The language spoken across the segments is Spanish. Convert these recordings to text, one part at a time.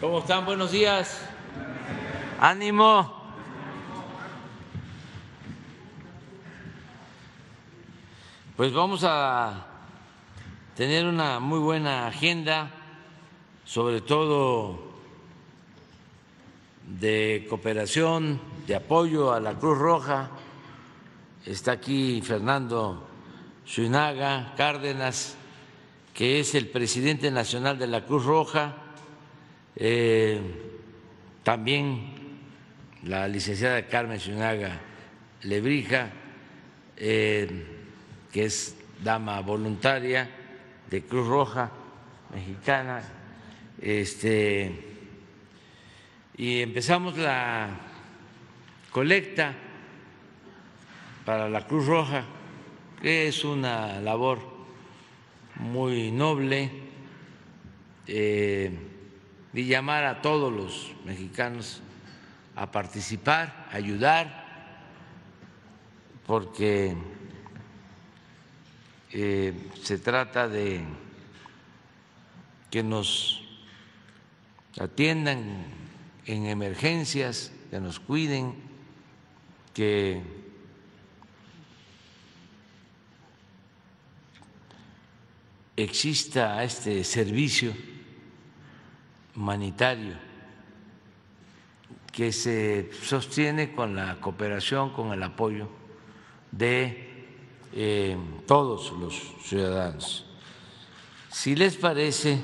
¿Cómo están? Buenos días. Ánimo. Pues vamos a tener una muy buena agenda, sobre todo de cooperación, de apoyo a la Cruz Roja. Está aquí Fernando Suinaga Cárdenas, que es el presidente nacional de la Cruz Roja, eh, también la licenciada Carmen Suinaga Lebrija, eh, que es dama voluntaria de Cruz Roja Mexicana, este, y empezamos la colecta para la Cruz Roja, que es una labor muy noble, eh, y llamar a todos los mexicanos a participar, a ayudar, porque eh, se trata de que nos atiendan en emergencias, que nos cuiden, que exista este servicio humanitario que se sostiene con la cooperación, con el apoyo de eh, todos los ciudadanos. Si les parece,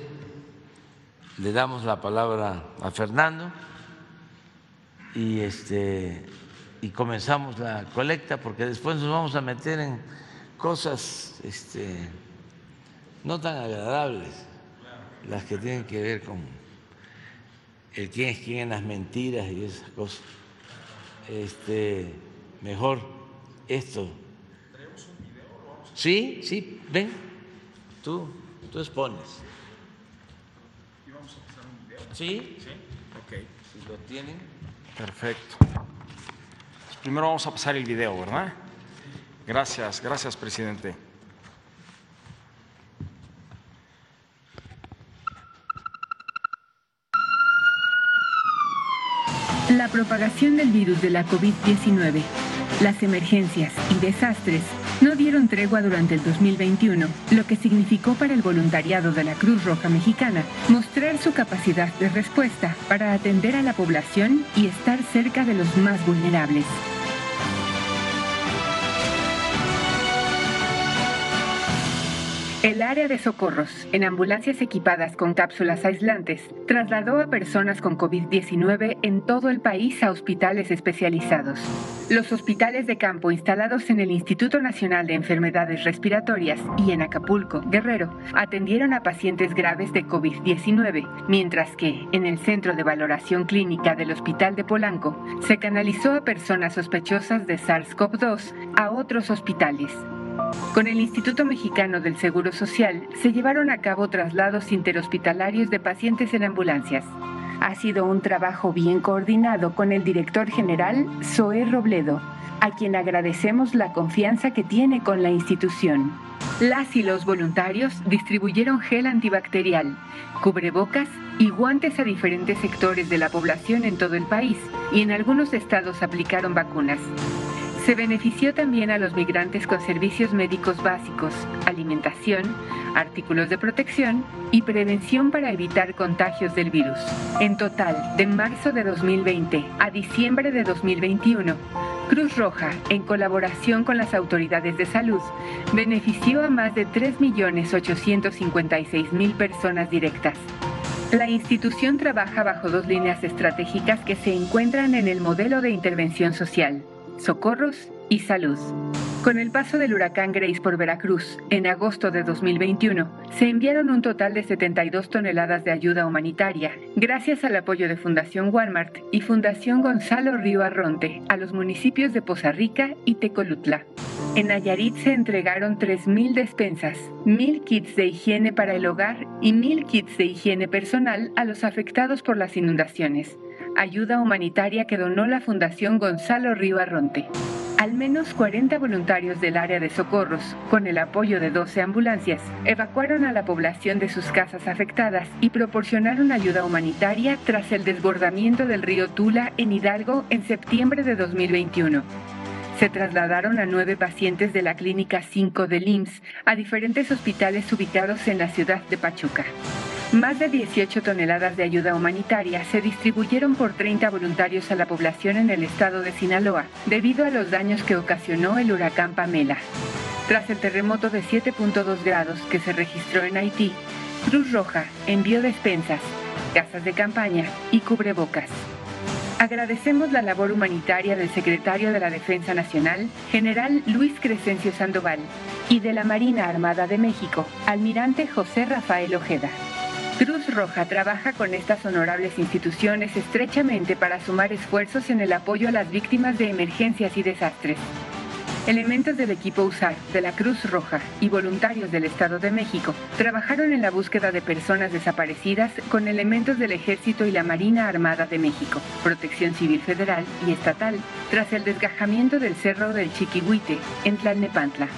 le damos la palabra a Fernando y este y comenzamos la colecta porque después nos vamos a meter en cosas este, no tan agradables, las que tienen que ver con el quién es quién en las mentiras y esas cosas. Este, mejor esto Sí, sí, ven, tú, tú expones. ¿Y vamos a pasar un video? Sí, Sí, ok. si lo tienen. Perfecto. Primero vamos a pasar el video, ¿verdad? Gracias, gracias, presidente. Propagación del virus de la COVID-19, las emergencias y desastres no dieron tregua durante el 2021, lo que significó para el voluntariado de la Cruz Roja Mexicana mostrar su capacidad de respuesta para atender a la población y estar cerca de los más vulnerables. El área de socorros, en ambulancias equipadas con cápsulas aislantes, trasladó a personas con COVID-19 en todo el país a hospitales especializados. Los hospitales de campo instalados en el Instituto Nacional de Enfermedades Respiratorias y en Acapulco, Guerrero, atendieron a pacientes graves de COVID-19, mientras que, en el Centro de Valoración Clínica del Hospital de Polanco, se canalizó a personas sospechosas de SARS-CoV-2 a otros hospitales. Con el Instituto Mexicano del Seguro Social se llevaron a cabo traslados interhospitalarios de pacientes en ambulancias. Ha sido un trabajo bien coordinado con el director general Zoé Robledo, a quien agradecemos la confianza que tiene con la institución. Las y los voluntarios distribuyeron gel antibacterial, cubrebocas y guantes a diferentes sectores de la población en todo el país y en algunos estados aplicaron vacunas. Se benefició también a los migrantes con servicios médicos básicos, alimentación, artículos de protección y prevención para evitar contagios del virus. En total, de marzo de 2020 a diciembre de 2021, Cruz Roja, en colaboración con las autoridades de salud, benefició a más de 3.856.000 personas directas. La institución trabaja bajo dos líneas estratégicas que se encuentran en el modelo de intervención social socorros y salud. Con el paso del huracán Grace por Veracruz, en agosto de 2021, se enviaron un total de 72 toneladas de ayuda humanitaria, gracias al apoyo de Fundación Walmart y Fundación Gonzalo Río Arronte a los municipios de Poza Rica y Tecolutla. En Nayarit se entregaron 3.000 despensas, 1.000 kits de higiene para el hogar y 1.000 kits de higiene personal a los afectados por las inundaciones ayuda humanitaria que donó la Fundación Gonzalo Río Arronte. Al menos 40 voluntarios del área de socorros, con el apoyo de 12 ambulancias, evacuaron a la población de sus casas afectadas y proporcionaron ayuda humanitaria tras el desbordamiento del río Tula en Hidalgo en septiembre de 2021. Se trasladaron a nueve pacientes de la Clínica 5 del IMSS a diferentes hospitales ubicados en la ciudad de Pachuca. Más de 18 toneladas de ayuda humanitaria se distribuyeron por 30 voluntarios a la población en el estado de Sinaloa, debido a los daños que ocasionó el huracán Pamela. Tras el terremoto de 7.2 grados que se registró en Haití, Cruz Roja envió despensas, casas de campaña y cubrebocas. Agradecemos la labor humanitaria del secretario de la Defensa Nacional, general Luis Crescencio Sandoval, y de la Marina Armada de México, almirante José Rafael Ojeda. Cruz Roja trabaja con estas honorables instituciones estrechamente para sumar esfuerzos en el apoyo a las víctimas de emergencias y desastres. Elementos del equipo USAR, de la Cruz Roja y voluntarios del Estado de México trabajaron en la búsqueda de personas desaparecidas con elementos del Ejército y la Marina Armada de México, Protección Civil Federal y Estatal, tras el desgajamiento del Cerro del Chiquihuite en Tlalnepantla.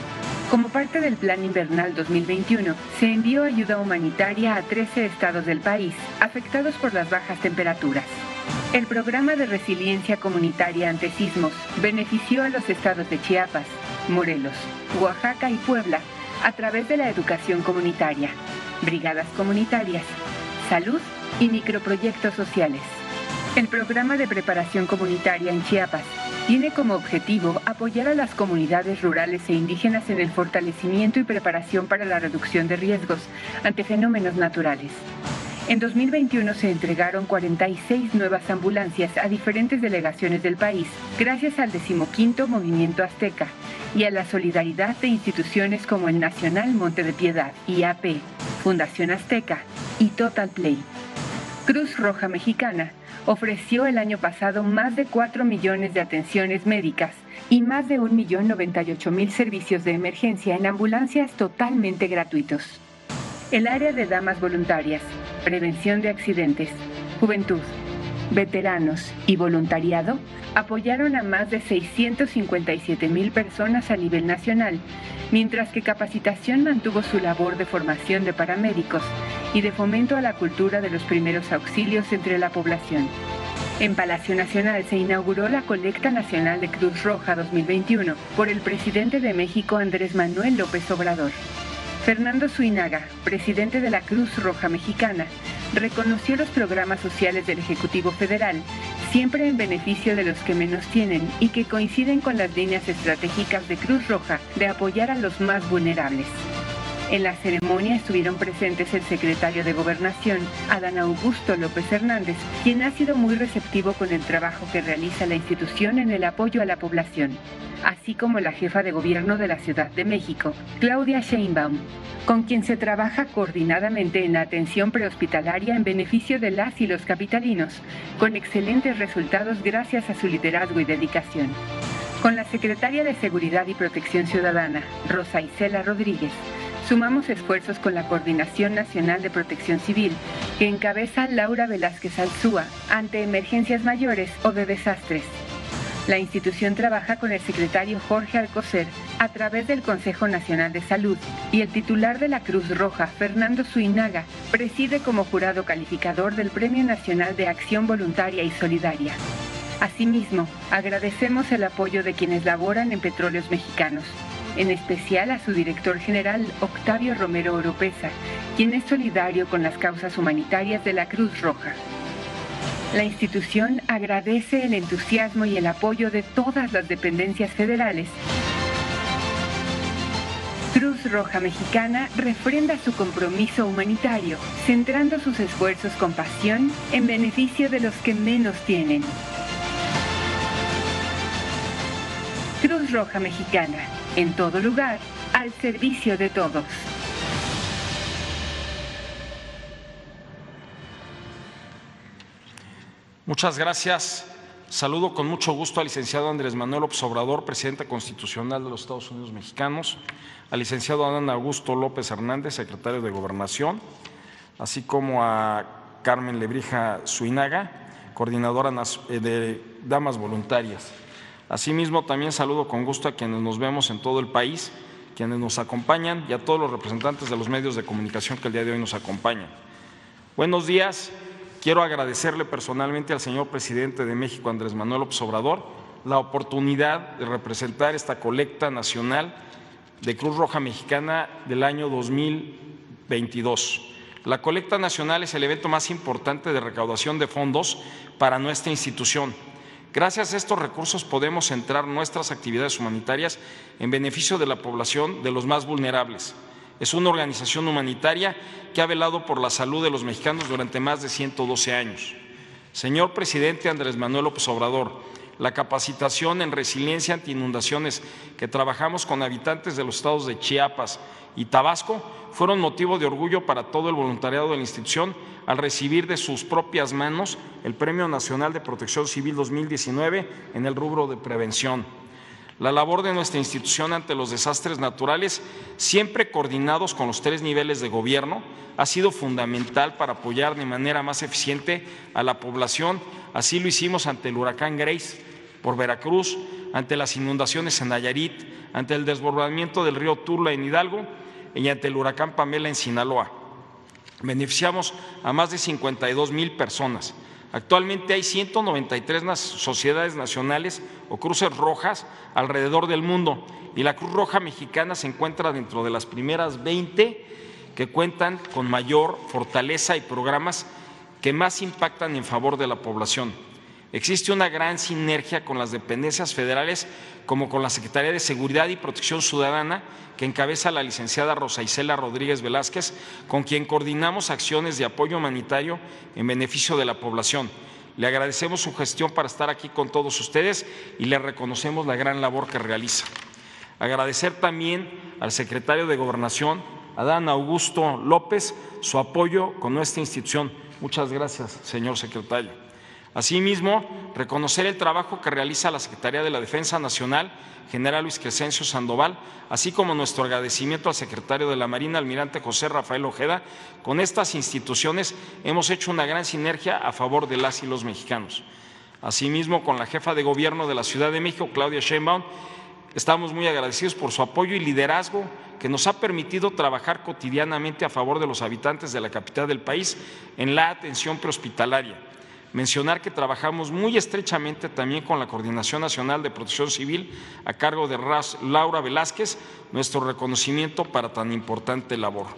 Como parte del Plan Invernal 2021, se envió ayuda humanitaria a 13 estados del país afectados por las bajas temperaturas. El programa de resiliencia comunitaria ante sismos benefició a los estados de Chiapas, Morelos, Oaxaca y Puebla a través de la educación comunitaria, brigadas comunitarias, salud y microproyectos sociales. El programa de preparación comunitaria en Chiapas tiene como objetivo apoyar a las comunidades rurales e indígenas en el fortalecimiento y preparación para la reducción de riesgos ante fenómenos naturales. En 2021 se entregaron 46 nuevas ambulancias a diferentes delegaciones del país, gracias al decimoquinto Movimiento Azteca y a la solidaridad de instituciones como el Nacional Monte de Piedad, IAP, Fundación Azteca y Total Play. Cruz Roja Mexicana ofreció el año pasado más de 4 millones de atenciones médicas y más de 1.098.000 servicios de emergencia en ambulancias totalmente gratuitos. El área de damas voluntarias, prevención de accidentes, juventud, veteranos y voluntariado apoyaron a más de 657 mil personas a nivel nacional, mientras que capacitación mantuvo su labor de formación de paramédicos y de fomento a la cultura de los primeros auxilios entre la población. En Palacio Nacional se inauguró la Colecta Nacional de Cruz Roja 2021 por el presidente de México Andrés Manuel López Obrador. Fernando Suinaga, presidente de la Cruz Roja Mexicana, reconoció los programas sociales del Ejecutivo Federal, siempre en beneficio de los que menos tienen y que coinciden con las líneas estratégicas de Cruz Roja de apoyar a los más vulnerables. En la ceremonia estuvieron presentes el secretario de Gobernación, Adán Augusto López Hernández, quien ha sido muy receptivo con el trabajo que realiza la institución en el apoyo a la población, así como la jefa de gobierno de la Ciudad de México, Claudia Sheinbaum, con quien se trabaja coordinadamente en la atención prehospitalaria en beneficio de las y los capitalinos, con excelentes resultados gracias a su liderazgo y dedicación. Con la secretaria de Seguridad y Protección Ciudadana, Rosa Isela Rodríguez, Sumamos esfuerzos con la Coordinación Nacional de Protección Civil, que encabeza Laura Velázquez Alzúa, ante emergencias mayores o de desastres. La institución trabaja con el secretario Jorge Alcocer a través del Consejo Nacional de Salud y el titular de la Cruz Roja, Fernando Suinaga, preside como jurado calificador del Premio Nacional de Acción Voluntaria y Solidaria. Asimismo, agradecemos el apoyo de quienes laboran en petróleos mexicanos en especial a su director general, Octavio Romero Oropesa, quien es solidario con las causas humanitarias de la Cruz Roja. La institución agradece el entusiasmo y el apoyo de todas las dependencias federales. Cruz Roja Mexicana refrenda su compromiso humanitario, centrando sus esfuerzos con pasión en beneficio de los que menos tienen. Cruz Roja Mexicana, en todo lugar, al servicio de todos. Muchas gracias. Saludo con mucho gusto al licenciado Andrés Manuel Obsobrador, presidente constitucional de los Estados Unidos Mexicanos, al licenciado Adán Augusto López Hernández, secretario de Gobernación, así como a Carmen Lebrija Suinaga, coordinadora eh, de Damas Voluntarias. Asimismo, también saludo con gusto a quienes nos vemos en todo el país, quienes nos acompañan y a todos los representantes de los medios de comunicación que el día de hoy nos acompañan. Buenos días. Quiero agradecerle personalmente al señor presidente de México, Andrés Manuel López Obrador, la oportunidad de representar esta colecta nacional de Cruz Roja Mexicana del año 2022. La colecta nacional es el evento más importante de recaudación de fondos para nuestra institución Gracias a estos recursos podemos centrar nuestras actividades humanitarias en beneficio de la población de los más vulnerables. Es una organización humanitaria que ha velado por la salud de los mexicanos durante más de 112 años. Señor presidente Andrés Manuel López Obrador, la capacitación en resiliencia ante inundaciones que trabajamos con habitantes de los estados de Chiapas y Tabasco fueron motivo de orgullo para todo el voluntariado de la institución al recibir de sus propias manos el Premio Nacional de Protección Civil 2019 en el rubro de prevención. La labor de nuestra institución ante los desastres naturales, siempre coordinados con los tres niveles de gobierno, ha sido fundamental para apoyar de manera más eficiente a la población. Así lo hicimos ante el huracán Grace por Veracruz, ante las inundaciones en Nayarit, ante el desbordamiento del río Tula en Hidalgo y ante el huracán Pamela en Sinaloa. Beneficiamos a más de 52 mil personas. Actualmente hay 193 sociedades nacionales o cruces rojas alrededor del mundo y la Cruz Roja Mexicana se encuentra dentro de las primeras 20 que cuentan con mayor fortaleza y programas que más impactan en favor de la población. Existe una gran sinergia con las dependencias federales como con la Secretaría de Seguridad y Protección Ciudadana que encabeza la licenciada Rosa Isela Rodríguez Velázquez, con quien coordinamos acciones de apoyo humanitario en beneficio de la población. Le agradecemos su gestión para estar aquí con todos ustedes y le reconocemos la gran labor que realiza. Agradecer también al secretario de Gobernación, Adán Augusto López, su apoyo con nuestra institución. Muchas gracias, señor secretario. Asimismo, reconocer el trabajo que realiza la Secretaría de la Defensa Nacional general Luis Crescencio Sandoval, así como nuestro agradecimiento al secretario de la Marina, almirante José Rafael Ojeda. Con estas instituciones hemos hecho una gran sinergia a favor de las y los mexicanos. Asimismo, con la jefa de gobierno de la Ciudad de México, Claudia Sheinbaum, estamos muy agradecidos por su apoyo y liderazgo que nos ha permitido trabajar cotidianamente a favor de los habitantes de la capital del país en la atención prehospitalaria Mencionar que trabajamos muy estrechamente también con la Coordinación Nacional de Protección Civil a cargo de Laura Velázquez, nuestro reconocimiento para tan importante labor.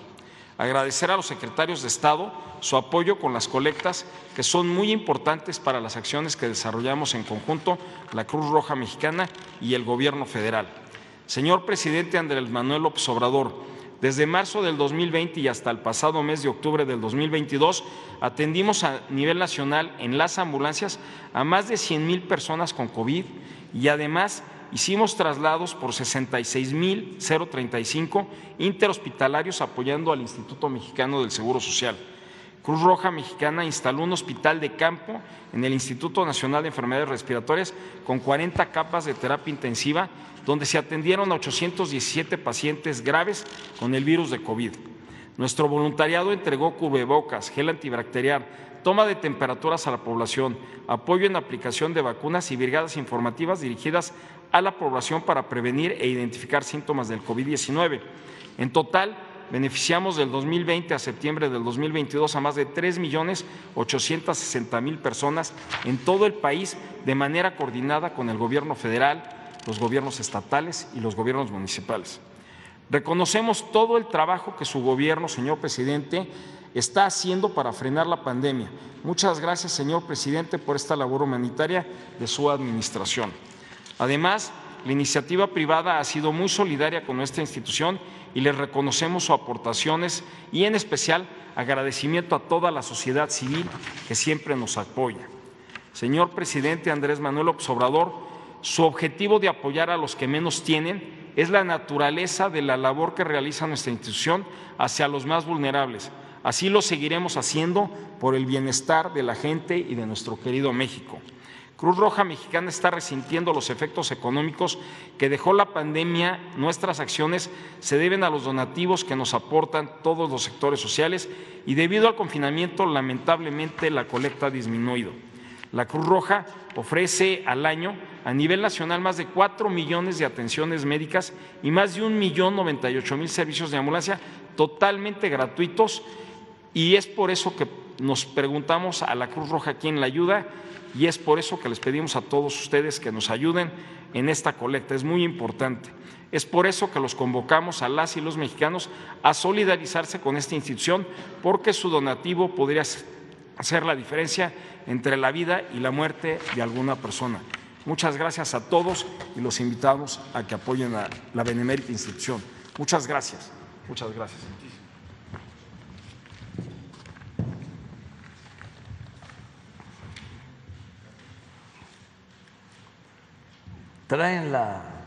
Agradecer a los secretarios de Estado su apoyo con las colectas, que son muy importantes para las acciones que desarrollamos en conjunto la Cruz Roja Mexicana y el Gobierno federal. Señor presidente Andrés Manuel López Obrador, desde marzo del 2020 y hasta el pasado mes de octubre del 2022, atendimos a nivel nacional en las ambulancias a más de 100 mil personas con COVID y además hicimos traslados por 66.035 interhospitalarios apoyando al Instituto Mexicano del Seguro Social. Cruz Roja Mexicana instaló un hospital de campo en el Instituto Nacional de Enfermedades Respiratorias con 40 capas de terapia intensiva, donde se atendieron a 817 pacientes graves con el virus de COVID. Nuestro voluntariado entregó cubrebocas, gel antibacterial, toma de temperaturas a la población, apoyo en aplicación de vacunas y brigadas informativas dirigidas a la población para prevenir e identificar síntomas del COVID-19. En total, beneficiamos del 2020 a septiembre del 2022 a más de 3.860.000 personas en todo el país de manera coordinada con el gobierno federal, los gobiernos estatales y los gobiernos municipales. Reconocemos todo el trabajo que su gobierno, señor presidente, está haciendo para frenar la pandemia. Muchas gracias, señor presidente, por esta labor humanitaria de su administración. Además, la iniciativa privada ha sido muy solidaria con nuestra institución y les reconocemos sus aportaciones y en especial agradecimiento a toda la sociedad civil que siempre nos apoya. Señor presidente Andrés Manuel Obrador, su objetivo de apoyar a los que menos tienen es la naturaleza de la labor que realiza nuestra institución hacia los más vulnerables. Así lo seguiremos haciendo por el bienestar de la gente y de nuestro querido México. Cruz Roja Mexicana está resintiendo los efectos económicos que dejó la pandemia. Nuestras acciones se deben a los donativos que nos aportan todos los sectores sociales y debido al confinamiento, lamentablemente, la colecta ha disminuido. La Cruz Roja ofrece al año a nivel nacional más de 4 millones de atenciones médicas y más de un millón 98 mil servicios de ambulancia totalmente gratuitos y es por eso que nos preguntamos a la Cruz Roja quién la ayuda y es por eso que les pedimos a todos ustedes que nos ayuden en esta colecta. Es muy importante. Es por eso que los convocamos a las y los mexicanos a solidarizarse con esta institución, porque su donativo podría hacer la diferencia entre la vida y la muerte de alguna persona. Muchas gracias a todos y los invitamos a que apoyen a la benemérita institución. Muchas gracias. Muchas gracias. Traen la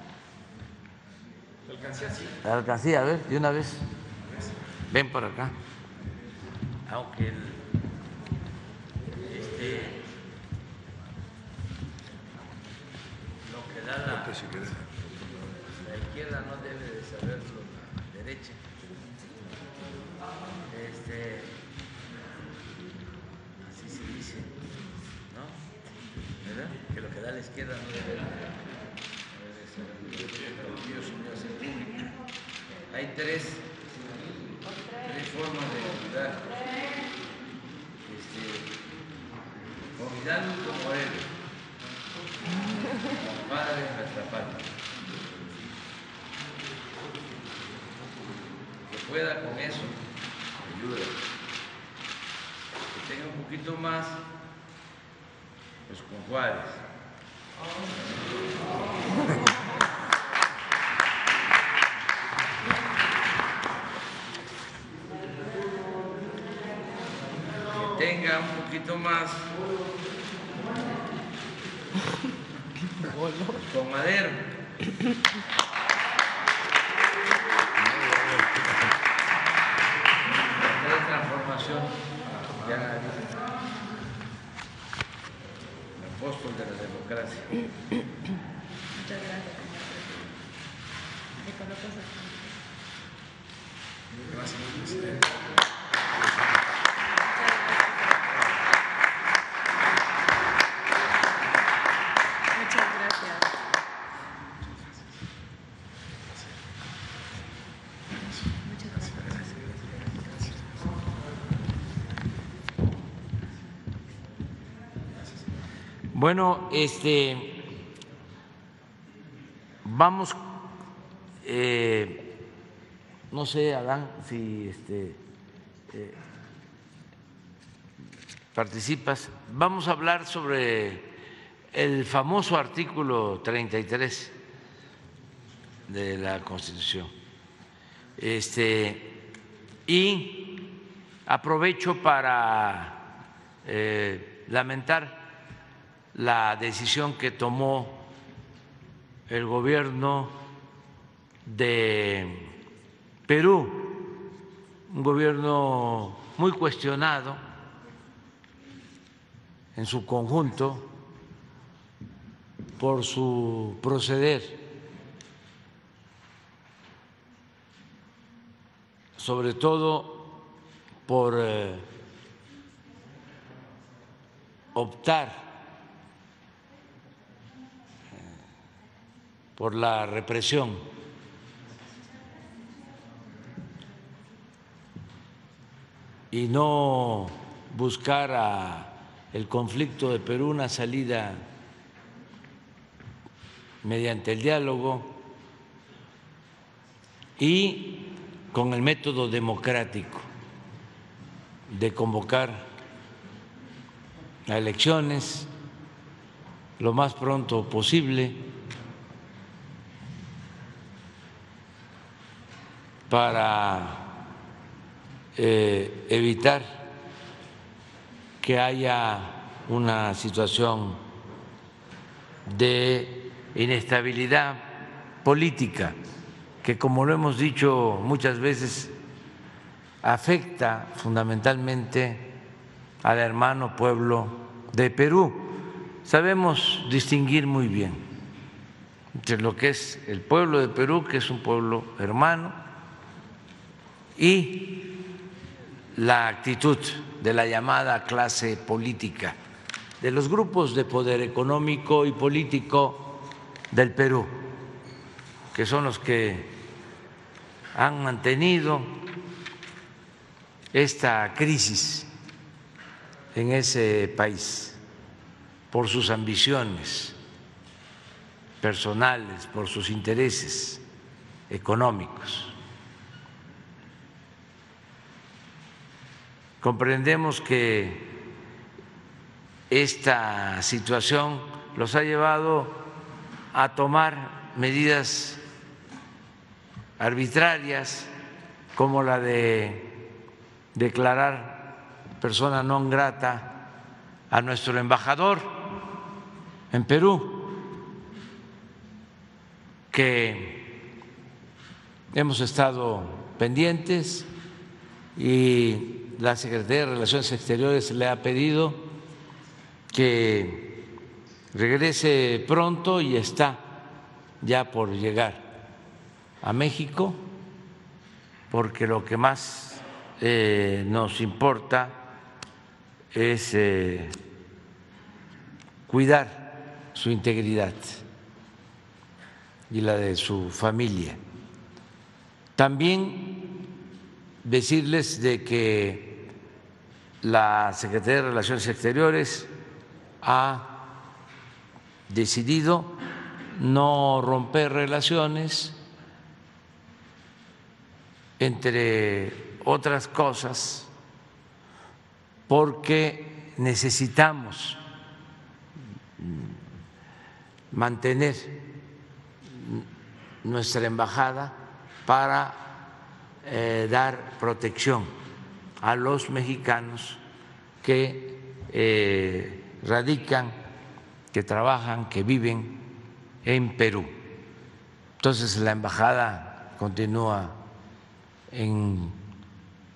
la alcancía, a ver, de una vez. Ven por acá. Aunque el, lo que da la, la izquierda no debe de saberlo la derecha. Este, así se dice, ¿no? ¿Verdad? Que lo que da la izquierda no debe de hay tres, tres formas de ayudar. Este, convidando como él, padre de nuestra patria. Que pueda con eso, ayuda. Que tenga un poquito más, pues con Juárez. tenga un poquito más con madero. De transformación, ya el apóstol de la democracia. Muchas gracias. Gracias, Bueno, este, vamos, eh, no sé, Adán, si este, eh, participas, vamos a hablar sobre el famoso artículo 33 de la Constitución. Este, y aprovecho para eh, lamentar la decisión que tomó el gobierno de Perú, un gobierno muy cuestionado en su conjunto por su proceder, sobre todo por eh, optar por la represión. y no buscar a el conflicto de Perú una salida mediante el diálogo y con el método democrático de convocar a elecciones lo más pronto posible para eh, evitar que haya una situación de inestabilidad política que, como lo hemos dicho muchas veces, afecta fundamentalmente al hermano pueblo de Perú. Sabemos distinguir muy bien entre lo que es el pueblo de Perú, que es un pueblo hermano, y la actitud de la llamada clase política de los grupos de poder económico y político del Perú, que son los que han mantenido esta crisis en ese país por sus ambiciones personales, por sus intereses económicos. Comprendemos que esta situación los ha llevado a tomar medidas arbitrarias como la de declarar persona non grata a nuestro embajador en Perú, que hemos estado pendientes y la Secretaría de Relaciones Exteriores le ha pedido que regrese pronto y está ya por llegar a México, porque lo que más eh, nos importa es eh, cuidar su integridad y la de su familia. También decirles de que la Secretaría de Relaciones Exteriores ha decidido no romper relaciones, entre otras cosas, porque necesitamos mantener nuestra embajada para eh, dar protección a los mexicanos que eh, radican, que trabajan, que viven en Perú. Entonces la embajada continúa en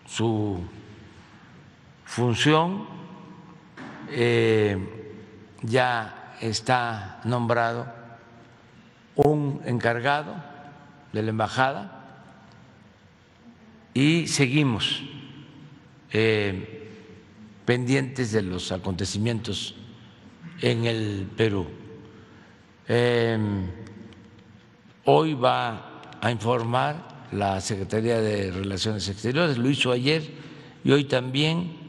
su función, eh, ya está nombrado un encargado de la embajada y seguimos eh, pendientes de los acontecimientos en el Perú. Em, hoy va a informar la Secretaría de Relaciones Exteriores, lo hizo ayer y hoy también.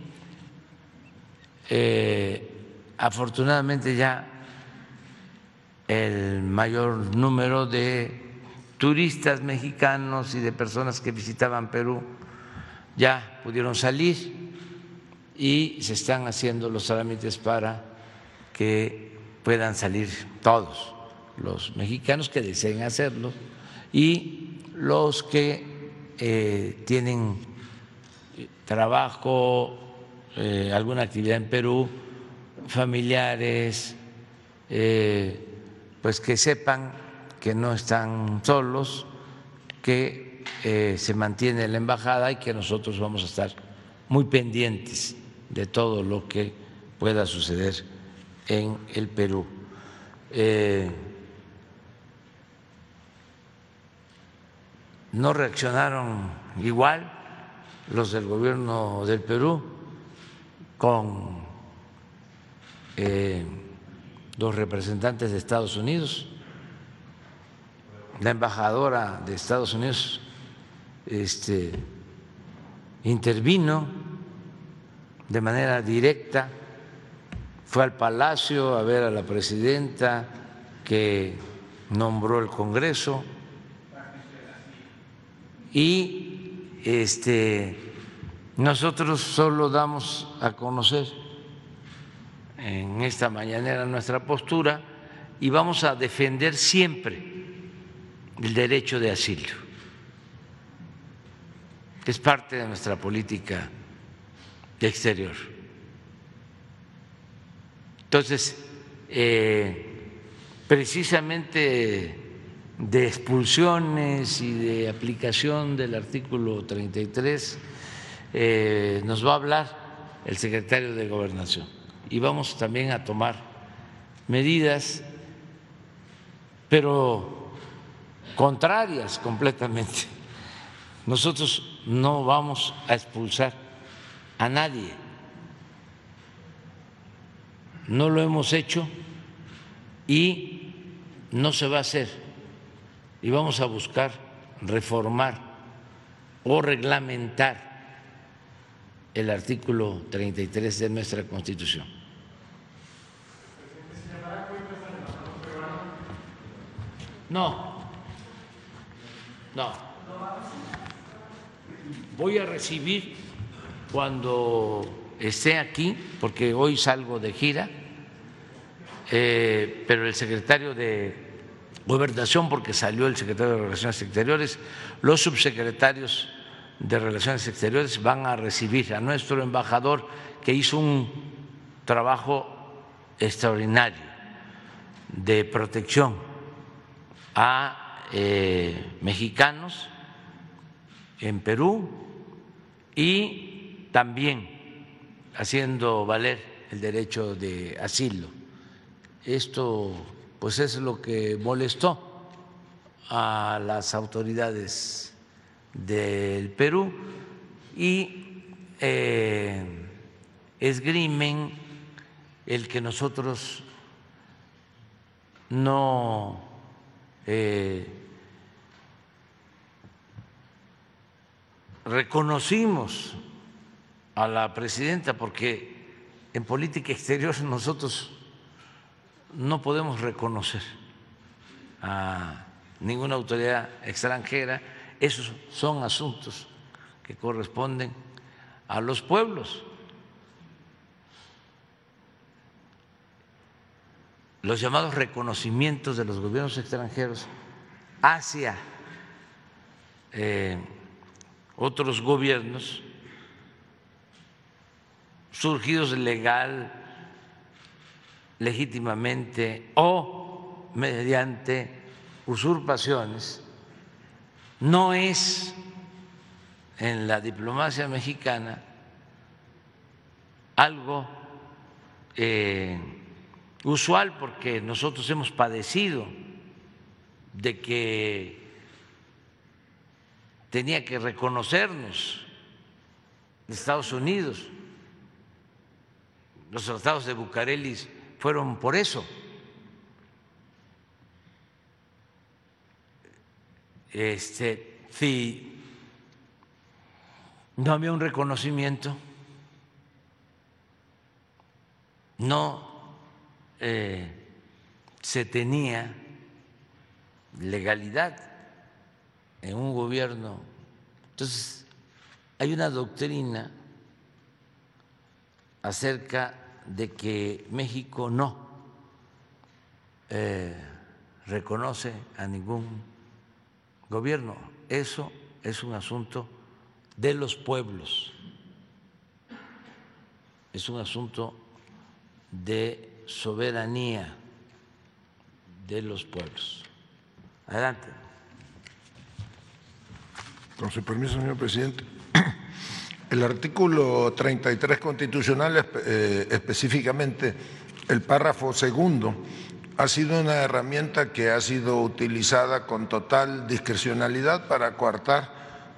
Eh, afortunadamente ya el mayor número de turistas mexicanos y de personas que visitaban Perú ya pudieron salir y se están haciendo los trámites para que puedan salir todos los mexicanos que deseen hacerlo y los que eh, tienen trabajo, eh, alguna actividad en Perú, familiares, eh, pues que sepan que no están solos, que se mantiene la embajada y que nosotros vamos a estar muy pendientes de todo lo que pueda suceder en el Perú. Eh, no reaccionaron igual los del gobierno del Perú con eh, los representantes de Estados Unidos. La embajadora de Estados Unidos este, intervino de manera directa, fue al Palacio a ver a la presidenta que nombró el Congreso y este, nosotros solo damos a conocer en esta mañanera nuestra postura y vamos a defender siempre el derecho de asilo, es parte de nuestra política exterior. Entonces, eh, precisamente de expulsiones y de aplicación del artículo 33 eh, nos va a hablar el secretario de Gobernación y vamos también a tomar medidas, pero contrarias completamente. Nosotros no vamos a expulsar a nadie. no lo hemos hecho y no se va a hacer. Y vamos a buscar reformar o reglamentar el artículo 33 de nuestra Constitución. No, no. Voy a recibir cuando esté aquí, porque hoy salgo de gira, eh, pero el secretario de Gobernación, porque salió el secretario de Relaciones Exteriores, los subsecretarios de Relaciones Exteriores van a recibir a nuestro embajador que hizo un trabajo extraordinario de protección a eh, mexicanos en Perú y también haciendo valer el derecho de asilo. Esto pues es lo que molestó a las autoridades del Perú y eh, esgrimen el que nosotros no eh, reconocimos a la presidenta porque en política exterior nosotros no podemos reconocer a ninguna autoridad extranjera esos son asuntos que corresponden a los pueblos. Los llamados reconocimientos de los gobiernos extranjeros hacia eh, otros gobiernos surgidos legal, legítimamente o mediante usurpaciones no es en la diplomacia mexicana algo eh, usual porque nosotros hemos padecido de que tenía que reconocernos Estados Unidos. Los tratados de Bucareli fueron por eso. este, si no había un reconocimiento, no eh, se tenía legalidad en un gobierno. Entonces, hay una doctrina acerca de que México no eh, reconoce a ningún gobierno. Eso es un asunto de los pueblos, es un asunto de soberanía de los pueblos. Adelante. Con su permiso, señor presidente. El artículo 33 constitucional, eh, específicamente el párrafo segundo, ha sido una herramienta que ha sido utilizada con total discrecionalidad para coartar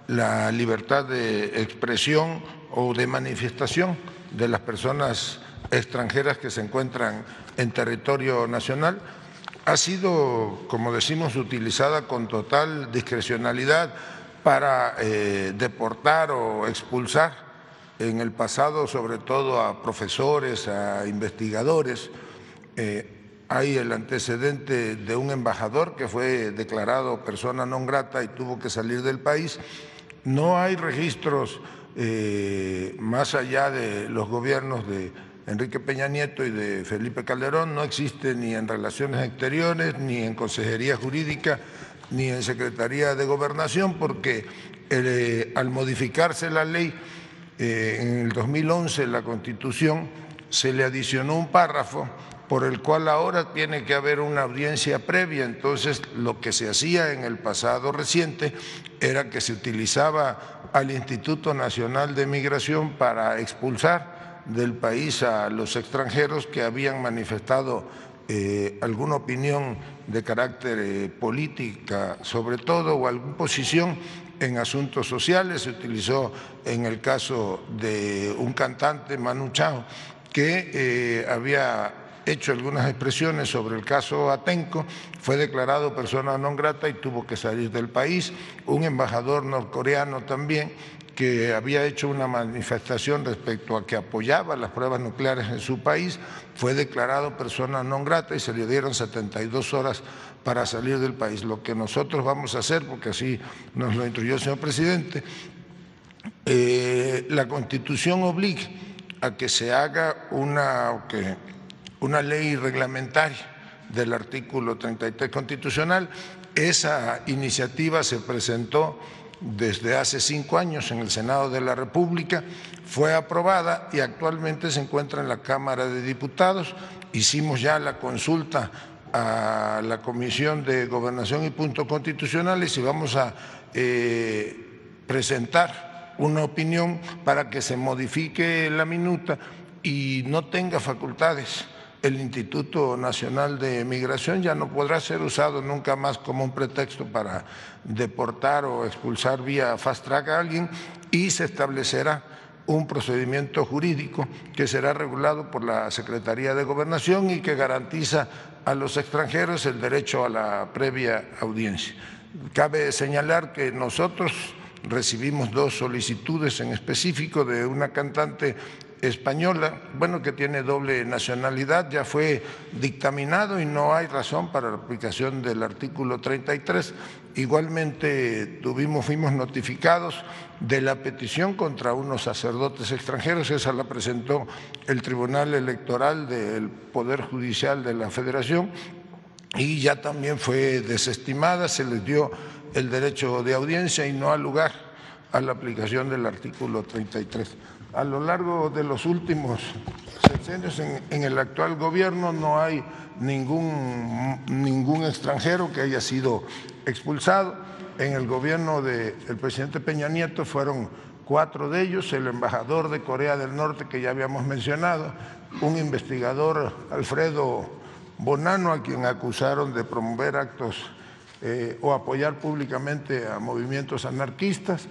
la libertad de expresión o de manifestación de las personas extranjeras que se encuentran en territorio nacional. Ha sido, como decimos, utilizada con total discrecionalidad para eh, deportar o expulsar en el pasado, sobre todo a profesores, a investigadores. Eh, hay el antecedente de un embajador que fue declarado persona non grata y tuvo que salir del país. No hay registros eh, más allá de los gobiernos de Enrique Peña Nieto y de Felipe Calderón, no existe ni en Relaciones Exteriores, ni en Consejería Jurídica, ni en Secretaría de Gobernación, porque eh, al modificarse la ley eh, en el 2011, la Constitución, se le adicionó un párrafo por el cual ahora tiene que haber una audiencia previa. Entonces, lo que se hacía en el pasado reciente era que se utilizaba al Instituto Nacional de Migración para expulsar del país a los extranjeros que habían manifestado eh, alguna opinión de carácter eh, política, sobre todo, o alguna posición en asuntos sociales. Se utilizó en el caso de un cantante, Manu Chao, que eh, había hecho algunas expresiones sobre el caso Atenco, fue declarado persona non grata y tuvo que salir del país. Un embajador norcoreano también que había hecho una manifestación respecto a que apoyaba las pruebas nucleares en su país, fue declarado persona non grata y se le dieron 72 horas para salir del país. Lo que nosotros vamos a hacer, porque así nos lo instruyó el señor presidente, eh, la Constitución obliga a que se haga una, que, una ley reglamentaria del artículo 33 constitucional. Esa iniciativa se presentó desde hace cinco años en el Senado de la República, fue aprobada y actualmente se encuentra en la Cámara de Diputados. Hicimos ya la consulta a la Comisión de Gobernación y Puntos Constitucionales y vamos a eh, presentar una opinión para que se modifique la minuta y no tenga facultades el Instituto Nacional de Migración ya no podrá ser usado nunca más como un pretexto para deportar o expulsar vía fast track a alguien y se establecerá un procedimiento jurídico que será regulado por la Secretaría de Gobernación y que garantiza a los extranjeros el derecho a la previa audiencia. Cabe señalar que nosotros recibimos dos solicitudes en específico de una cantante española, bueno, que tiene doble nacionalidad, ya fue dictaminado y no hay razón para la aplicación del artículo 33. Igualmente tuvimos, fuimos notificados de la petición contra unos sacerdotes extranjeros, esa la presentó el Tribunal Electoral del Poder Judicial de la Federación y ya también fue desestimada, se les dio el derecho de audiencia y no ha lugar a la aplicación del artículo 33 a lo largo de los últimos sexenios en, en, el actual gobierno no hay ningún, ningún extranjero que haya sido expulsado. En el gobierno del presidente Peña Nieto fueron cuatro de ellos, el embajador de Corea del Norte que ya habíamos mencionado, un investigador Alfredo Bonano a quien acusaron de promover actos eh, o apoyar públicamente a movimientos anarquistas,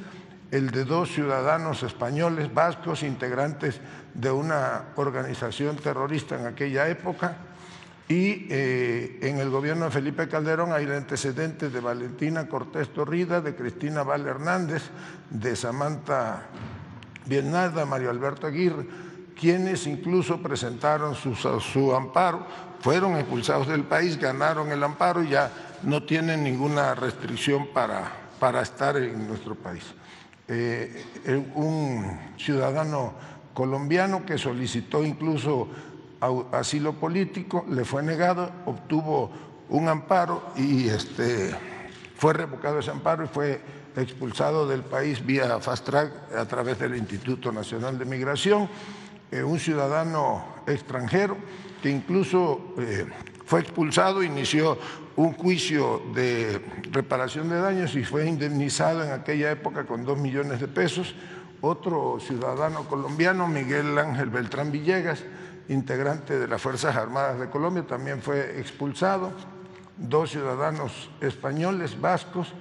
el de dos ciudadanos españoles vascos integrantes de una organización terrorista en aquella época y eh, en el gobierno de Felipe Calderón hay el antecedente de Valentina Cortés Torrida, de Cristina Val Hernández, de Samantha Bienarda, Mario Alberto Aguirre, quienes incluso presentaron su, su amparo, fueron expulsados del país, ganaron el amparo y ya no tienen ninguna restricción para, para estar en nuestro país. Eh, un ciudadano colombiano que solicitó incluso asilo político, le fue negado, obtuvo un amparo y este, fue revocado ese amparo y fue expulsado del país vía fast track a través del Instituto Nacional de Migración, eh, un ciudadano extranjero que incluso eh, fue expulsado, inició un juicio de reparación de daños y fue indemnizado en aquella época con dos millones de pesos. Otro ciudadano colombiano, Miguel Ángel Beltrán Villegas, integrante de las Fuerzas Armadas de Colombia, también fue expulsado. Dos ciudadanos españoles, vascos,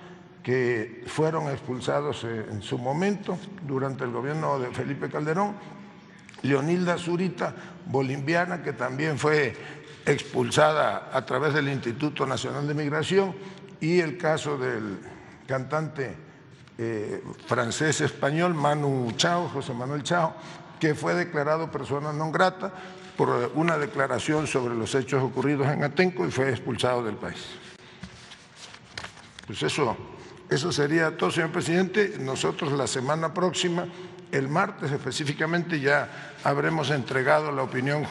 que fueron expulsados en su momento durante el gobierno de Felipe Calderón. Leonilda Zurita, boliviana, que también fue expulsada a través del Instituto Nacional de Migración y el caso del cantante eh, francés-español Manu Chao, José Manuel Chao, que fue declarado persona non grata por una declaración sobre los hechos ocurridos en Atenco y fue expulsado del país. Pues eso, eso sería todo, señor presidente. Nosotros la semana próxima, el martes específicamente, ya habremos entregado la opinión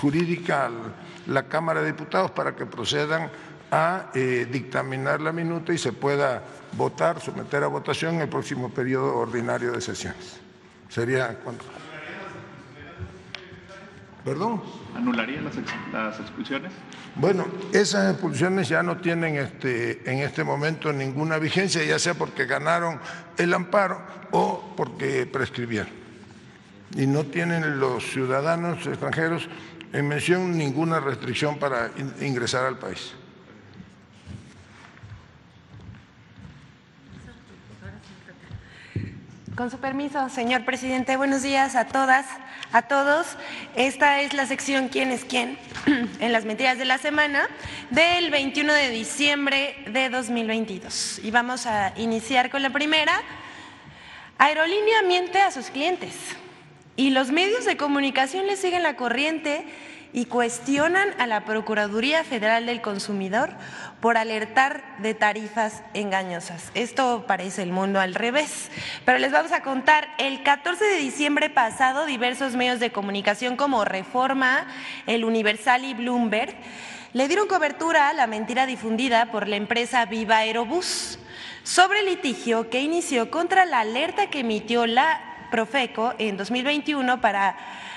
jurídica al la Cámara de Diputados para que procedan a eh, dictaminar la minuta y se pueda votar, someter a votación en el próximo periodo ordinario de sesiones. Sería cuando. ¿Perdón? ¿Anularían las, las, expulsiones? Bueno, esas expulsiones ya no tienen este, en este momento ninguna vigencia, ya sea porque ganaron el amparo o porque prescribieron. Y no tienen los ciudadanos extranjeros en mención ninguna restricción para ingresar al país. Con su permiso, señor presidente, buenos días a todas, a todos. Esta es la sección ¿Quién es quién? en las mentiras de la semana del 21 de diciembre de 2022. Y vamos a iniciar con la primera. Aerolínea miente a sus clientes y los medios de comunicación le siguen la corriente y cuestionan a la Procuraduría Federal del Consumidor por alertar de tarifas engañosas. Esto parece el mundo al revés, pero les vamos a contar, el 14 de diciembre pasado diversos medios de comunicación como Reforma, El Universal y Bloomberg le dieron cobertura a la mentira difundida por la empresa Viva Aerobús sobre el litigio que inició contra la alerta que emitió la Profeco en 2021 para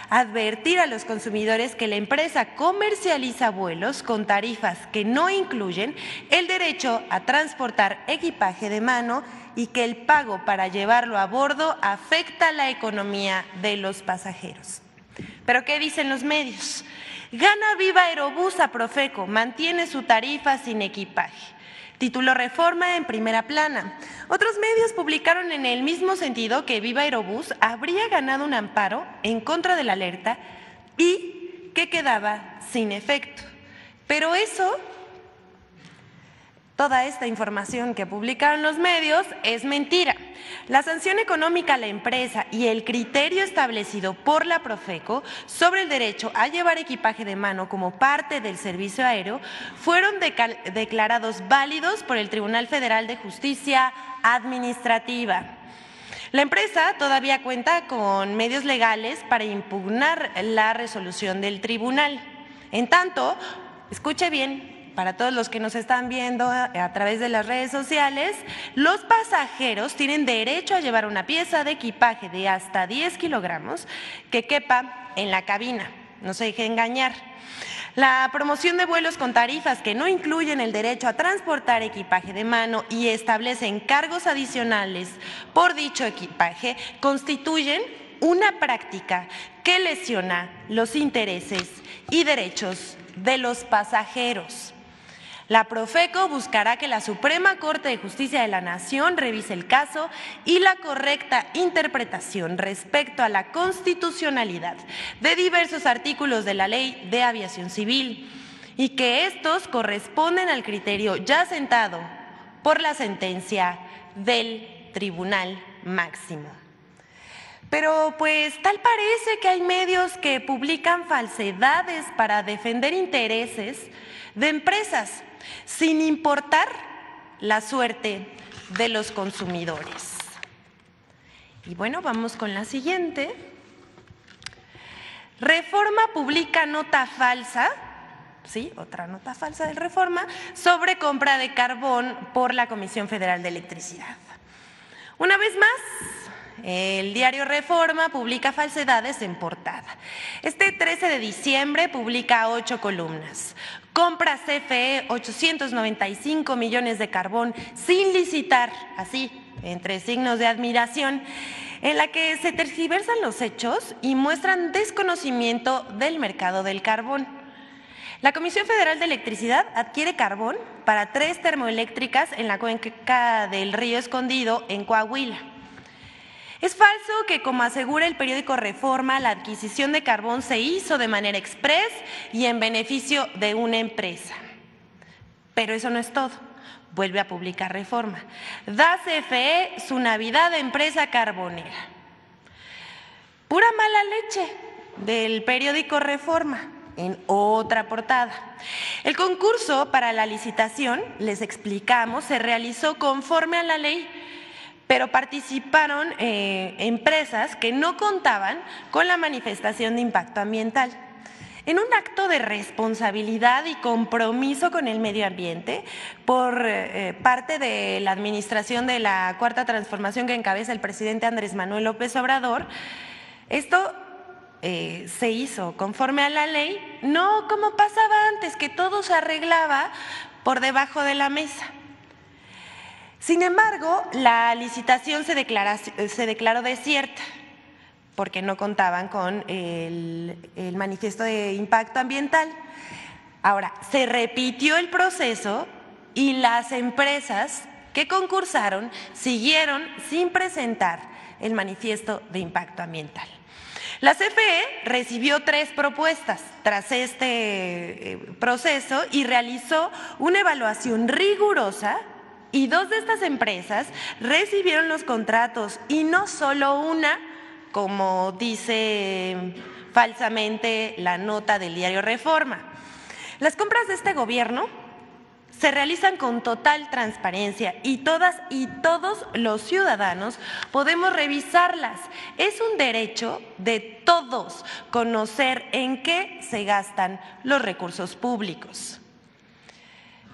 advertir a los consumidores que la empresa comercializa vuelos con tarifas que no incluyen el derecho a transportar equipaje de mano y que el pago para llevarlo a bordo afecta la economía de los pasajeros. Pero ¿qué dicen los medios? Gana Viva Aerobús a Profeco, mantiene su tarifa sin equipaje. Título Reforma en primera plana. Otros medios publicaron en el mismo sentido que Viva Aerobús habría ganado un amparo en contra de la alerta y que quedaba sin efecto. Pero eso Toda esta información que publicaron los medios es mentira. La sanción económica a la empresa y el criterio establecido por la Profeco sobre el derecho a llevar equipaje de mano como parte del servicio aéreo fueron declarados válidos por el Tribunal Federal de Justicia Administrativa. La empresa todavía cuenta con medios legales para impugnar la resolución del tribunal. En tanto, escuche bien, para todos los que nos están viendo a través de las redes sociales, los pasajeros tienen derecho a llevar una pieza de equipaje de hasta 10 kilogramos que quepa en la cabina. No se deje engañar. La promoción de vuelos con tarifas que no incluyen el derecho a transportar equipaje de mano y establecen cargos adicionales por dicho equipaje constituyen una práctica que lesiona los intereses y derechos de los pasajeros. La Profeco buscará que la Suprema Corte de Justicia de la Nación revise el caso y la correcta interpretación respecto a la constitucionalidad de diversos artículos de la Ley de Aviación Civil y que estos corresponden al criterio ya sentado por la sentencia del Tribunal Máximo. Pero pues tal parece que hay medios que publican falsedades para defender intereses de empresas sin importar la suerte de los consumidores. Y bueno, vamos con la siguiente. Reforma publica nota falsa, sí, otra nota falsa de Reforma, sobre compra de carbón por la Comisión Federal de Electricidad. Una vez más, el diario Reforma publica falsedades en portada. Este 13 de diciembre publica ocho columnas. Compra CFE 895 millones de carbón sin licitar, así, entre signos de admiración, en la que se tergiversan los hechos y muestran desconocimiento del mercado del carbón. La Comisión Federal de Electricidad adquiere carbón para tres termoeléctricas en la cuenca del río Escondido, en Coahuila. Es falso que, como asegura el periódico Reforma, la adquisición de carbón se hizo de manera express y en beneficio de una empresa. Pero eso no es todo. Vuelve a publicar Reforma. Da CFE su Navidad de empresa carbonera. Pura mala leche del periódico Reforma en otra portada. El concurso para la licitación, les explicamos, se realizó conforme a la ley pero participaron eh, empresas que no contaban con la manifestación de impacto ambiental. En un acto de responsabilidad y compromiso con el medio ambiente por eh, parte de la administración de la Cuarta Transformación que encabeza el presidente Andrés Manuel López Obrador, esto eh, se hizo conforme a la ley, no como pasaba antes, que todo se arreglaba por debajo de la mesa. Sin embargo, la licitación se, declaró desierta porque no contaban con el, manifiesto de impacto ambiental. Ahora, se repitió el proceso y las empresas que concursaron siguieron sin presentar el manifiesto de impacto ambiental. La CFE recibió tres propuestas tras este eh, proceso y realizó una evaluación rigurosa y dos de estas empresas recibieron los contratos y no solo una, como dice falsamente la nota del diario Reforma. Las compras de este gobierno se realizan con total transparencia y todas y todos los ciudadanos podemos revisarlas. Es un derecho de todos conocer en qué se gastan los recursos públicos.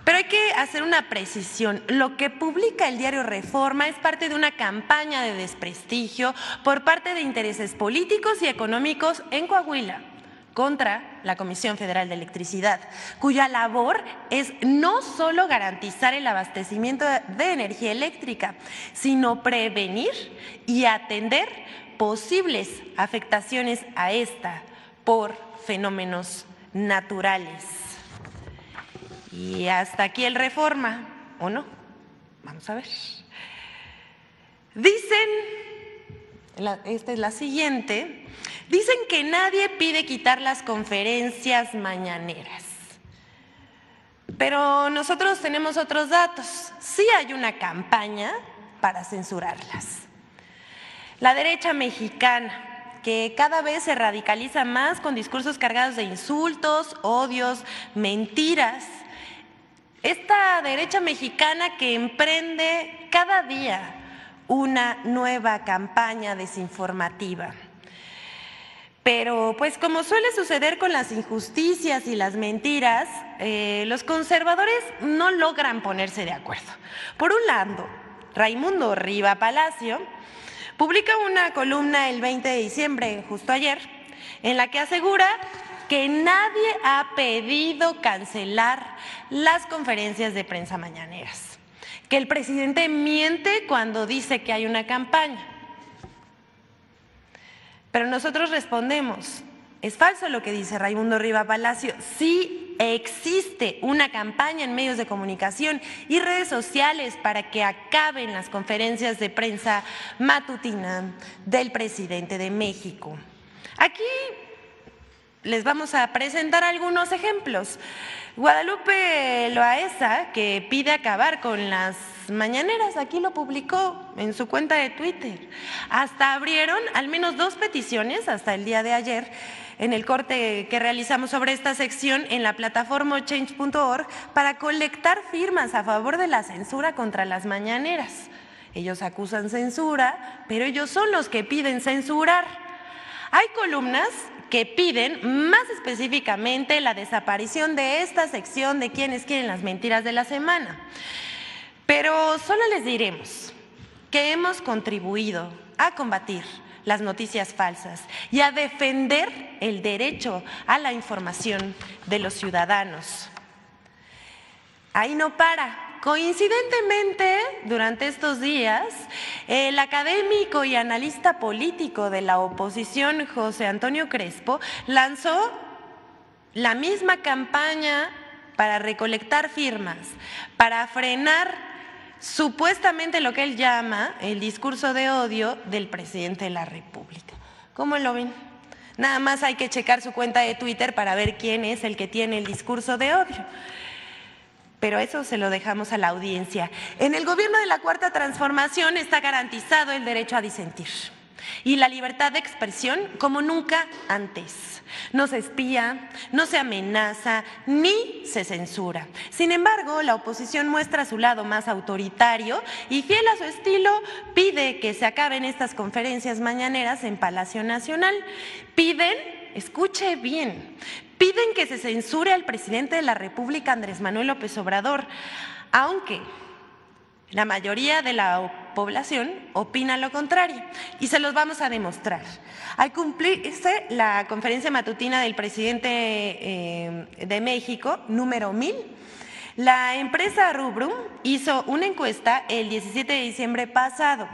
Pero hay que hacer una precisión. Lo que publica el diario Reforma es parte de una campaña de desprestigio por parte de intereses políticos y económicos en Coahuila contra la Comisión Federal de Electricidad, cuya labor es no solo garantizar el abastecimiento de energía eléctrica, sino prevenir y atender posibles afectaciones a esta por fenómenos naturales. Y hasta aquí el reforma, ¿o no? Vamos a ver. Dicen, esta es la siguiente, dicen que nadie pide quitar las conferencias mañaneras. Pero nosotros tenemos otros datos. Sí hay una campaña para censurarlas. La derecha mexicana, que cada vez se radicaliza más con discursos cargados de insultos, odios, mentiras, esta derecha mexicana que emprende cada día una nueva campaña desinformativa. Pero pues como suele suceder con las injusticias y las mentiras, eh, los conservadores no logran ponerse de acuerdo. Por un lado, Raimundo Riva Palacio publica una columna el 20 de diciembre, justo ayer, en la que asegura que nadie ha pedido cancelar las conferencias de prensa mañaneras, que el presidente miente cuando dice que hay una campaña. Pero nosotros respondemos, es falso lo que dice Raimundo Riva Palacio, sí existe una campaña en medios de comunicación y redes sociales para que acaben las conferencias de prensa matutina del presidente de México. Aquí les vamos a presentar algunos ejemplos. Guadalupe Loaesa, que pide acabar con las mañaneras, aquí lo publicó en su cuenta de Twitter. Hasta abrieron al menos dos peticiones hasta el día de ayer en el corte que realizamos sobre esta sección en la plataforma change.org para colectar firmas a favor de la censura contra las mañaneras. Ellos acusan censura, pero ellos son los que piden censurar. Hay columnas que piden más específicamente la desaparición de esta sección de quienes quieren las mentiras de la semana. Pero solo les diremos que hemos contribuido a combatir las noticias falsas y a defender el derecho a la información de los ciudadanos. Ahí no para. Coincidentemente, durante estos días, el académico y analista político de la oposición, José Antonio Crespo, lanzó la misma campaña para recolectar firmas, para frenar supuestamente lo que él llama el discurso de odio del presidente de la República. ¿Cómo lo ven? Nada más hay que checar su cuenta de Twitter para ver quién es el que tiene el discurso de odio pero eso se lo dejamos a la audiencia. En el gobierno de la Cuarta Transformación está garantizado el derecho a disentir y la libertad de expresión como nunca antes. No se espía, no se amenaza ni se censura. Sin embargo, la oposición muestra su lado más autoritario y fiel a su estilo pide que se acaben estas conferencias mañaneras en Palacio Nacional. Piden, escuche bien, Piden que se censure al presidente de la República, Andrés Manuel López Obrador, aunque la mayoría de la población opina lo contrario y se los vamos a demostrar. Al cumplirse la conferencia matutina del presidente eh, de México, número 1000, la empresa Rubrum hizo una encuesta el 17 de diciembre pasado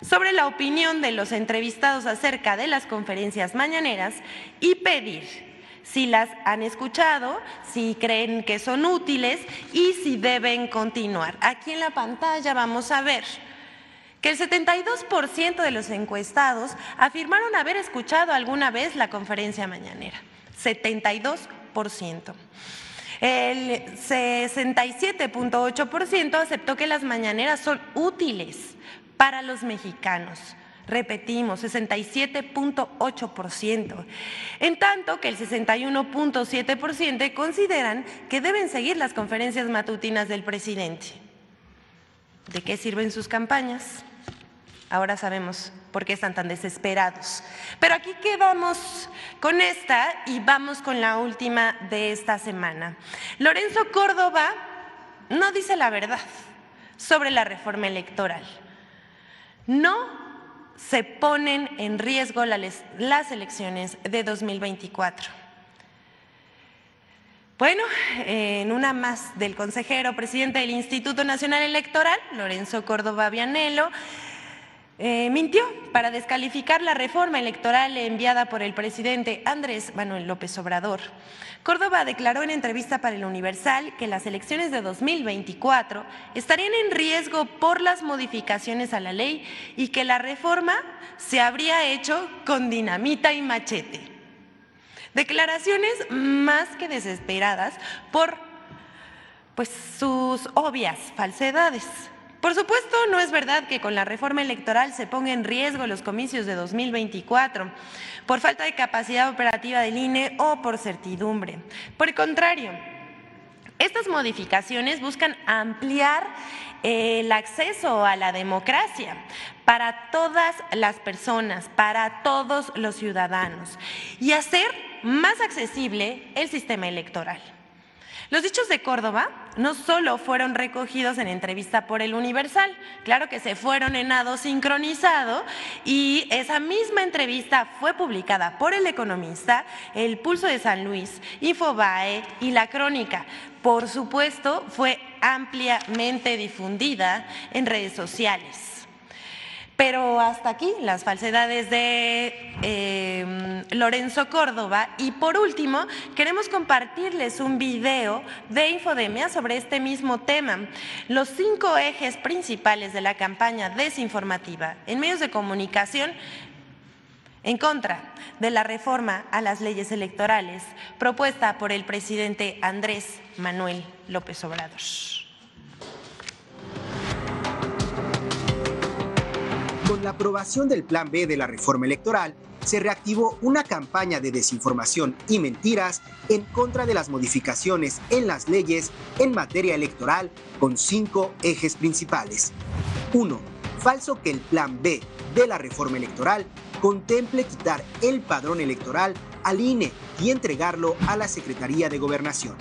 sobre la opinión de los entrevistados acerca de las conferencias mañaneras y pedir si las han escuchado, si creen que son útiles y si deben continuar. Aquí en la pantalla vamos a ver que el 72% de los encuestados afirmaron haber escuchado alguna vez la conferencia mañanera. 72%. El 67.8% aceptó que las mañaneras son útiles para los mexicanos. Repetimos, 67.8%. En tanto que el 61.7% consideran que deben seguir las conferencias matutinas del presidente. ¿De qué sirven sus campañas? Ahora sabemos por qué están tan desesperados. Pero aquí quedamos con esta y vamos con la última de esta semana. Lorenzo Córdoba no dice la verdad sobre la reforma electoral. No se ponen en riesgo las elecciones de 2024. Bueno, en una más del consejero presidente del Instituto Nacional Electoral, Lorenzo Córdoba Vianelo, eh, mintió para descalificar la reforma electoral enviada por el presidente Andrés Manuel López Obrador. Córdoba declaró en entrevista para el Universal que las elecciones de 2024 estarían en riesgo por las modificaciones a la ley y que la reforma se habría hecho con dinamita y machete. Declaraciones más que desesperadas por pues, sus obvias falsedades. Por supuesto, no es verdad que con la reforma electoral se ponga en riesgo los comicios de 2024 por falta de capacidad operativa del INE o por certidumbre. Por el contrario, estas modificaciones buscan ampliar el acceso a la democracia para todas las personas, para todos los ciudadanos y hacer más accesible el sistema electoral. Los dichos de Córdoba no solo fueron recogidos en entrevista por el Universal, claro que se fueron en nado sincronizado y esa misma entrevista fue publicada por El Economista, El Pulso de San Luis, Infobae y La Crónica. Por supuesto, fue ampliamente difundida en redes sociales. Pero hasta aquí las falsedades de em, Lorenzo Córdoba. Y por último, queremos compartirles un video de Infodemia sobre este mismo tema. Los cinco ejes principales de la campaña desinformativa en medios de comunicación en contra de la reforma a las leyes electorales propuesta por el presidente Andrés Manuel López Obrador. La aprobación del Plan B de la reforma electoral, se reactivó una campaña de desinformación y mentiras en contra de las modificaciones en las leyes en materia electoral con cinco ejes principales. 1. Falso que el Plan B de la reforma electoral contemple quitar el padrón electoral al INE y entregarlo a la Secretaría de Gobernación.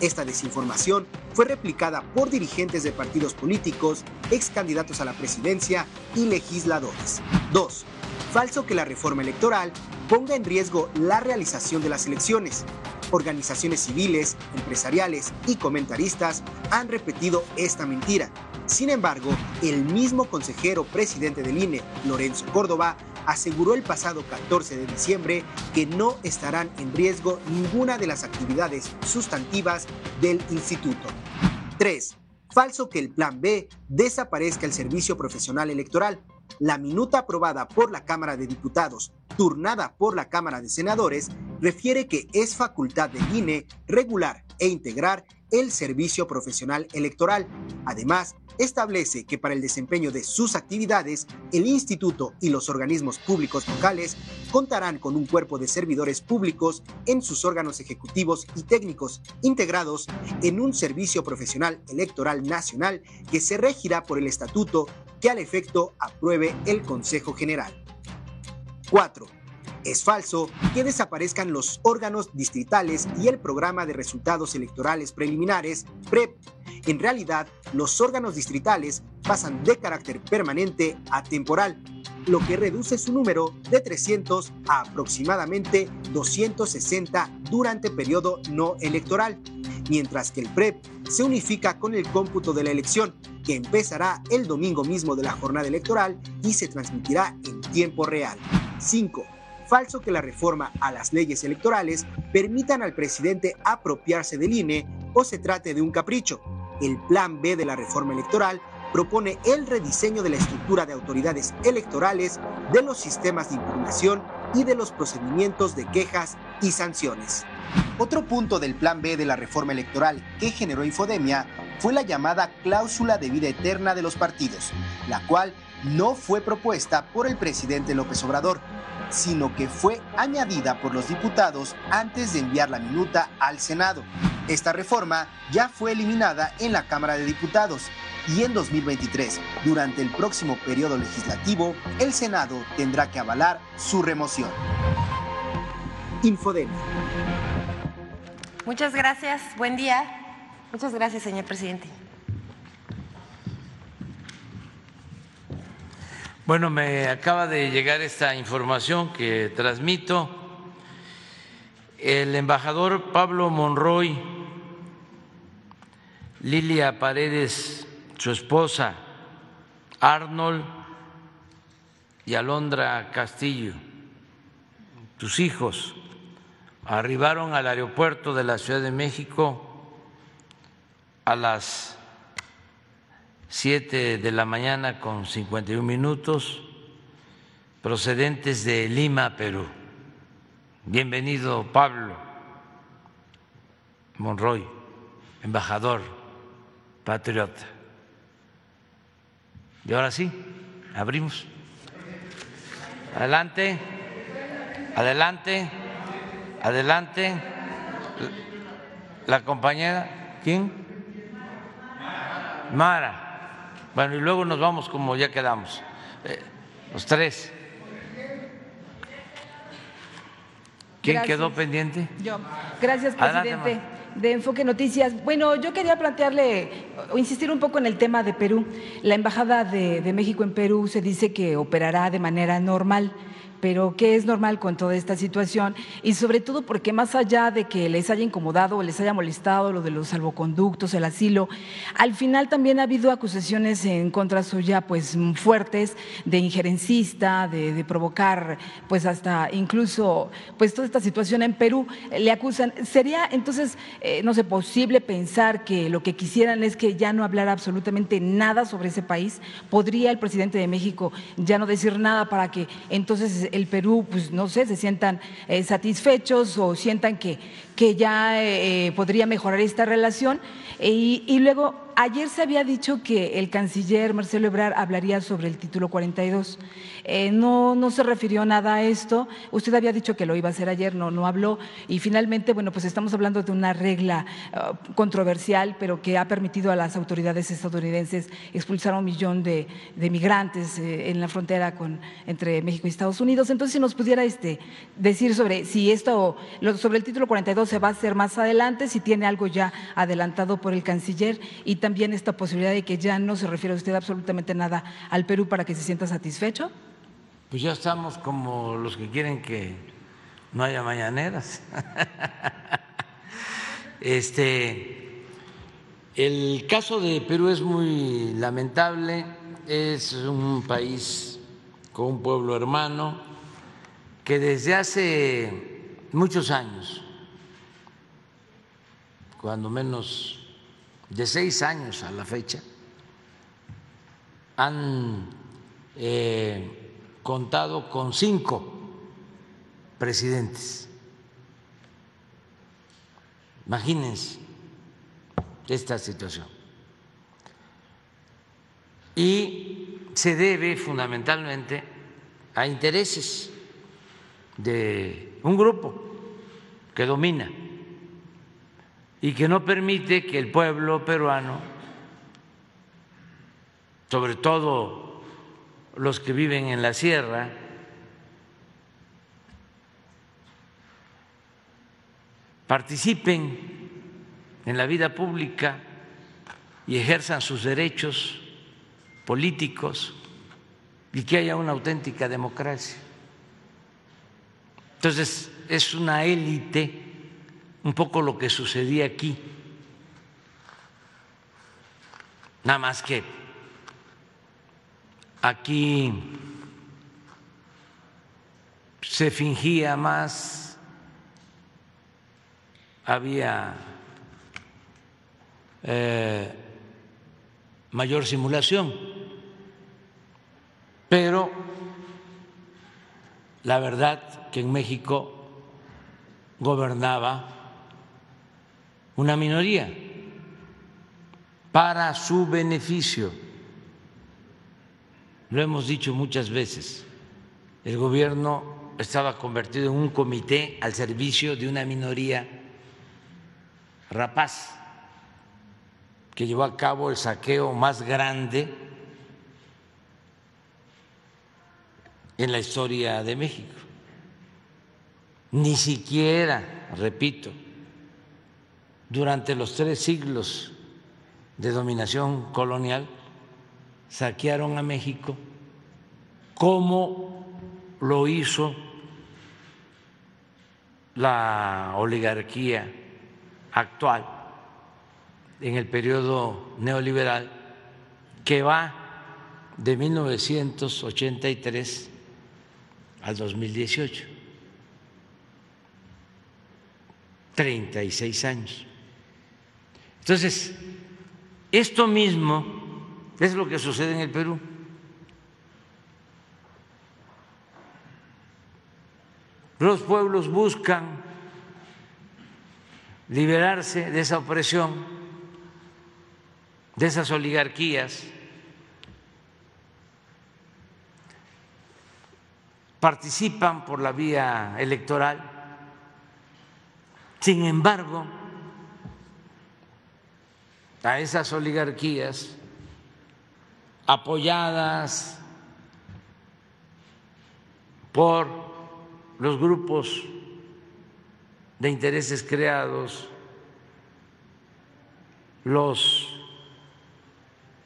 Esta desinformación fue replicada por dirigentes de partidos políticos, ex candidatos a la presidencia y legisladores. 2. Falso que la reforma electoral ponga en riesgo la realización de las elecciones. Organizaciones civiles, empresariales y comentaristas han repetido esta mentira. Sin embargo, el mismo consejero presidente del INE, Lorenzo Córdoba, aseguró el pasado 14 de diciembre que no estarán en riesgo ninguna de las actividades sustantivas del instituto. 3. Falso que el Plan B desaparezca el servicio profesional electoral. La minuta aprobada por la Cámara de Diputados, turnada por la Cámara de Senadores, refiere que es facultad del INE regular e integrar el servicio profesional electoral. Además, establece que para el desempeño de sus actividades, el instituto y los organismos públicos locales contarán con un cuerpo de servidores públicos en sus órganos ejecutivos y técnicos integrados en un servicio profesional electoral nacional que se regirá por el estatuto que al efecto apruebe el Consejo General. 4. Es falso que desaparezcan los órganos distritales y el programa de resultados electorales preliminares, PREP. En realidad, los órganos distritales pasan de carácter permanente a temporal, lo que reduce su número de 300 a aproximadamente 260 durante periodo no electoral, mientras que el PREP se unifica con el cómputo de la elección, que empezará el domingo mismo de la jornada electoral y se transmitirá en tiempo real. 5 falso que la reforma a las leyes electorales permitan al presidente apropiarse del INE o se trate de un capricho. El plan B de la reforma electoral propone el rediseño de la estructura de autoridades electorales, de los sistemas de impugnación y de los procedimientos de quejas y sanciones. Otro punto del Plan B de la reforma electoral que generó infodemia fue la llamada cláusula de vida eterna de los partidos, la cual no fue propuesta por el presidente López Obrador, sino que fue añadida por los diputados antes de enviar la minuta al Senado. Esta reforma ya fue eliminada en la Cámara de Diputados y en 2023, durante el próximo periodo legislativo, el Senado tendrá que avalar su remoción. Infodemia. Muchas gracias. Buen día. Muchas gracias, señor presidente. Bueno, me acaba de llegar esta información que transmito. El embajador Pablo Monroy, Lilia Paredes, su esposa, Arnold y Alondra Castillo, tus hijos, arribaron al aeropuerto de la Ciudad de México a las 7 de la mañana con 51 minutos, procedentes de Lima, Perú. Bienvenido, Pablo Monroy, embajador, patriota. Y ahora sí, abrimos. Adelante, adelante, adelante. La compañera, ¿quién? Mara. Bueno, y luego nos vamos como ya quedamos. Eh, los tres. ¿Quién Gracias. quedó pendiente? Yo. Gracias, Adelante, presidente. De Enfoque Noticias. Bueno, yo quería plantearle o insistir un poco en el tema de Perú. La Embajada de, de México en Perú se dice que operará de manera normal. Pero ¿qué es normal con toda esta situación? Y sobre todo porque más allá de que les haya incomodado o les haya molestado lo de los salvoconductos, el asilo, al final también ha habido acusaciones en contra suya pues fuertes de injerencista, de, provocar pues hasta incluso pues toda esta situación en Perú. Le acusan. ¿Sería entonces, eh, no sé, posible pensar que lo que quisieran es que ya no hablara absolutamente nada sobre ese país? ¿Podría el presidente de México ya no decir nada para que entonces el Perú, pues no sé, se sientan eh, satisfechos o sientan que, que ya eh, podría mejorar esta relación? Y, y luego, ayer se había dicho que el canciller Marcelo Ebrard hablaría sobre el título 42. Eh, no, no se refirió nada a esto. Usted había dicho que lo iba a hacer ayer, no, no habló. Y finalmente, bueno, pues estamos hablando de una regla uh, controversial, pero que ha permitido a las autoridades estadounidenses expulsar a un millón de, migrantes eh, en la frontera con, entre México y Estados Unidos. Entonces, si nos pudiera este, decir sobre si esto, sobre el título 42 se va a hacer más adelante, si tiene algo ya adelantado por el canciller y también esta posibilidad de que ya no se refiere usted absolutamente nada al Perú para que se sienta satisfecho. Pues ya estamos como los que quieren que no haya mañaneras. Este, el caso de Perú es muy lamentable, es un país con un pueblo hermano que desde hace muchos años, cuando menos de seis años a la fecha, han eh, contado con cinco presidentes. Imagínense esta situación. Y se debe fundamentalmente a intereses de un grupo que domina y que no permite que el pueblo peruano, sobre todo los que viven en la sierra, participen en la vida pública y ejerzan sus derechos políticos y que haya una auténtica democracia. Entonces, es una élite, un poco lo que sucedía aquí, nada más que aquí se fingía más, había eh, mayor simulación. Pero la verdad que en México gobernaba una minoría para su beneficio. Lo hemos dicho muchas veces, el gobierno estaba convertido en un comité al servicio de una minoría rapaz que llevó a cabo el saqueo más grande en la historia de México. Ni siquiera, repito, durante los tres siglos de dominación colonial saquearon a México como lo hizo la oligarquía actual en el periodo neoliberal que va de 1983 al 2018. 36 años. Entonces, esto mismo es lo que sucede en el Perú. Los pueblos buscan liberarse de esa opresión, de esas oligarquías, participan por la vía electoral. Sin embargo, a esas oligarquías apoyadas por los grupos de intereses creados, los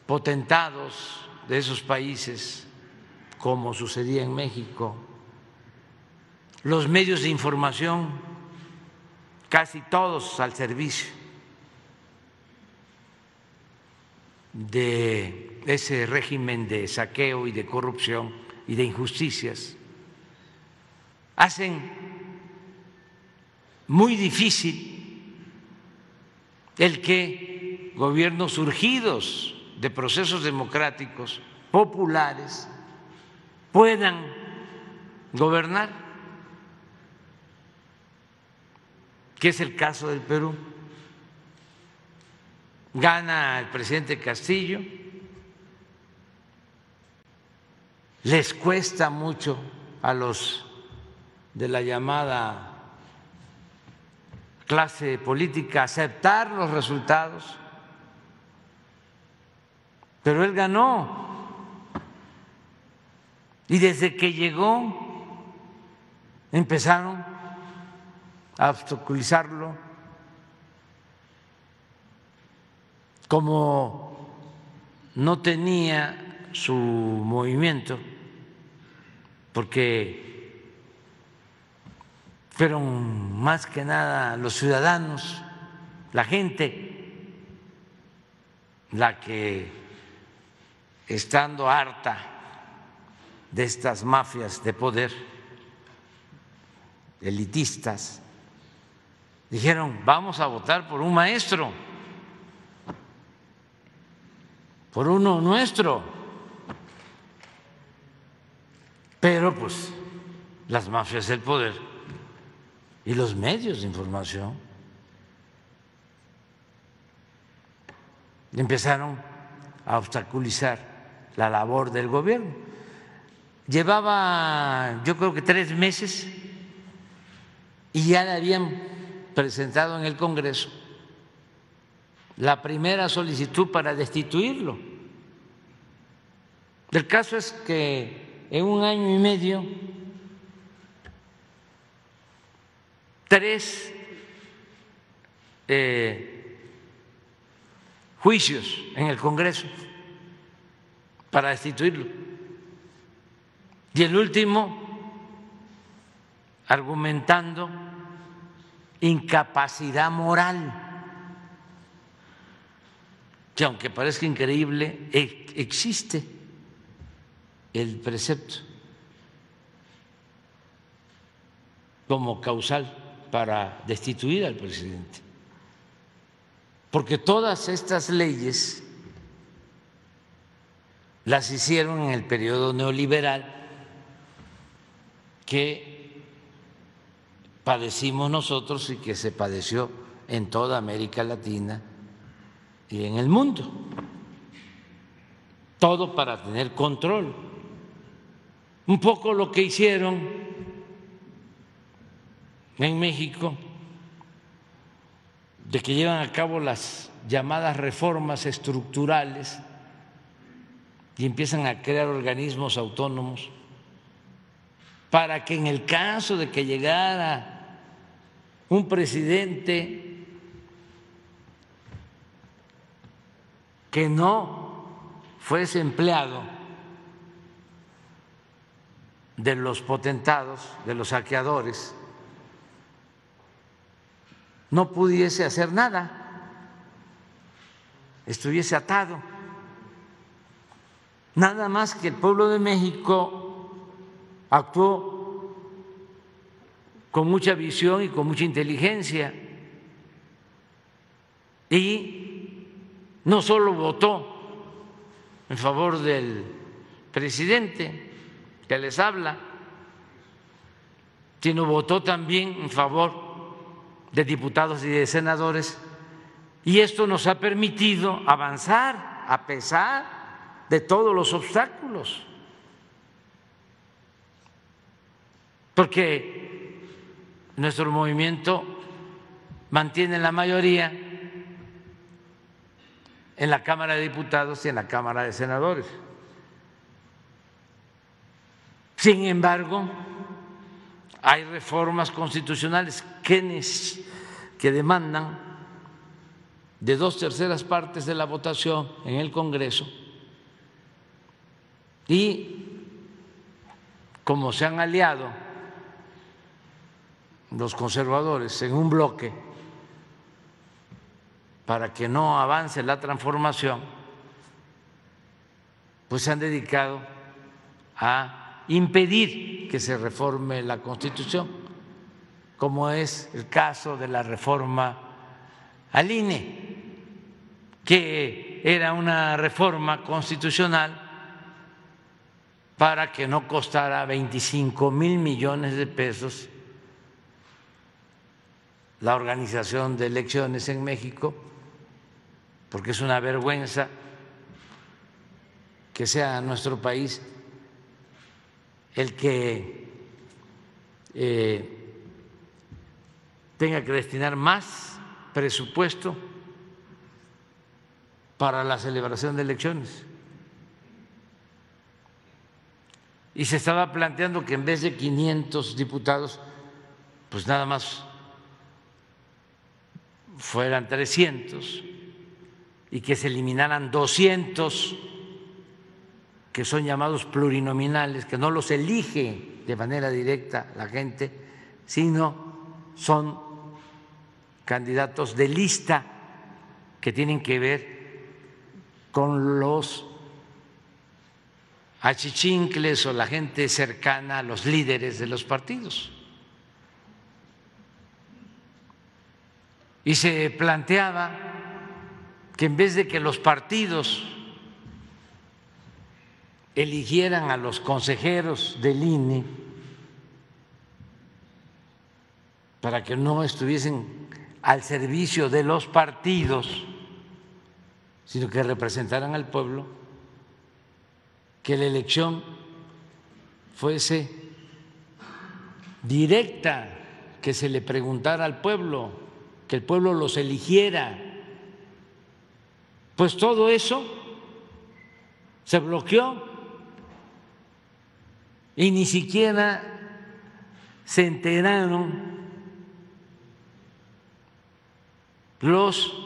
potentados de esos países, como sucedía en México, los medios de información, casi todos al servicio de ese régimen de saqueo y de corrupción y de injusticias, hacen muy difícil el que gobiernos surgidos de procesos democráticos populares puedan gobernar, que es el caso del Perú. Gana el presidente Castillo, les cuesta mucho a los de la llamada clase política aceptar los resultados, pero él ganó. Y desde que llegó empezaron a obstaculizarlo como no tenía su movimiento, porque fueron más que nada los ciudadanos, la gente, la que estando harta de estas mafias de poder elitistas, dijeron, vamos a votar por un maestro, por uno nuestro. Pero pues las mafias del poder y los medios de información empezaron a obstaculizar la labor del gobierno. Llevaba, yo creo que tres meses y ya le habían presentado en el Congreso la primera solicitud para destituirlo. El caso es que en un año y medio tres eh, juicios en el Congreso para destituirlo. Y el último argumentando incapacidad moral, que aunque parezca increíble, e, existe el precepto como causal para destituir al presidente. Porque todas estas leyes las hicieron en el periodo neoliberal que padecimos nosotros y que se padeció en toda América Latina y en el mundo. Todo para tener control. Un poco lo que hicieron en México, de que llevan a cabo las llamadas reformas estructurales y empiezan a crear organismos autónomos para que en el caso de que llegara un presidente que no fuese empleado de los potentados, de los saqueadores, no pudiese hacer nada, estuviese atado. Nada más que el pueblo de México actuó con mucha visión y con mucha inteligencia y no solo votó en favor del presidente que les habla, sino votó también en favor de diputados y de senadores y esto nos ha permitido avanzar a pesar de todos los obstáculos. Porque nuestro movimiento mantiene la mayoría en la Cámara de Diputados y en la Cámara de Senadores. Sin embargo, hay reformas constitucionales que demandan de dos terceras partes de la votación en el Congreso y como se han aliado los conservadores en un bloque para que no avance la transformación, pues se han dedicado a impedir que se reforme la Constitución, como es el caso de la reforma al INE, que era una reforma constitucional para que no costara 25 mil millones de pesos la organización de elecciones en México, porque es una vergüenza que sea nuestro país el que eh, tenga que destinar más presupuesto para la celebración de elecciones. Y se estaba planteando que en vez de 500 diputados, pues nada más fueran 300 y que se eliminaran 200 que son llamados plurinominales, que no los elige de manera directa la gente, sino son candidatos de lista que tienen que ver con los achichincles o la gente cercana a los líderes de los partidos. Y se planteaba que en vez de que los partidos eligieran a los consejeros del INE para que no estuviesen al servicio de los partidos, sino que representaran al pueblo, que la elección fuese directa, que se le preguntara al pueblo, que el pueblo los eligiera. Pues todo eso se bloqueó y ni siquiera se enteraron los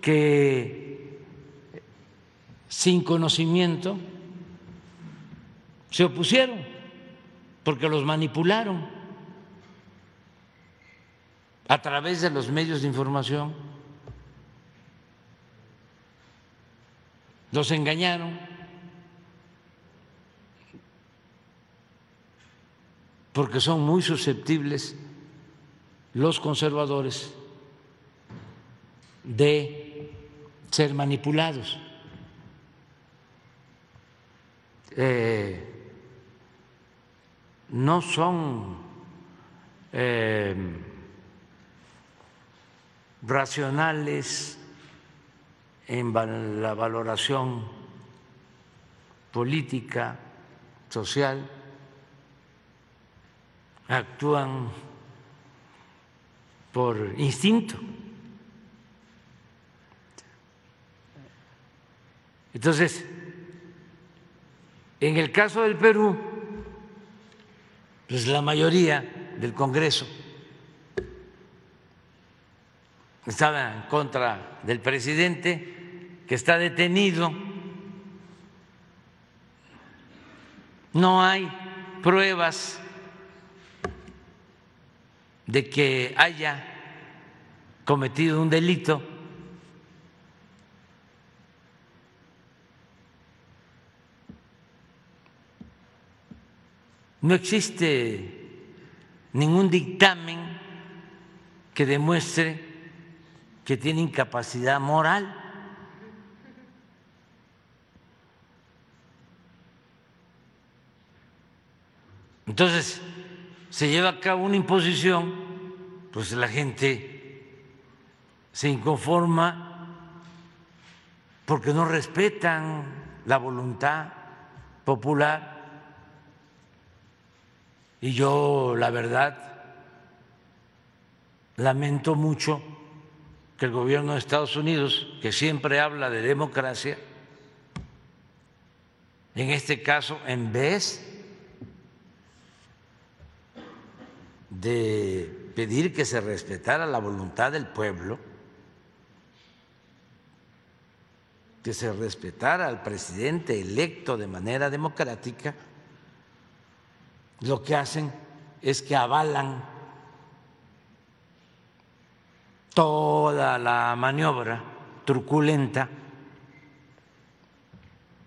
que sin conocimiento se opusieron porque los manipularon a través de los medios de información, los engañaron. porque son muy susceptibles los conservadores de ser manipulados. eh, no son eh, racionales en la valoración política, social, actúan por instinto. Entonces, en el caso del Perú, pues la mayoría del Congreso estaba en contra del presidente que está detenido. No hay pruebas de que haya cometido un delito. No existe ningún dictamen que demuestre que tiene incapacidad moral. Entonces, se lleva a cabo una imposición, pues la gente se inconforma porque no respetan la voluntad popular. Y yo, la verdad, lamento mucho que el gobierno de Estados Unidos, que siempre habla de democracia, en este caso, en vez de pedir que se respetara la voluntad del pueblo, que se respetara al presidente electo de manera democrática, lo que hacen es que avalan toda la maniobra truculenta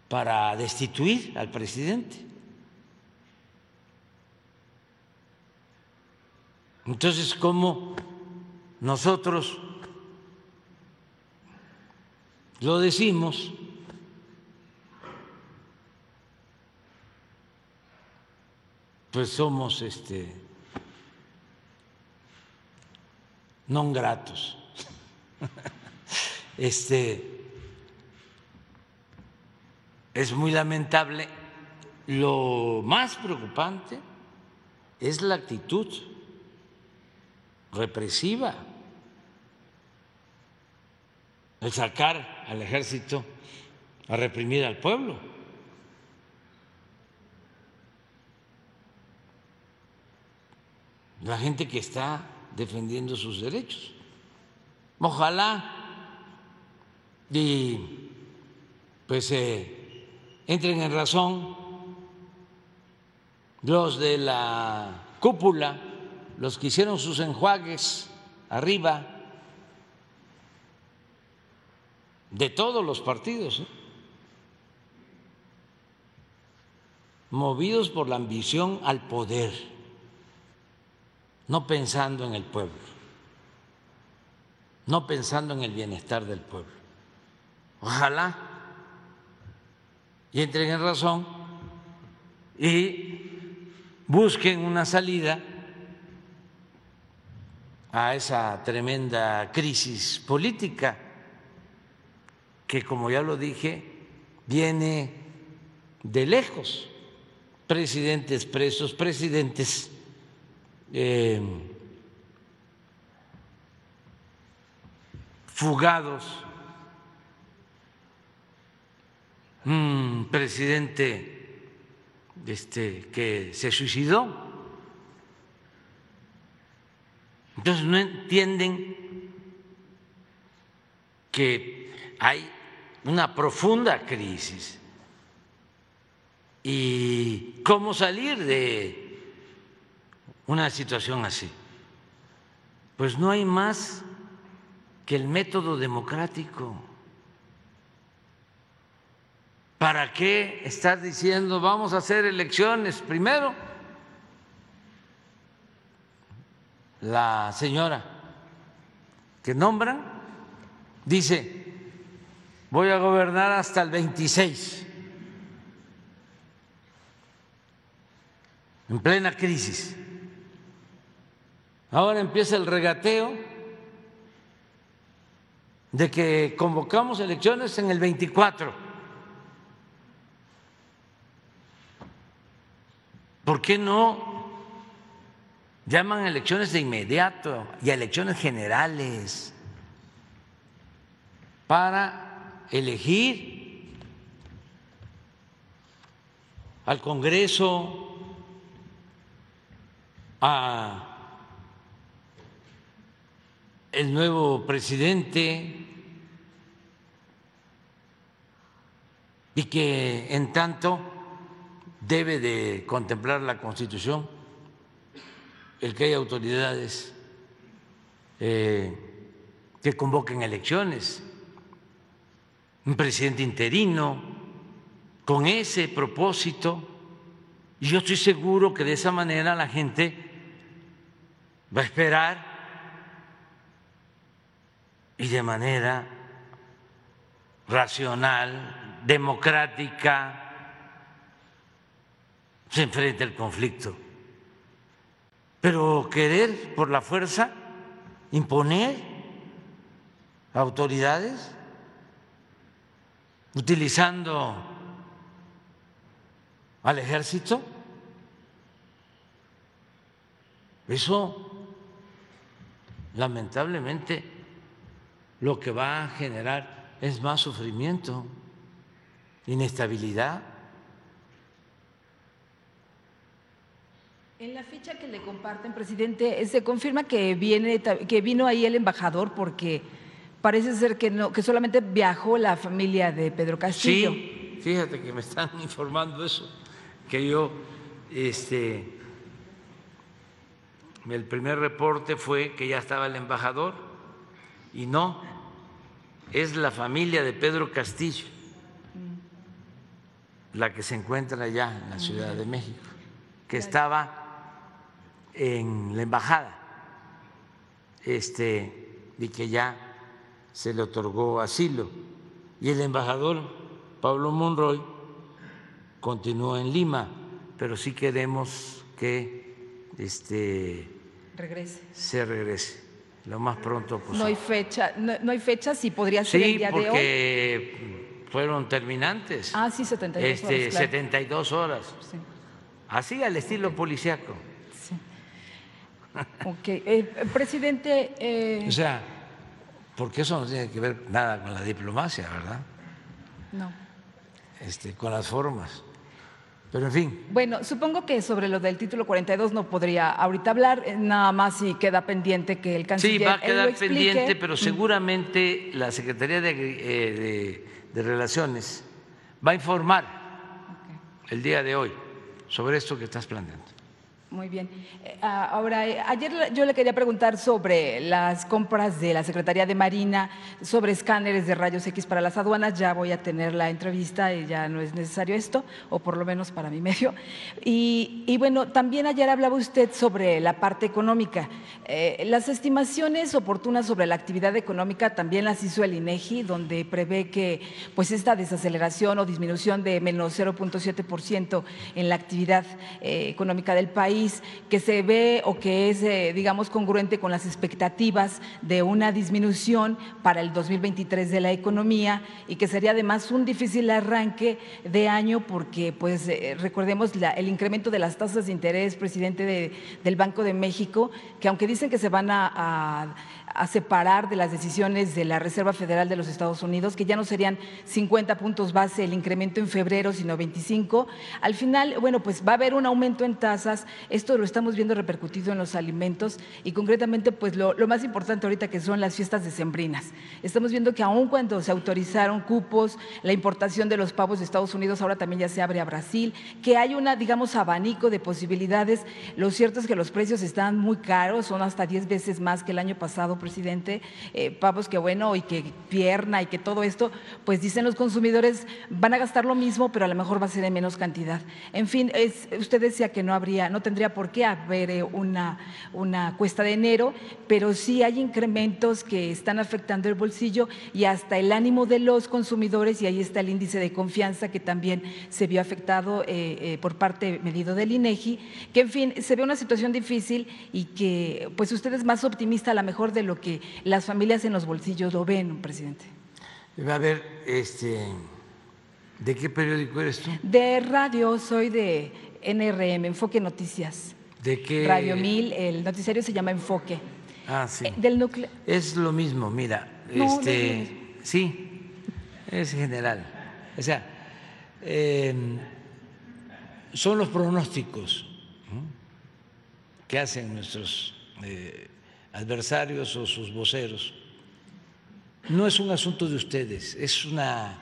para destituir al presidente. Entonces, ¿cómo nosotros lo decimos? pues somos este non gratos. Este es muy lamentable. Lo más preocupante es la actitud represiva, el sacar al ejército a reprimir al pueblo. la gente que está defendiendo sus derechos. Ojalá y pues eh, entren en razón los de la cúpula, los que hicieron sus enjuagues arriba de todos los partidos, ¿eh? movidos por la ambición al poder no pensando en el pueblo, no pensando en el bienestar del pueblo. Ojalá y entren en razón y busquen una salida a esa tremenda crisis política que, como ya lo dije, viene de lejos. Presidentes presos, presidentes eh, fugados, presidente este, que se suicidó. Entonces no entienden que hay una profunda crisis y cómo salir de una situación así? Pues no hay más que el método democrático. ¿Para qué estar diciendo vamos a hacer elecciones? Primero, la señora que nombran dice, voy a gobernar hasta el 26 en plena crisis. Ahora empieza el regateo de que convocamos elecciones en el 24. ¿Por qué no llaman elecciones de inmediato y a elecciones generales para elegir al Congreso, a el nuevo presidente y que en tanto debe de contemplar la Constitución el que haya autoridades eh, que convoquen elecciones, un presidente interino, con ese propósito. Y yo estoy seguro que de esa manera la gente va a esperar y de manera racional, democrática, se enfrenta el conflicto. Pero querer por la fuerza imponer autoridades utilizando al ejército, eso lamentablemente lo que va a generar es más sufrimiento, inestabilidad. En la ficha que le comparten, presidente, se confirma que viene que vino ahí el embajador porque parece ser que no que solamente viajó la familia de Pedro Castillo. Sí, fíjate que me están informando eso, que yo este el primer reporte fue que ya estaba el embajador y no, es la familia de Pedro Castillo la que se encuentra allá en la Ciudad de México, que estaba en la embajada este, y que ya se le otorgó asilo. Y el embajador Pablo Monroy continuó en Lima, pero sí queremos que este, regrese. se regrese lo más pronto posible. No hay fecha, no, hay fecha si podría ser el día de hoy. porque fueron terminantes. Ah, sí, 72 este, horas. Claro. 72 horas. Sí. Así al estilo policiaco. Ok. Eh, presidente. Eh... O sea, porque eso no tiene que ver nada con la diplomacia, ¿verdad? No. Este, con las formas. Pero en fin. Bueno, supongo que sobre lo del título 42 no podría ahorita hablar, eh, nada más si queda pendiente que el canciller. Sí, va a quedar pendiente, pero seguramente la Secretaría de, de, de, Relaciones va a informar okay. el día de hoy sobre esto que estás planteando. Muy bien. Eh, ahora, eh, ayer yo le quería preguntar sobre las compras de la Secretaría de Marina, sobre escáneres de rayos X para las aduanas. Ya voy a tener la entrevista y ya no es necesario esto, o por lo menos para mi medio. Y, y bueno, también ayer hablaba usted sobre la parte económica. Eh, las estimaciones oportunas sobre la actividad económica también las hizo el INEGI, donde prevé que pues esta desaceleración o disminución de menos 0.7% en la actividad económica del país que se ve o que es, eh, digamos, congruente con las expectativas de una disminución para el 2023 de la economía y que sería además un difícil arranque de año porque, pues, eh, recordemos el incremento de las tasas de interés, presidente de, del Banco de México, que aunque dicen que se van a a separar de las decisiones de la Reserva Federal de los Estados Unidos, que ya no serían 50 puntos base el incremento en febrero, sino 25. Al final, bueno, pues va a haber un aumento en tasas, esto lo estamos viendo repercutido en los alimentos y concretamente, pues lo, más importante ahorita que son las fiestas decembrinas. Estamos viendo que aun cuando se autorizaron cupos, la importación de los pavos de Estados Unidos ahora también ya se abre a Brasil, que hay una, digamos, abanico de posibilidades. Lo cierto es que los precios están muy caros, son hasta 10 veces más que el año pasado, presidente, eh, pavos que bueno y que pierna y que todo esto, pues dicen los consumidores van a gastar lo mismo, pero a lo mejor va a ser en menos cantidad. En fin, usted decía que no habría, no tendría por qué haber eh, una, una cuesta de enero, pero sí hay incrementos que están afectando el bolsillo y hasta el ánimo de los consumidores, y ahí está el índice de confianza que también se vio afectado eh, por parte medido del INEGI, que en fin, se ve una situación difícil y que pues usted es más optimista a lo mejor de lo que las familias en los bolsillos lo ven, presidente. A ver, este, ¿de qué periódico eres tú? De radio, soy de NRM, Enfoque Noticias. ¿De qué? Radio 1000, el noticiario se llama Enfoque. Ah, sí. Eh, del núcleo. Es lo mismo, mira, No, este, no sí, es general. O sea, eh, son los pronósticos que hacen nuestros eh, adversarios o sus voceros. No es un asunto de ustedes, es una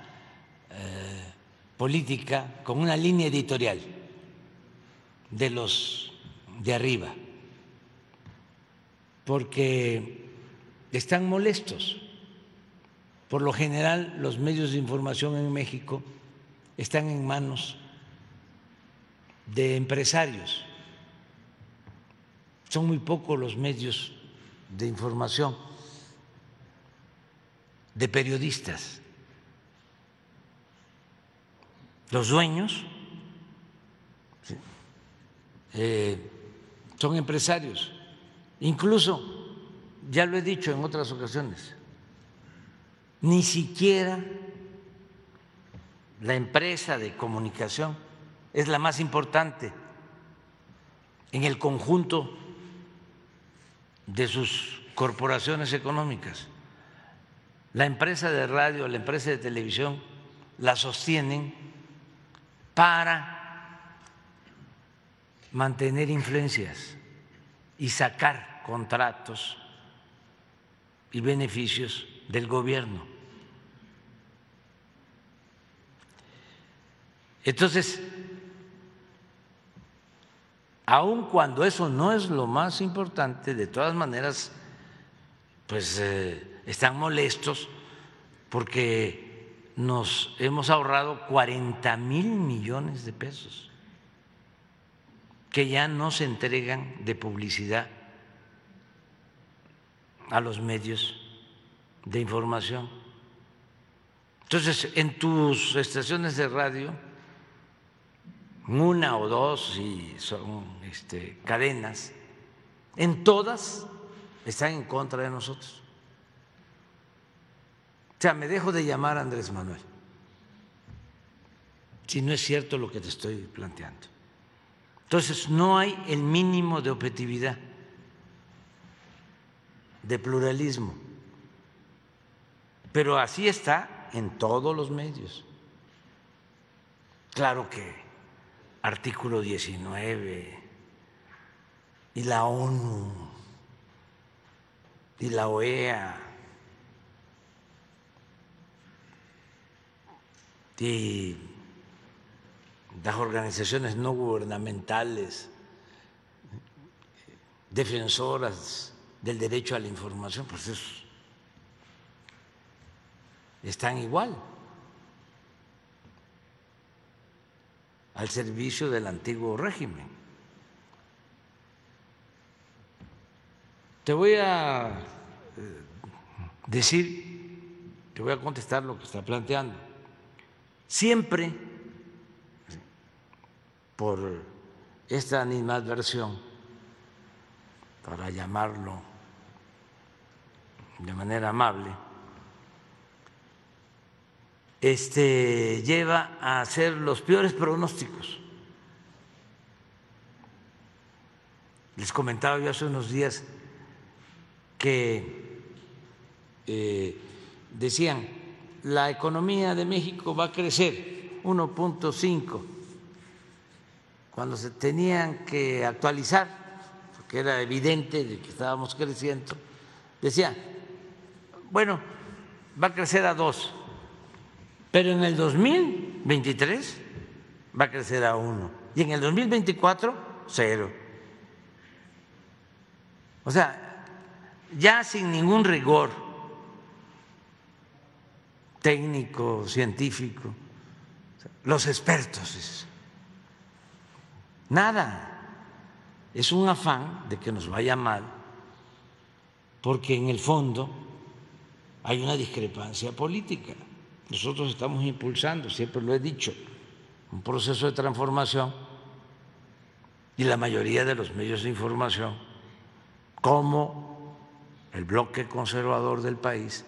eh, política con una línea editorial de los de arriba, porque están molestos. Por lo general, los medios de información en México están en manos de empresarios. Son muy pocos los medios de información, de periodistas. Los dueños eh, son empresarios. Incluso, ya lo he dicho en otras ocasiones, ni siquiera la empresa de comunicación es la más importante en el conjunto de sus corporaciones económicas. La empresa de radio, la empresa de televisión la sostienen para mantener influencias y sacar contratos y beneficios del gobierno. Entonces, aun cuando eso no es lo más importante, de todas maneras, pues eh, están molestos porque nos hemos ahorrado 40 mil millones de pesos que ya no se entregan de publicidad a los medios de información. Entonces, en tus estaciones de radio, una o dos, y son este, cadenas, en todas están en contra de nosotros. O sea, me dejo de llamar Andrés Manuel, si no es cierto lo que te estoy planteando. Entonces, no hay el mínimo de objetividad, de pluralismo, pero así está en todos los medios. Claro que artículo 19 y la ONU y la OEA y las organizaciones no gubernamentales defensoras del derecho a la información, pues eso, están igual. al servicio del antiguo régimen. Te voy a eh, decir, te voy a contestar lo que está planteando. Siempre, por esta animadversión, para llamarlo de manera amable, este, lleva a hacer los peores pronósticos. Les comentaba yo hace unos días que eh, decían, la economía de México va a crecer 1.5, cuando se tenían que actualizar, porque era evidente de que estábamos creciendo, decían, bueno, va a crecer a 2 pero en el 2023 va a crecer a uno y en el 2024 cero. O sea, ya sin ningún rigor técnico, científico, los expertos. Nada. Es un afán de que nos vaya mal, porque en el fondo hay una discrepancia política. Nosotros estamos impulsando, siempre lo he dicho, un proceso de transformación y la mayoría de los medios de información, como el bloque conservador del país,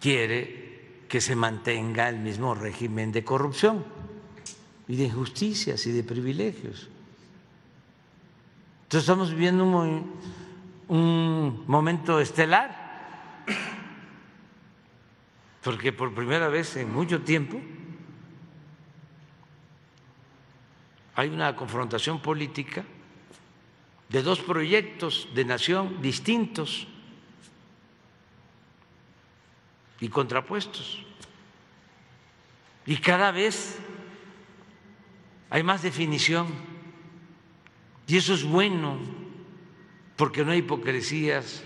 quiere que se mantenga el mismo régimen de corrupción y de injusticias y de privilegios. Entonces estamos viviendo un, un momento estelar, porque por primera vez en mucho tiempo hay una confrontación política de dos proyectos de nación distintos y contrapuestos. Y cada vez hay más definición. Y eso es bueno, porque no hay hipocresías,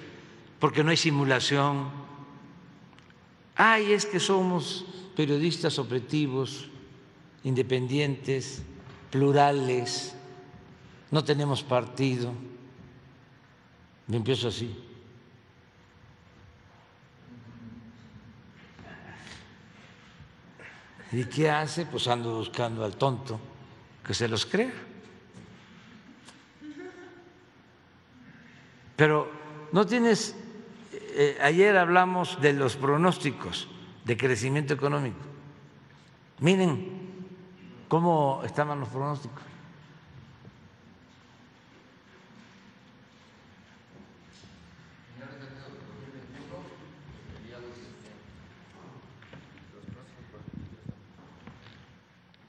porque no hay simulación. Ay, es que somos periodistas objetivos, independientes, plurales, no tenemos partido. Me empiezo así. ¿Y qué hace? Pues ando buscando al tonto que se los crea. Pero no tienes, eh, ayer hablamos de los pronósticos de crecimiento económico. Miren cómo estaban los pronósticos.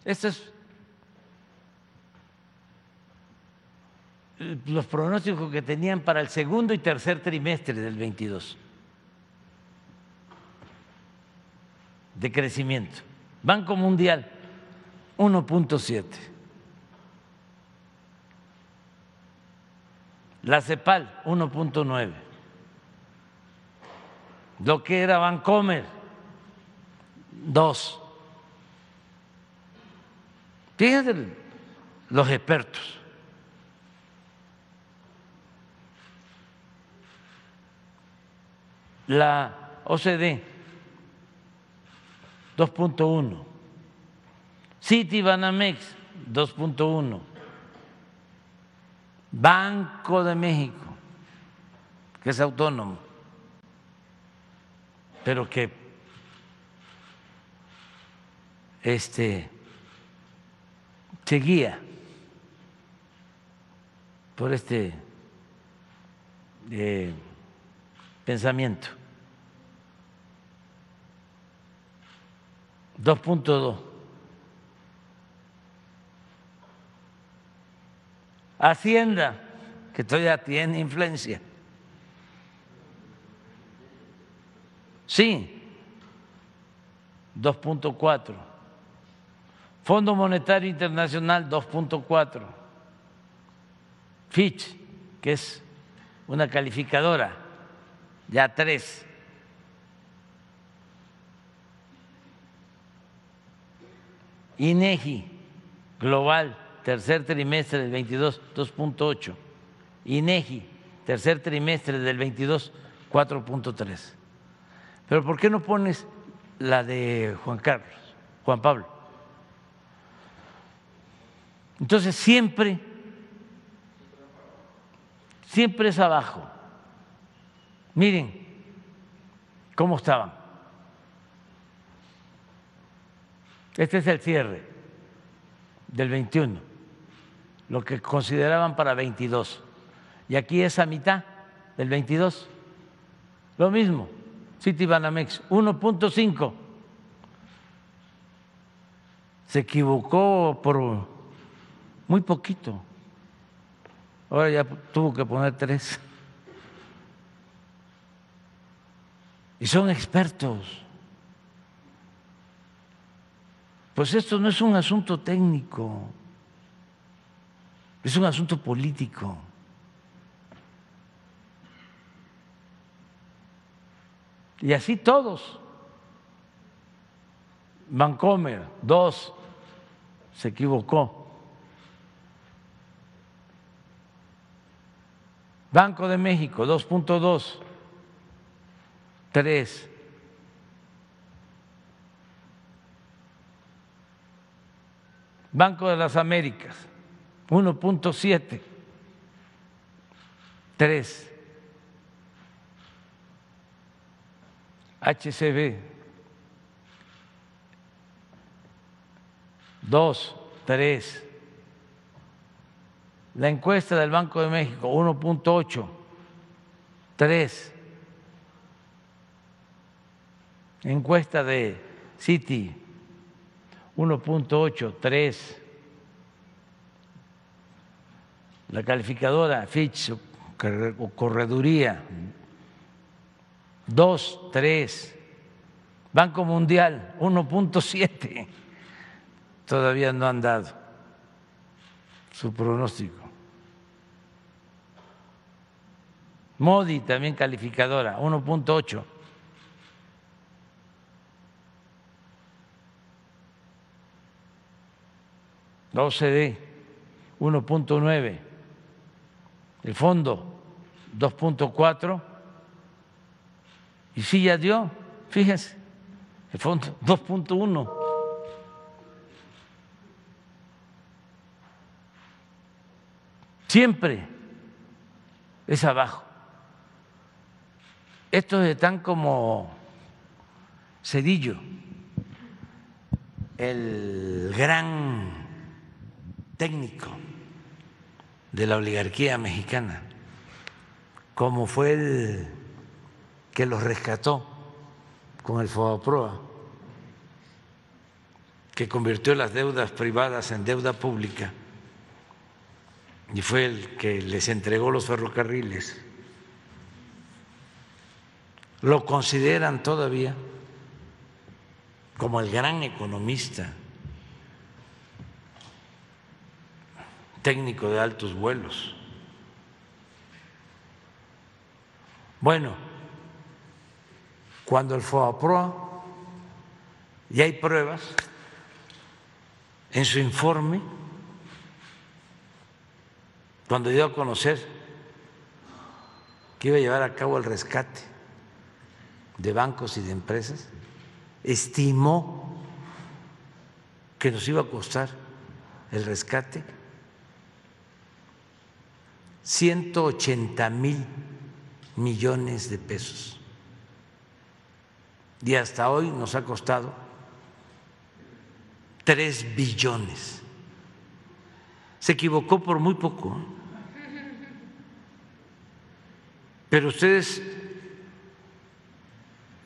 Estos los pronósticos que tenían para el segundo y tercer trimestre del 22 de crecimiento. Banco Mundial 1.7. La CEPAL 1.9. Lo que era Bancomer 2. Fíjense los expertos. La OCDE 2.1, City Banamex 2.1, Banco de México, que es autónomo, pero que este seguía por este eh, pensamiento. 2.2. Hacienda, que todavía tiene influencia. Sí, 2.4. Fondo Monetario Internacional 2.4. Fitch, que es una calificadora, ya 3. INEGI global, tercer trimestre del 22, 2.8. INEGI, tercer trimestre del 22, 4.3. Pero ¿por qué no pones la de Juan Carlos, Juan Pablo? Entonces siempre, siempre es abajo. Miren cómo estaban. Este es el cierre del 21, lo que consideraban para 22. Y aquí es a mitad del 22. Lo mismo, City Banamex, 1.5. Se equivocó por muy poquito. Ahora ya tuvo que poner tres. Y son expertos. Pues esto no es un asunto técnico, es un asunto político. Y así todos. Vancomer, dos, se equivocó. Banco de México, 2.2, 3. Banco de las Américas, 1.7, 3. HCB, 2, 3. La encuesta del Banco de México, 1.8, 3. Encuesta de Citi, 1.8, 3. La calificadora Fitch correduría, 2, 3. Banco Mundial, 1.7. Todavía no han dado su pronóstico. Modi también calificadora, 1.8. La OCDE, 1.9. El fondo, 2.4. Y sí ya dio, fíjense, el fondo, 2.1. Siempre es abajo. Estos están como Cedillo, el gran técnico de la oligarquía mexicana, como fue el que los rescató con el FOAPROA, que convirtió las deudas privadas en deuda pública y fue el que les entregó los ferrocarriles lo consideran todavía como el gran economista, técnico de altos vuelos. Bueno, cuando el FOAPROA ya hay pruebas en su informe, cuando dio a conocer que iba a llevar a cabo el rescate de bancos y de empresas, estimó que nos iba a costar el rescate 180 mil millones de pesos. Y hasta hoy nos ha costado 3 billones. Se equivocó por muy poco. Pero ustedes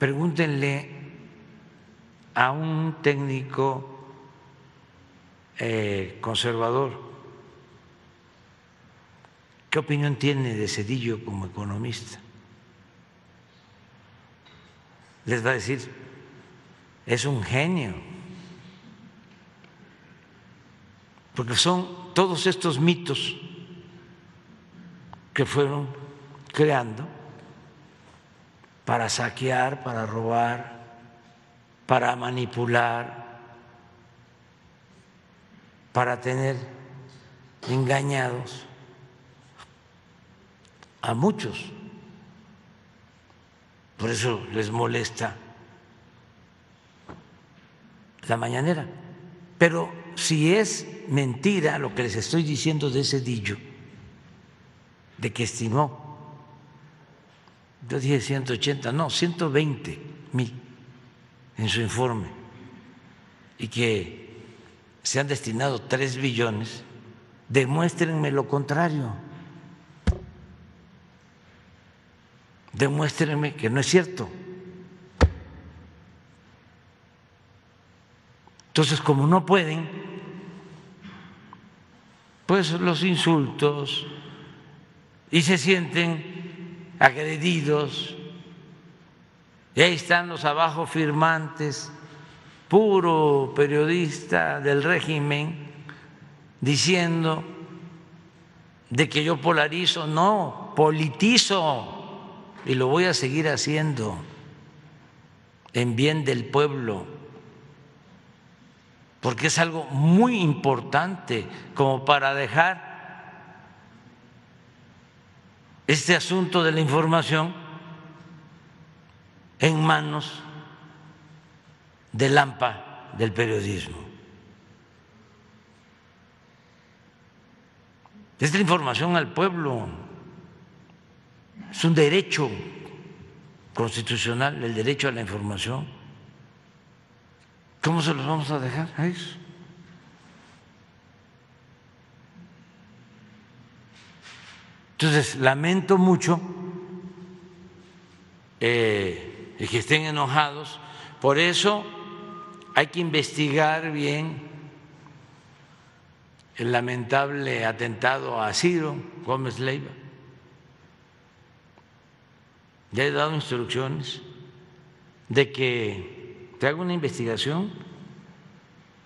Pregúntenle a un técnico eh, conservador qué opinión tiene de Cedillo como economista. Les va a decir, es un genio, porque son todos estos mitos que fueron creando para saquear, para robar, para manipular, para tener engañados a muchos. Por eso les molesta la mañanera. Pero si es mentira lo que les estoy diciendo de ese dillo, de que estimó yo dije 180, no, 120 mil en su informe, y que se han destinado 3 billones, demuéstrenme lo contrario. Demuéstrenme que no es cierto. Entonces, como no pueden, pues los insultos y se sienten agredidos, y ahí están los abajo firmantes, puro periodista del régimen, diciendo de que yo polarizo, no, politizo, y lo voy a seguir haciendo. en bien del pueblo, porque es algo muy importante como para dejar este asunto de la información en manos del AMPA del periodismo. Es la información al pueblo, es un derecho constitucional, el derecho a la información. ¿Cómo se los vamos a dejar a eso? Entonces, lamento mucho eh, que estén enojados, por eso hay que investigar bien el lamentable atentado a Ciro Gómez Leiva. Ya he dado instrucciones de que te haga una investigación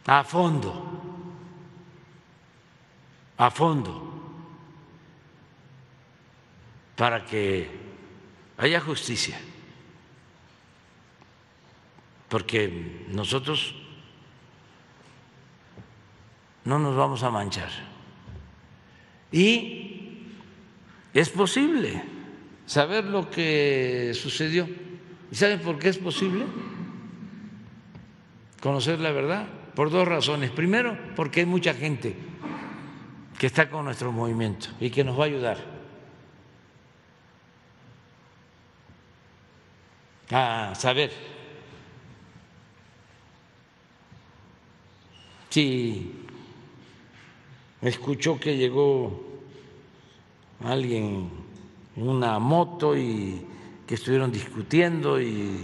a fondo, a fondo para que haya justicia, porque nosotros no nos vamos a manchar. Y es posible saber lo que sucedió. ¿Y saben por qué es posible? Conocer la verdad. Por dos razones. Primero, porque hay mucha gente que está con nuestro movimiento y que nos va a ayudar. A saber. Si escuchó que llegó alguien en una moto y que estuvieron discutiendo y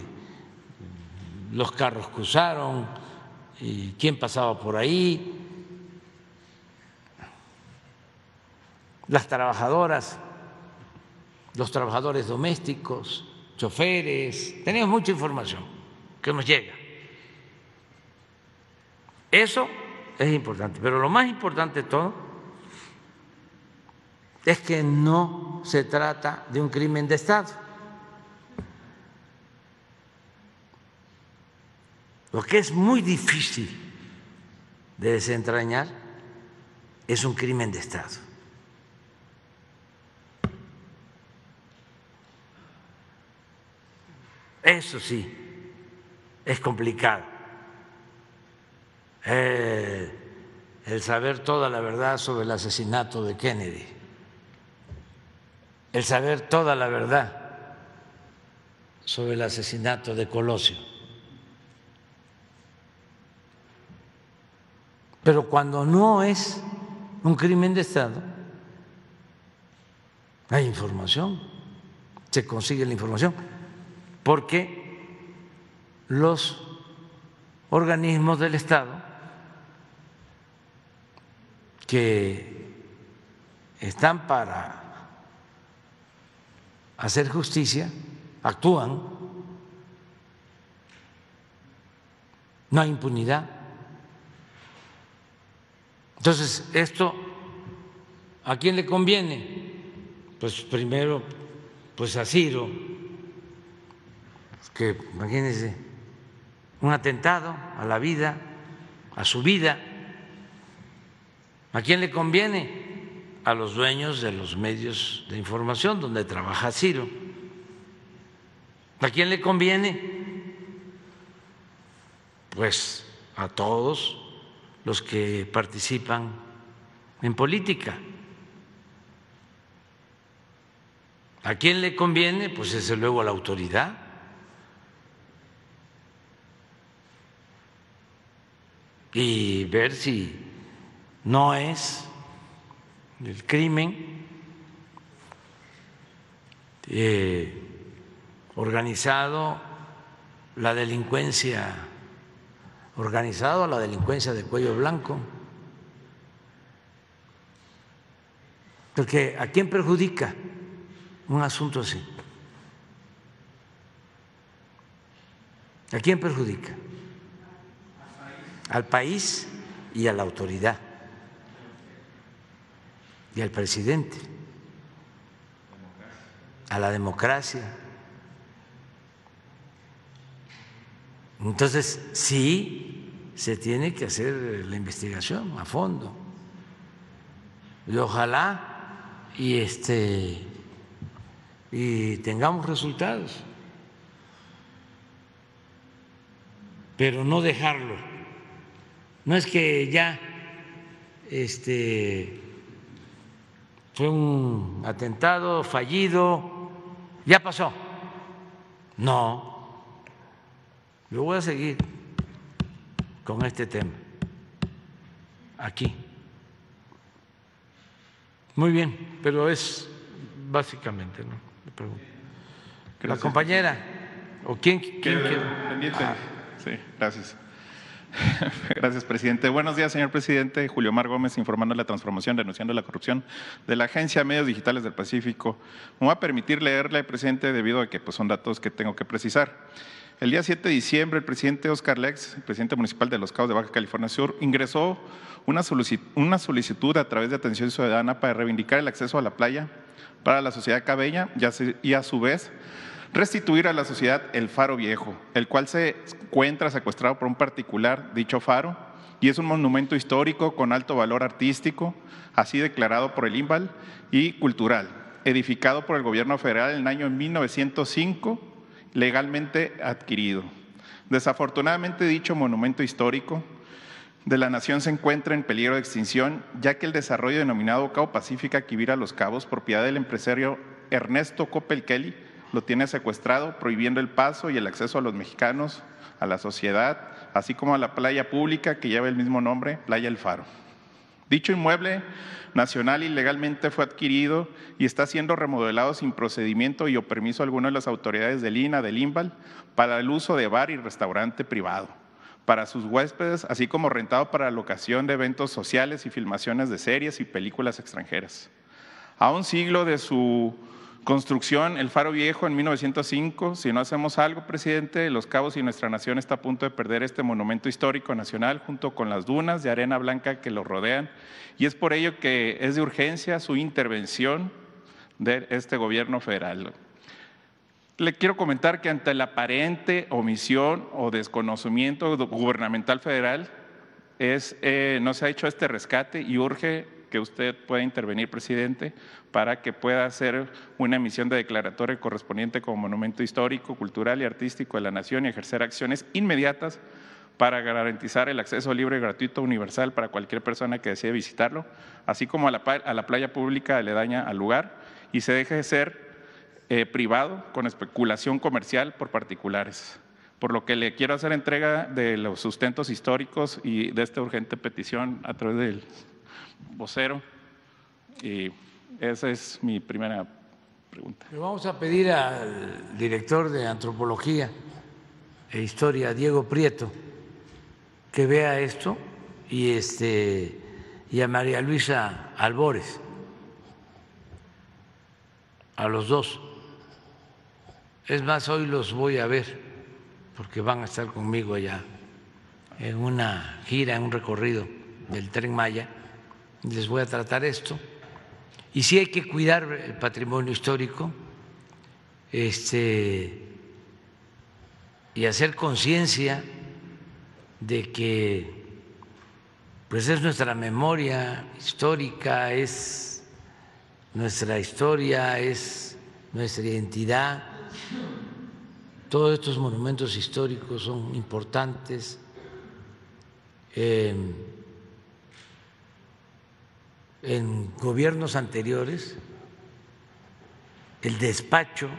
los carros cruzaron y quién pasaba por ahí, las trabajadoras, los trabajadores domésticos, choferes, tenemos mucha información que nos llega. Eso es importante, pero lo más importante de todo es que no se trata de un crimen de Estado. Lo que es muy difícil de desentrañar es un crimen de Estado. Eso sí, es complicado. Eh, el saber toda la verdad sobre el asesinato de Kennedy, el saber toda la verdad sobre el asesinato de Colosio. Pero cuando no es un crimen de Estado, hay información, se consigue la información porque los organismos del Estado que están para hacer justicia actúan, no hay impunidad. Entonces, esto, ¿a quién le conviene? Pues primero, pues a Ciro, que imagínense, un atentado a la vida, a su vida. ¿A quién le conviene? A los dueños de los medios de información donde trabaja Ciro. ¿A quién le conviene? Pues a todos los que participan en política. ¿A quién le conviene? Pues desde luego a la autoridad. Y ver si no es el crimen eh, organizado, la delincuencia organizado, la delincuencia de cuello blanco. Porque ¿a quién perjudica un asunto así? ¿A quién perjudica? Al país y a la autoridad y al presidente, a la democracia. Entonces, sí, se tiene que hacer la investigación a fondo. Y ojalá y este y tengamos resultados. Pero no dejarlo. No es que ya este fue un atentado fallido, ya pasó. No, yo voy a seguir con este tema aquí. Muy bien, pero es básicamente, ¿no? La compañera, ¿o quién? quién, Pendiente. Ah. Sí, gracias. Gracias, presidente. Buenos días, señor presidente. Julio Mar Gómez, informando de la transformación, denunciando la corrupción de la Agencia Medios Digitales del Pacífico. Me voy a permitir leerle, presidente, debido a que pues, son datos que tengo que precisar. El día 7 de diciembre, el presidente Oscar Lex, presidente municipal de Los Cabos de Baja California Sur, ingresó una solicitud a través de Atención Ciudadana para reivindicar el acceso a la playa para la sociedad cabeña y a su vez restituir a la sociedad el faro viejo, el cual se encuentra secuestrado por un particular, dicho faro, y es un monumento histórico con alto valor artístico, así declarado por el INVAL, y cultural, edificado por el gobierno federal en el año 1905, legalmente adquirido. Desafortunadamente dicho monumento histórico de la nación se encuentra en peligro de extinción, ya que el desarrollo denominado Cabo Pacífica Quivira Los Cabos, propiedad del empresario Ernesto Coppel Kelly, lo tiene secuestrado, prohibiendo el paso y el acceso a los mexicanos, a la sociedad, así como a la playa pública que lleva el mismo nombre, Playa El Faro. Dicho inmueble nacional ilegalmente fue adquirido y está siendo remodelado sin procedimiento y o permiso alguno de las autoridades del INA, del INVAL, para el uso de bar y restaurante privado para sus huéspedes, así como rentado para la locación de eventos sociales y filmaciones de series y películas extranjeras. A un siglo de su construcción, el Faro Viejo en 1905, si no hacemos algo, presidente, Los Cabos y nuestra nación está a punto de perder este monumento histórico nacional junto con las dunas de arena blanca que lo rodean y es por ello que es de urgencia su intervención de este gobierno federal. Le quiero comentar que ante la aparente omisión o desconocimiento gubernamental federal, es, eh, no se ha hecho este rescate y urge que usted pueda intervenir, presidente, para que pueda hacer una emisión de declaratoria correspondiente como monumento histórico, cultural y artístico de la nación y ejercer acciones inmediatas para garantizar el acceso libre, gratuito, universal para cualquier persona que desee visitarlo, así como a la, a la playa pública aledaña al lugar, y se deje de ser eh, privado con especulación comercial por particulares. Por lo que le quiero hacer entrega de los sustentos históricos y de esta urgente petición a través del vocero. Y esa es mi primera pregunta. Le vamos a pedir al director de Antropología e Historia, Diego Prieto, que vea esto y, este, y a María Luisa Albores, a los dos es más, hoy los voy a ver porque van a estar conmigo allá en una gira, en un recorrido del tren Maya. Les voy a tratar esto. Y sí hay que cuidar el patrimonio histórico este, y hacer conciencia de que pues es nuestra memoria histórica, es nuestra historia, es nuestra identidad todos estos monumentos históricos son importantes. En gobiernos anteriores, el despacho,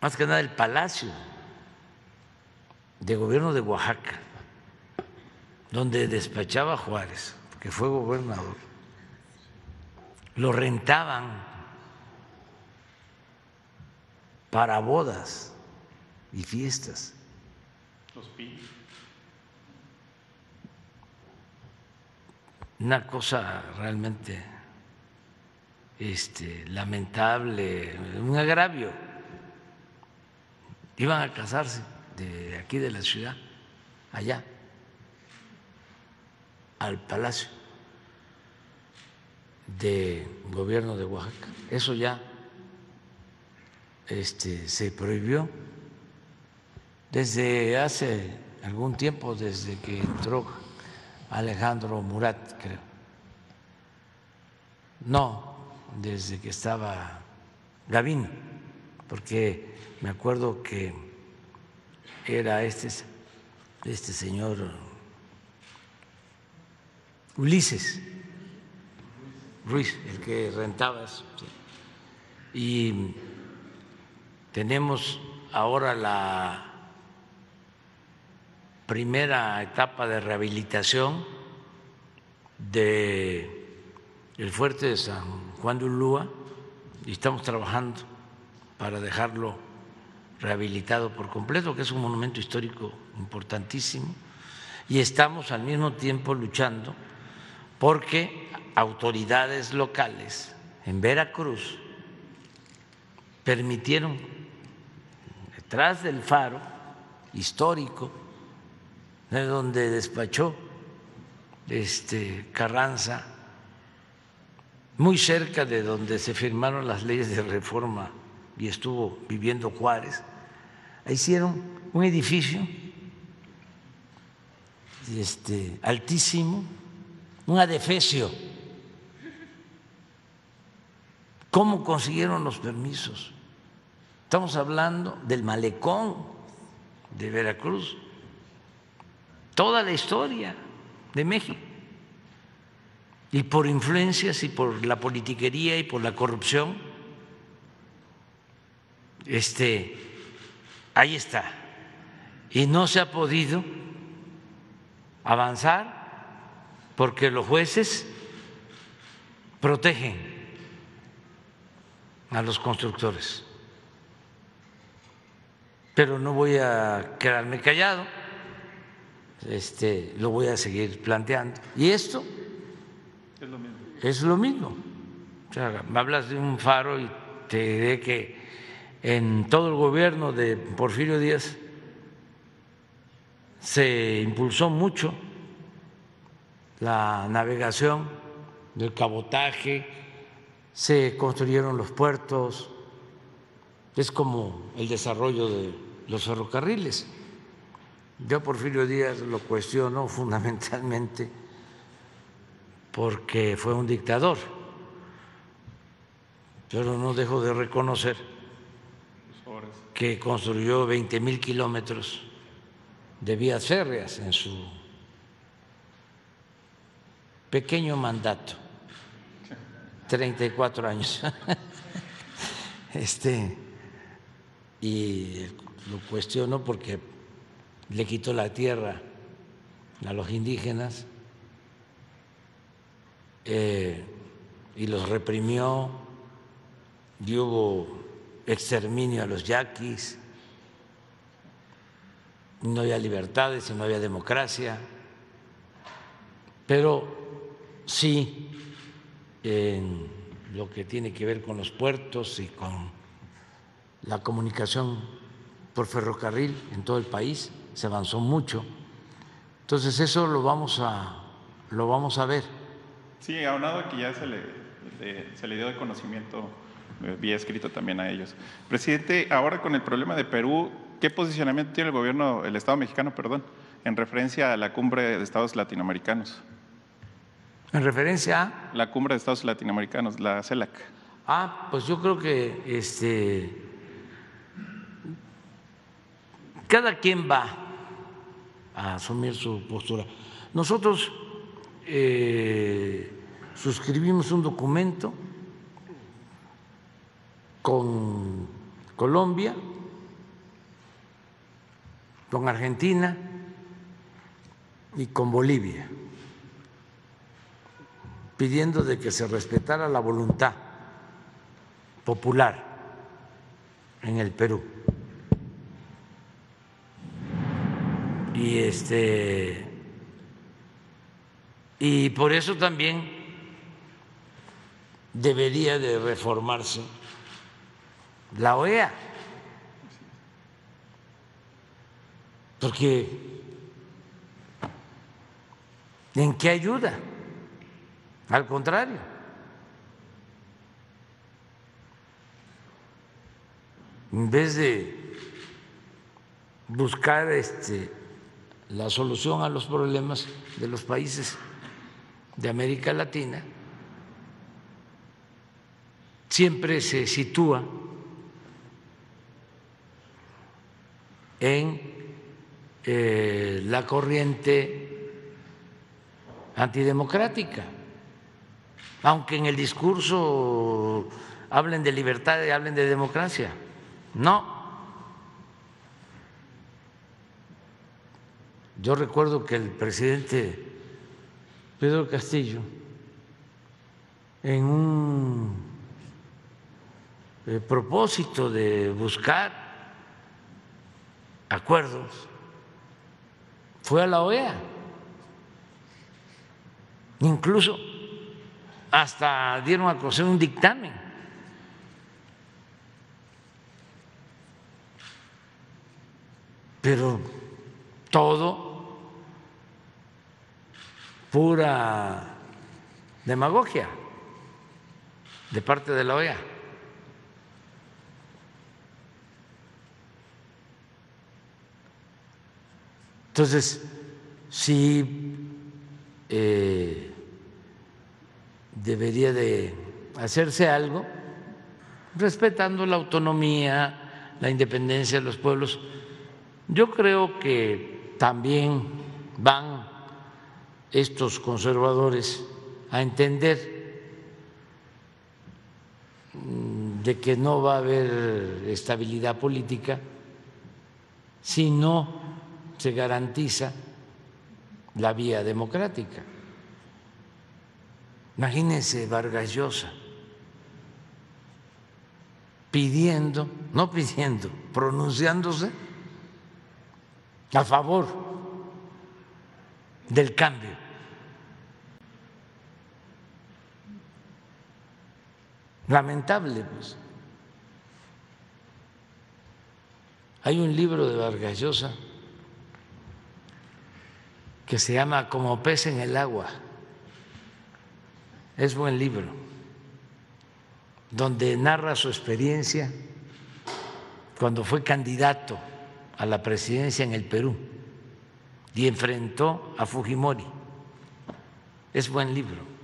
más que nada el palacio de gobierno de Oaxaca, donde despachaba Juárez, que fue gobernador, lo rentaban para bodas y fiestas. Los Una cosa realmente este, lamentable, un agravio. Iban a casarse de aquí de la ciudad, allá, al palacio de gobierno de Oaxaca. Eso ya este, se prohibió desde hace algún tiempo, desde que entró Alejandro Murat, creo. No, desde que estaba Gavino, porque me acuerdo que era este, este señor Ulises Ruiz, el que rentaba eso. Y tenemos ahora la primera etapa de rehabilitación de el fuerte de San Juan de Ulúa y estamos trabajando para dejarlo rehabilitado por completo, que es un monumento histórico importantísimo, y estamos al mismo tiempo luchando porque autoridades locales en Veracruz permitieron detrás del faro histórico de donde despachó este Carranza muy cerca de donde se firmaron las leyes de reforma y estuvo viviendo Juárez, hicieron un edificio este, altísimo, un adefesio. ¿Cómo consiguieron los permisos? Estamos hablando del malecón de Veracruz, toda la historia de México. Y por influencias y por la politiquería y por la corrupción, este, ahí está. Y no se ha podido avanzar porque los jueces protegen a los constructores. Pero no voy a quedarme callado, este, lo voy a seguir planteando. Y esto es lo mismo. Es lo mismo. O sea, me hablas de un faro y te diré que en todo el gobierno de Porfirio Díaz se impulsó mucho la navegación del cabotaje, se construyeron los puertos, es como el desarrollo de los ferrocarriles. Yo Porfirio Díaz lo cuestiono fundamentalmente porque fue un dictador, pero no dejo de reconocer que construyó 20 mil kilómetros de vías férreas en su pequeño mandato, 34 años. Este, y lo cuestiono porque le quitó la tierra a los indígenas eh, y los reprimió, y hubo exterminio a los yaquis, no había libertades y no había democracia, pero sí en lo que tiene que ver con los puertos y con la comunicación por ferrocarril en todo el país se avanzó mucho. Entonces eso lo vamos a lo vamos a ver. Sí, aunado a que ya se le, se le dio de conocimiento eh, vía escrito también a ellos. Presidente, ahora con el problema de Perú, ¿qué posicionamiento tiene el gobierno, el Estado mexicano, perdón, en referencia a la cumbre de Estados latinoamericanos? En referencia a la cumbre de Estados latinoamericanos, la CELAC. Ah, pues yo creo que este cada quien va a asumir su postura. Nosotros eh, suscribimos un documento con Colombia, con Argentina y con Bolivia, pidiendo de que se respetara la voluntad popular en el Perú. Y este y por eso también debería de reformarse la OEA. Porque ¿en qué ayuda? Al contrario. En vez de buscar este, la solución a los problemas de los países de América Latina, siempre se sitúa en eh, la corriente antidemocrática, aunque en el discurso hablen de libertad y hablen de democracia. No. Yo recuerdo que el presidente Pedro Castillo, en un eh, propósito de buscar acuerdos, fue a la OEA. Incluso hasta dieron a conocer un dictamen. Pero todo pura demagogia de parte de la OEA. Entonces, sí eh, debería de hacerse algo respetando la autonomía, la independencia de los pueblos. Yo creo que también van estos conservadores a entender mm, de que no va a haber estabilidad política si no se garantiza la vía democrática. Imagínense Vargas Llosa pidiendo, no pidiendo, pronunciándose a favor del cambio. Lamentable, pues. Hay un libro de Vargas Llosa que se llama Como pez en el agua. Es buen libro, donde narra su experiencia cuando fue candidato a la presidencia en el Perú y enfrentó a Fujimori. Es buen libro.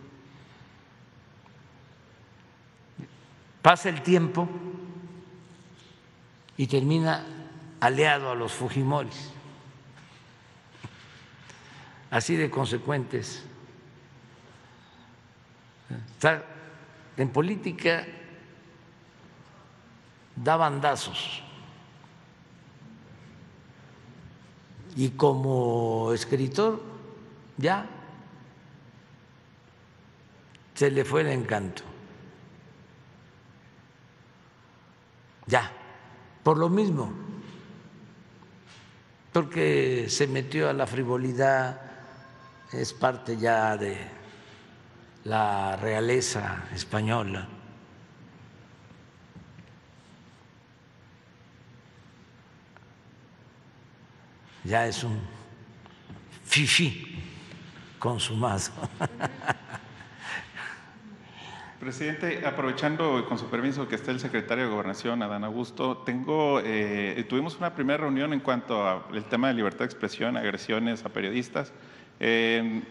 Pasa el tiempo y termina aliado a los Fujimoris así de consecuentes. en política da bandazos y como escritor ya se le fue el encanto. Ya, por lo mismo, porque se metió a la frivolidad, es parte ya de la realeza española. Ya es un fifi consumado. Presidente, aprovechando con su permiso que esté el secretario de Gobernación, Adán Augusto, tengo, eh, tuvimos una primera reunión en cuanto al tema de libertad de expresión, agresiones a periodistas. Eh,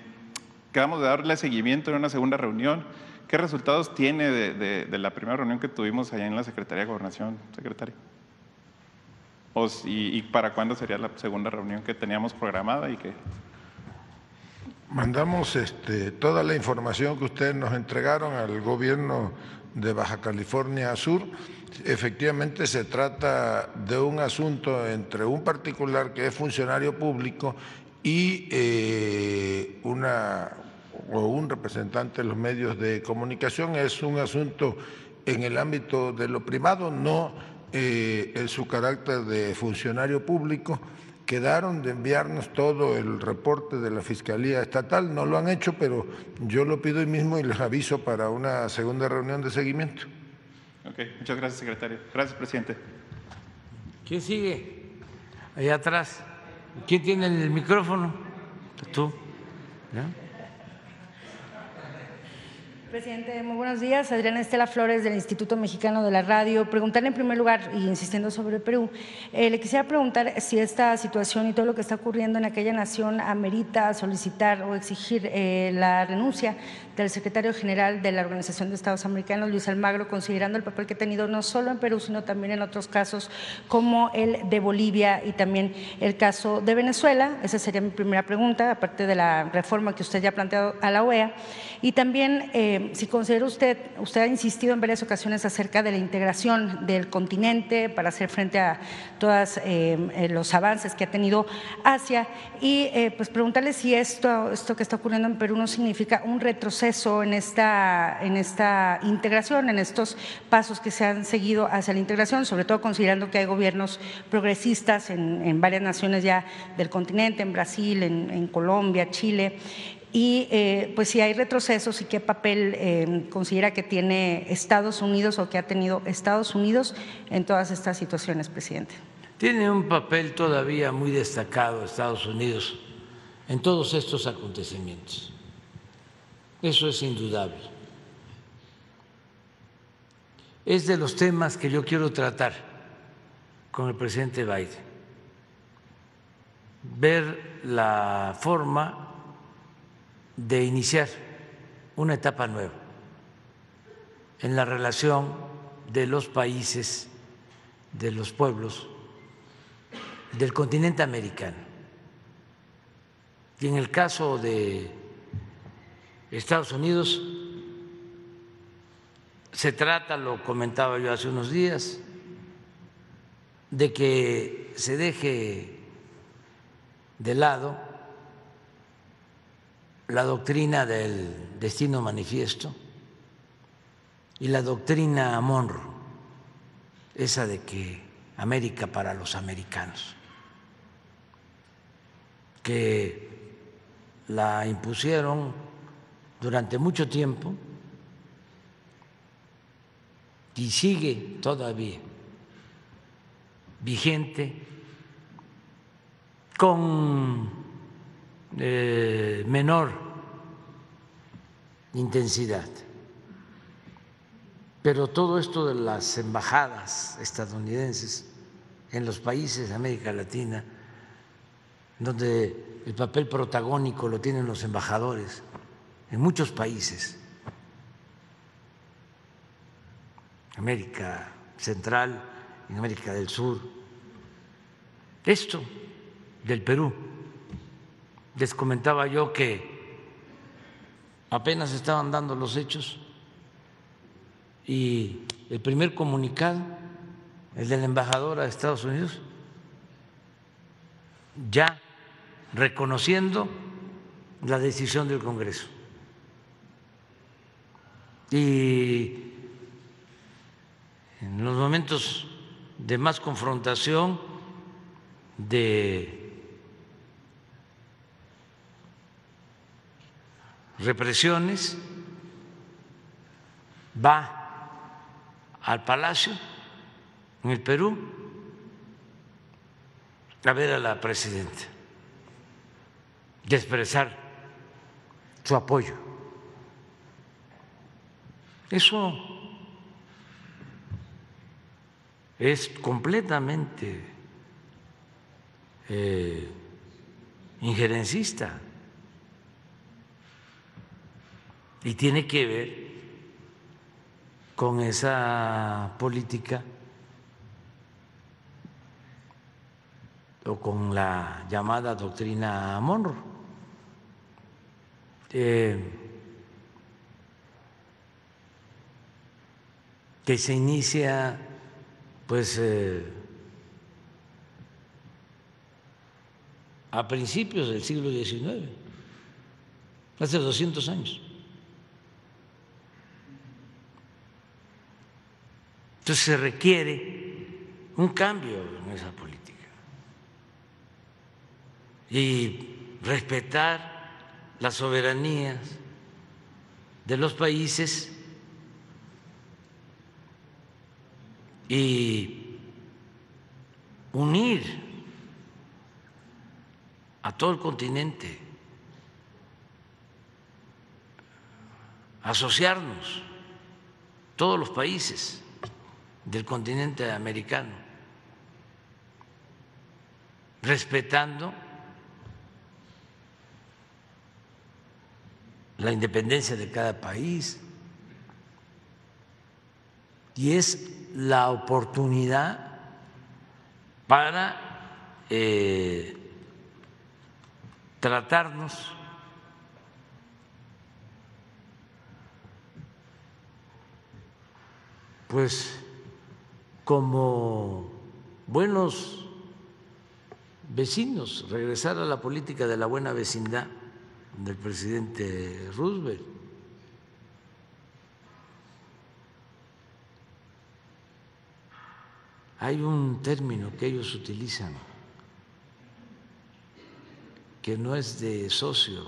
de darle seguimiento en una segunda reunión. ¿Qué resultados tiene de, la primera reunión que tuvimos allá en la Secretaría de Gobernación, secretario? y, para cuándo sería la segunda reunión que teníamos programada y que Mandamos este, toda la información que ustedes nos entregaron al gobierno de Baja California Sur. Efectivamente se trata de un asunto entre un particular que es funcionario público y eh, una o un representante de los medios de comunicación. Es un asunto en el ámbito de lo privado, no eh, en su carácter de funcionario público. Quedaron de enviarnos todo el reporte de la Fiscalía Estatal, no lo han hecho, pero yo lo pido hoy mismo y les aviso para una segunda reunión de seguimiento. Ok, muchas gracias, secretario. Gracias, presidente. ¿Quién sigue? Allá atrás. ¿Quién tiene el micrófono? Tú. Presidente, muy buenos días. Adriana Estela Flores del Instituto Mexicano de la Radio. Preguntarle en primer lugar, y insistiendo sobre Perú, eh, le quisiera preguntar si esta situación y todo lo que está ocurriendo en aquella nación amerita solicitar o exigir eh, la renuncia del secretario general de la Organización de Estados Americanos, Luis Almagro, considerando el papel que ha tenido no solo en Perú, sino también en otros casos como el de Bolivia y también el caso de Venezuela. Esa sería mi primera pregunta, aparte de la reforma que usted ya ha planteado a la OEA. Y también, eh, si considera usted, usted ha insistido en varias ocasiones acerca de la integración del continente para hacer frente a todos eh, los avances que ha tenido Asia. Y eh, pues preguntarle si esto, esto que está ocurriendo en Perú no significa un retroceso en esta, en esta integración, en estos pasos que se han seguido hacia la integración, sobre todo considerando que hay gobiernos progresistas en, en varias naciones ya del continente, en Brasil, en Colombia, Chile, y eh, pues si hay retrocesos y qué papel eh, considera que tiene Estados Unidos o que ha tenido Estados Unidos en todas estas situaciones, presidente. Tiene un papel todavía muy destacado Estados Unidos en todos estos acontecimientos. Eso es indudable. Es de los temas que yo quiero tratar con el presidente Biden. Ver la forma de iniciar una etapa nueva en la relación de los países, de los pueblos del continente americano. Y en el caso de Estados Unidos, se trata, lo comentaba yo hace unos días, de que se deje de lado la doctrina del destino manifiesto y la doctrina Monroe, esa de que América para los americanos, que la impusieron durante mucho tiempo y sigue todavía vigente con eh, menor intensidad. Pero todo esto de las embajadas estadounidenses en los países de América Latina, donde el papel protagónico lo tienen los embajadores, en muchos países, América Central, en América del Sur, esto del Perú les comentaba yo que apenas estaban dando los hechos y el primer comunicado, el de la embajadora de Estados Unidos, ya reconociendo la decisión del Congreso. Y en los momentos de más confrontación, de represiones, va al palacio en el Perú a ver a la presidenta y expresar su apoyo. Eso es completamente eh, injerencista. Y tiene que ver con esa política o con la llamada doctrina Monroe. Eh, que se inicia pues eh, a principios del siglo XIX, hace 200 años. Entonces se requiere un cambio en esa política. Y respetar las soberanías de los países y unir a todo el continente asociarnos, todos los países del continente americano, respetando la independencia de cada país. Y es la oportunidad para eh, tratarnos pues como buenos vecinos, regresar a la política de la buena vecindad del presidente Roosevelt. Hay un término que ellos utilizan que no es de socio,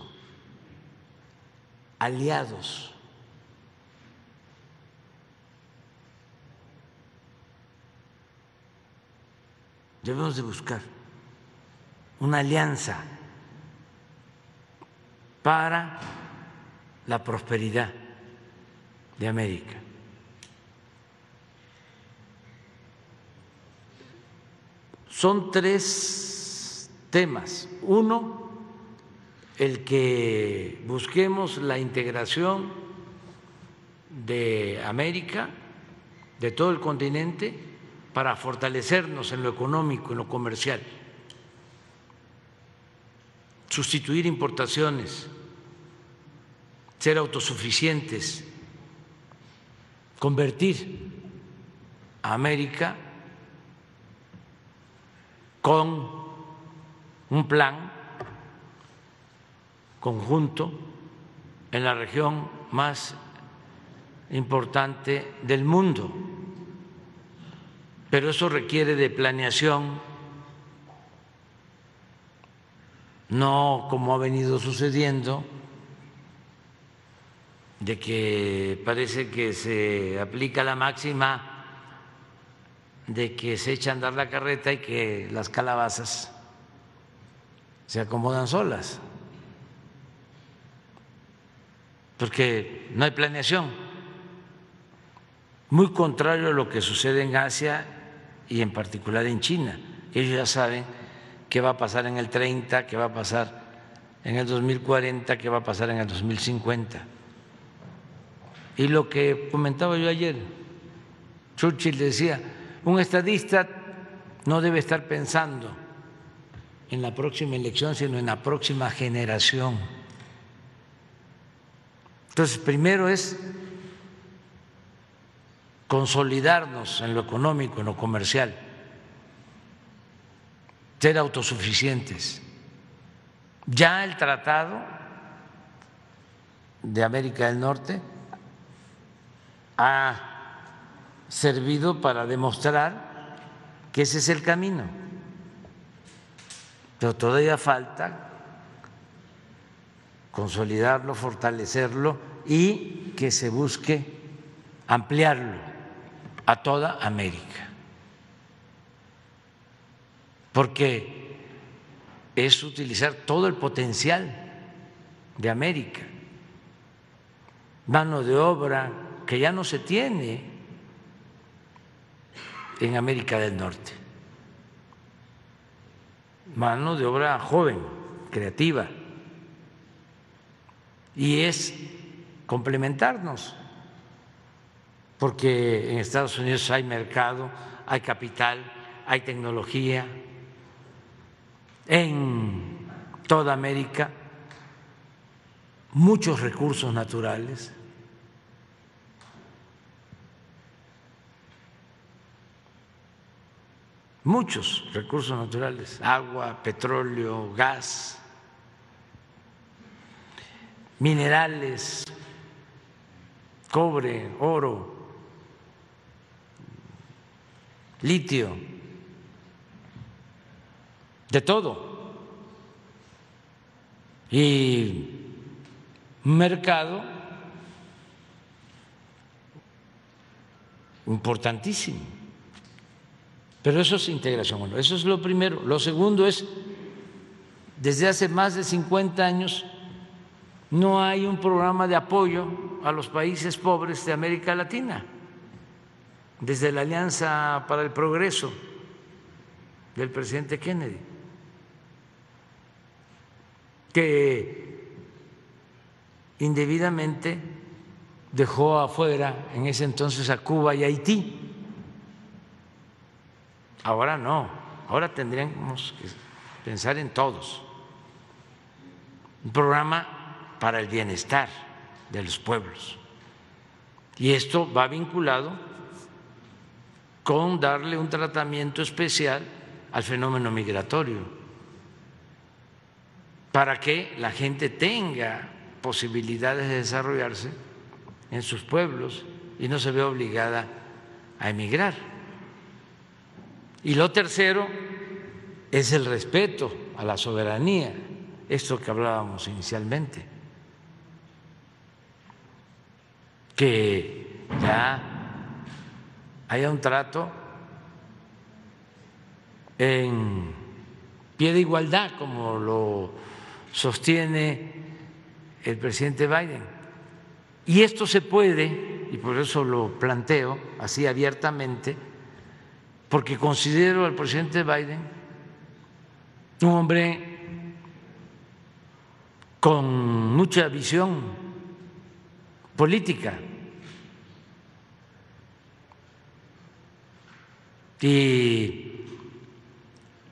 aliados. Debemos de buscar una alianza para la prosperidad de América. Son tres temas. Uno, el que busquemos la integración de América, de todo el continente, para fortalecernos en lo económico, en lo comercial, sustituir importaciones, ser autosuficientes, convertir a América con un plan conjunto en la región más importante del mundo. Pero eso requiere de planeación, no como ha venido sucediendo, de que parece que se aplica la máxima de que se echa a andar la carreta y que las calabazas se acomodan solas, porque no hay planeación, muy contrario a lo que sucede en Asia y en particular en China. Ellos ya saben qué va a pasar en el 30, qué va a pasar en el 2040, qué va a pasar en el 2050. Y lo que comentaba yo ayer, Churchill decía, un estadista no debe estar pensando en la próxima elección, sino en la próxima generación. Entonces, primero es consolidarnos en lo económico, en lo comercial, ser autosuficientes. Ya el Tratado de América del Norte ha servido para demostrar que ese es el camino. Pero todavía falta consolidarlo, fortalecerlo y que se busque ampliarlo a toda América. Porque es utilizar todo el potencial de América, mano de obra que ya no se tiene en América del Norte, mano de obra joven, creativa, y es complementarnos porque en Estados Unidos hay mercado, hay capital, hay tecnología, en toda América muchos recursos naturales. Muchos recursos naturales, agua, petróleo, gas, minerales, cobre, oro, litio, de todo. Y un mercado importantísimo. Pero eso es integración. Bueno, eso es lo primero. Lo segundo es, desde hace más de 50 años no hay un programa de apoyo a los países pobres de América Latina, desde la Alianza para el Progreso del presidente Kennedy, que indebidamente dejó afuera en ese entonces a Cuba y Haití. Ahora no, ahora tendríamos que pensar en todos. Un programa para el bienestar de los pueblos. Y esto va vinculado con darle un tratamiento especial al fenómeno migratorio, para que la gente tenga posibilidades de desarrollarse en sus pueblos y no se vea obligada a emigrar. Y lo tercero es el respeto a la soberanía, esto que hablábamos inicialmente, que ya haya un trato en pie de igualdad, como lo sostiene el presidente Biden. Y esto se puede, y por eso lo planteo así abiertamente, porque considero al presidente Biden un hombre con mucha visión política y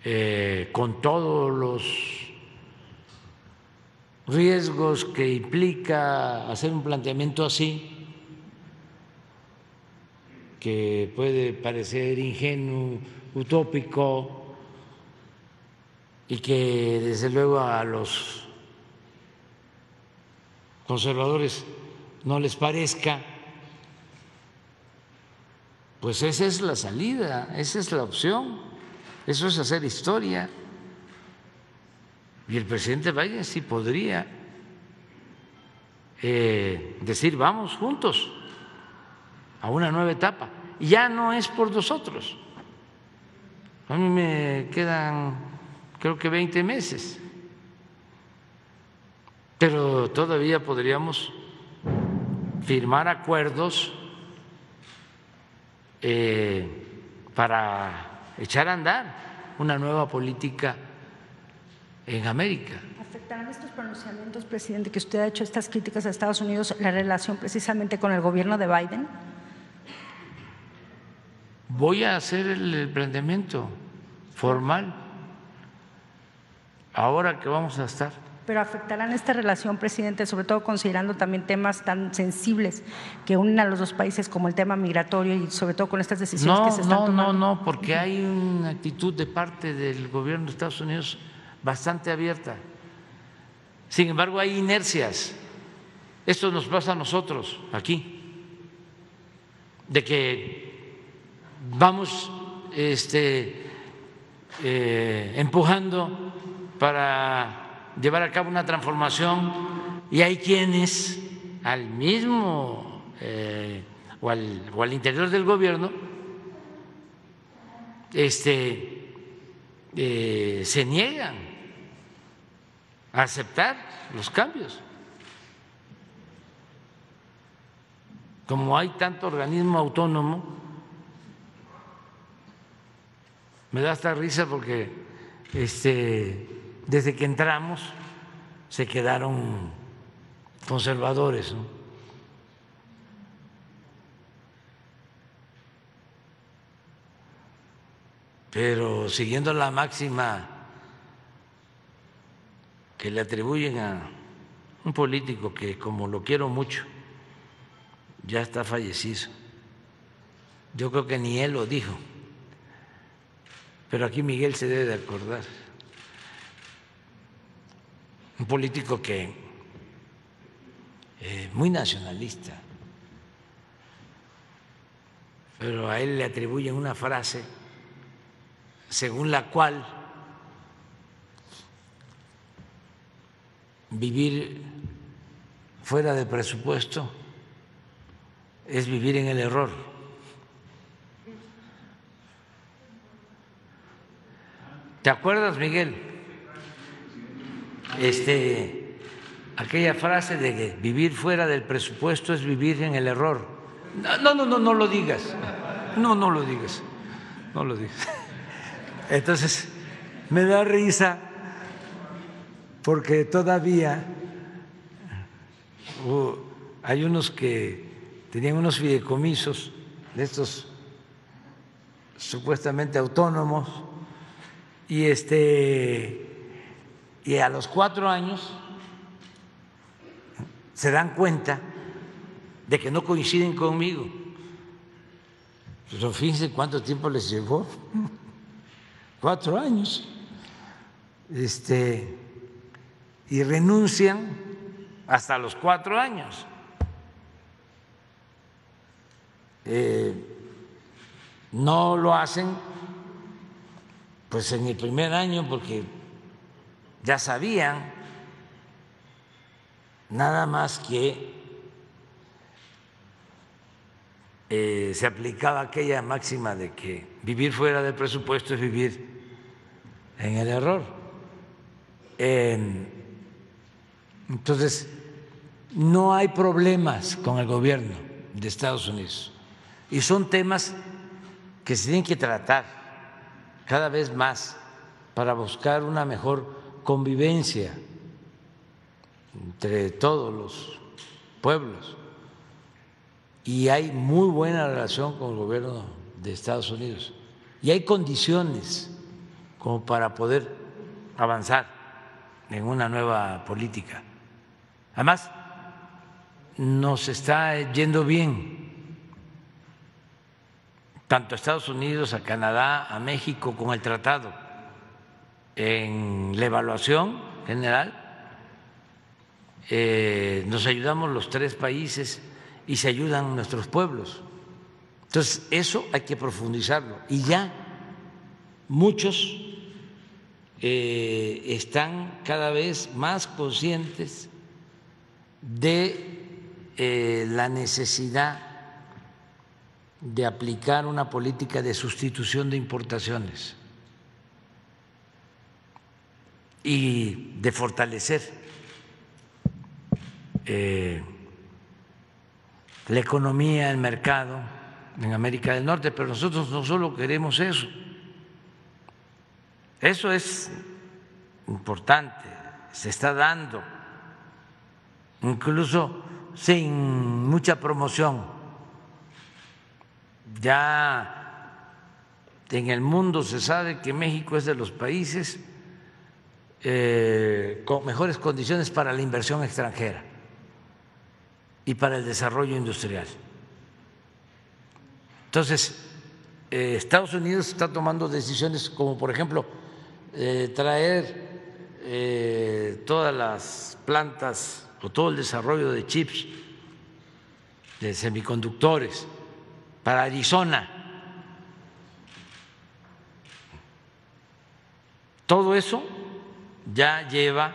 eh, con todos los riesgos que implica hacer un planteamiento así, que puede parecer ingenuo, utópico, y que desde luego a los conservadores no les parezca, pues esa es la salida, esa es la opción, eso es hacer historia. Y el presidente Biden sí podría eh, decir, vamos juntos a una nueva etapa. Ya no es por nosotros. A mí me quedan, creo que 20 meses. Pero todavía podríamos firmar acuerdos eh, para echar a andar una nueva política en América. ¿Afectarán estos pronunciamientos, presidente, que usted ha hecho estas críticas a Estados Unidos, la relación precisamente con el gobierno de Biden? Voy a hacer el planteamiento formal ahora que vamos a estar. Pero afectarán esta relación, presidente, sobre todo considerando también temas tan sensibles que unen a los dos países como el tema migratorio y sobre todo con estas decisiones no, que se están no, tomando. No, no, porque hay una actitud de parte del gobierno de Estados Unidos bastante abierta. Sin embargo, hay inercias. Esto nos pasa a nosotros aquí, de que vamos este, eh, empujando para llevar a cabo una transformación y hay quienes al mismo eh, o, al, o al interior del gobierno este, eh, se niegan a aceptar los cambios. Como hay tanto organismo autónomo, me da hasta risa porque este, desde que entramos se quedaron conservadores. ¿no? Pero siguiendo la máxima que le atribuyen a un político que, como lo quiero mucho, ya está fallecido. Yo creo que ni él lo dijo, pero aquí Miguel se debe de acordar. Un político que eh, muy nacionalista, pero a él le atribuyen una frase según la cual vivir fuera de presupuesto es vivir en el error. ¿Te acuerdas, Miguel? Este aquella frase de que vivir fuera del presupuesto es vivir en el error. No, no, no, no lo digas. No, no lo digas. No lo digas. Entonces, me da risa porque todavía uh, hay unos que tenían unos fideicomisos de estos supuestamente autónomos y este y a los cuatro años se dan cuenta de que no coinciden conmigo. Pero fíjense cuánto tiempo les llevó. Cuatro años. Este, y renuncian hasta los cuatro años. Eh, no lo hacen pues en el primer año porque ya sabían nada más que eh, se aplicaba aquella máxima de que vivir fuera del presupuesto es vivir en el error. entonces, no hay problemas con el gobierno de Estados Unidos y son temas que se tienen que tratar cada vez más para buscar una mejor convivencia entre todos los pueblos. Y hay muy buena relación con el gobierno de Estados Unidos. Y hay condiciones como para poder avanzar en una nueva política. Además, nos está yendo bien, tanto a Estados Unidos, a Canadá, a México, con el tratado, en la evaluación general eh, nos ayudamos los tres países y se ayudan nuestros pueblos. Entonces, eso hay que profundizarlo. Y ya muchos eh, están cada vez más conscientes de eh, la necesidad de aplicar una política de sustitución de importaciones y de fortalecer eh, la economía, el mercado en América del Norte, pero nosotros no solo queremos eso. Eso es importante, se está dando, incluso sin mucha promoción. Ya en el mundo se sabe que México es de los países eh, con mejores condiciones para la inversión extranjera y para el desarrollo industrial. Entonces, eh, Estados Unidos está tomando decisiones como, por ejemplo, eh, traer todas las plantas o todo el desarrollo de chips, de semiconductores, para Arizona. Todo eso ya lleva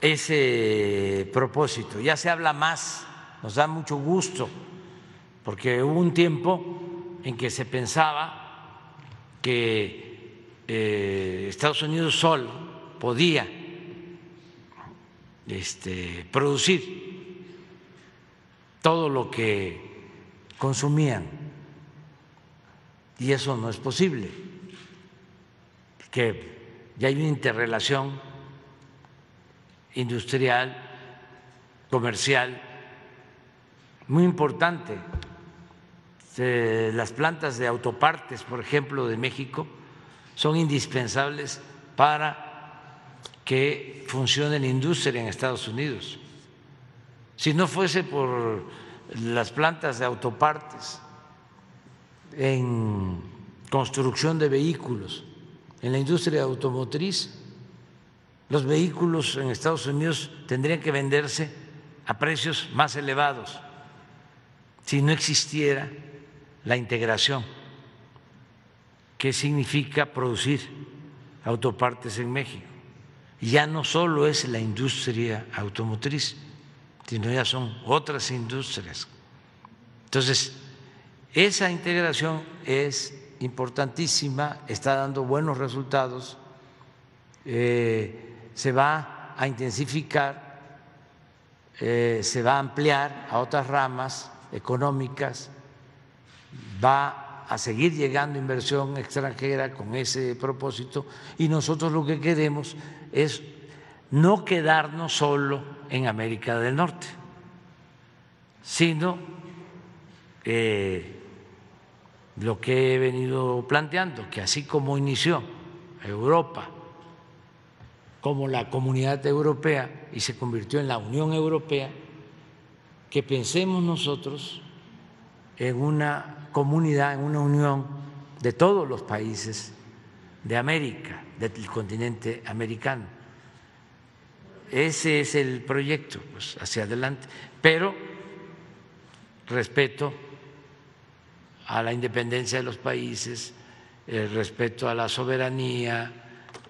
ese propósito, ya se habla más nos da mucho gusto, porque hubo un tiempo en que se pensaba que eh, Estados Unidos solo podía este, producir todo lo que consumían, y eso no es posible, que ya hay una interrelación industrial, comercial, muy importante. Las plantas de autopartes, por ejemplo, de México, son indispensables para que funcione la industria en Estados Unidos. Si no fuese por las plantas de autopartes en construcción de vehículos, en la industria automotriz, los vehículos en Estados Unidos tendrían que venderse a precios más elevados si no existiera la integración, que significa producir autopartes en México. Ya no solo es la industria automotriz, sino ya son otras industrias. Entonces, esa integración es importantísima, está dando buenos resultados, eh, se va a intensificar eh, se va a ampliar a otras ramas económicas, va a seguir llegando inversión extranjera con ese propósito y nosotros lo que queremos es no quedarnos solo en América del Norte, sino eh, lo que he venido planteando, que así como inició Europa como la comunidad europea y se convirtió en la Unión Europea, que pensemos nosotros en una comunidad, en una unión de todos los países de América, del continente americano. Ese es el proyecto, pues, hacia adelante, pero respeto a la independencia de los países, el respeto a la soberanía,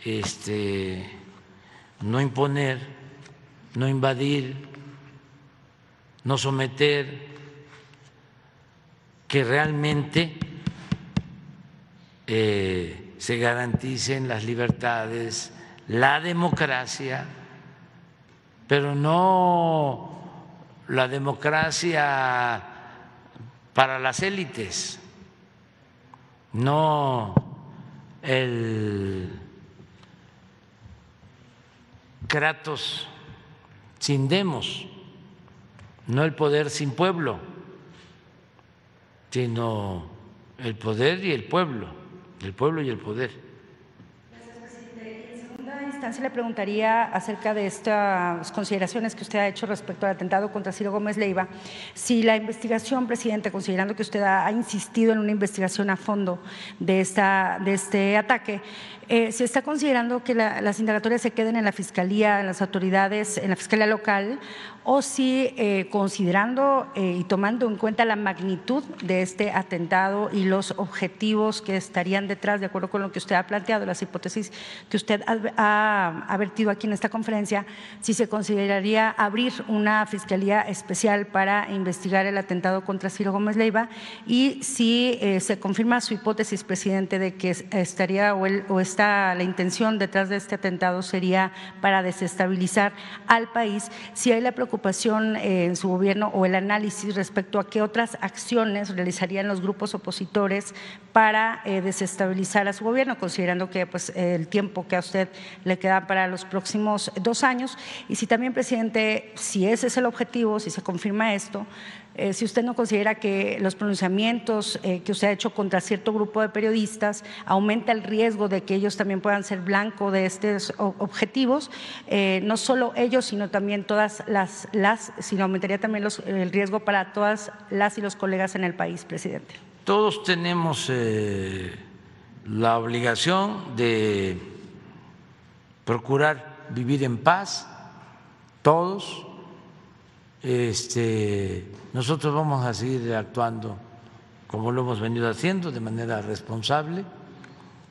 este, no imponer, no invadir, no someter, que realmente eh, se garanticen las libertades, la democracia, pero no la democracia para las élites, no el Kratos sin demos, no el poder sin pueblo, sino el poder y el pueblo, el pueblo y el poder instancia le preguntaría acerca de estas consideraciones que usted ha hecho respecto al atentado contra Ciro Gómez Leiva, si la investigación, presidente, considerando que usted ha, insistido en una investigación a fondo de, esta, de este ataque, eh, se está considerando que las indagatorias se queden en la Fiscalía, en las autoridades, en la Fiscalía local, o si eh, considerando eh, y tomando en cuenta la magnitud de este atentado y los objetivos que estarían detrás, de acuerdo con lo que usted ha planteado, las hipótesis que usted ha, ha vertido aquí en esta conferencia, si se consideraría abrir una Fiscalía especial para investigar el atentado contra Ciro Gómez Leiva y si se confirma su hipótesis, presidente, de que estaría o, él, o está la intención detrás de este atentado sería para desestabilizar al país, si hay la preocupación eh, en su gobierno o el análisis respecto a qué otras acciones realizarían los grupos opositores para eh, desestabilizar a su gobierno, considerando que pues, el tiempo que a usted le queda para los próximos dos años. Y si también, presidente, si ese es el objetivo, si se confirma esto, eh, si usted no considera que los pronunciamientos eh, que usted ha hecho contra cierto grupo de periodistas aumenta el riesgo de que ellos también puedan ser blanco de estos objetivos, eh, no solo ellos, sino también todas las, las sino aumentaría también el riesgo para todas las y los colegas en el país, presidente. Todos tenemos la obligación de procurar vivir en paz, todos este, nosotros vamos a seguir actuando como lo hemos venido haciendo, de manera responsable.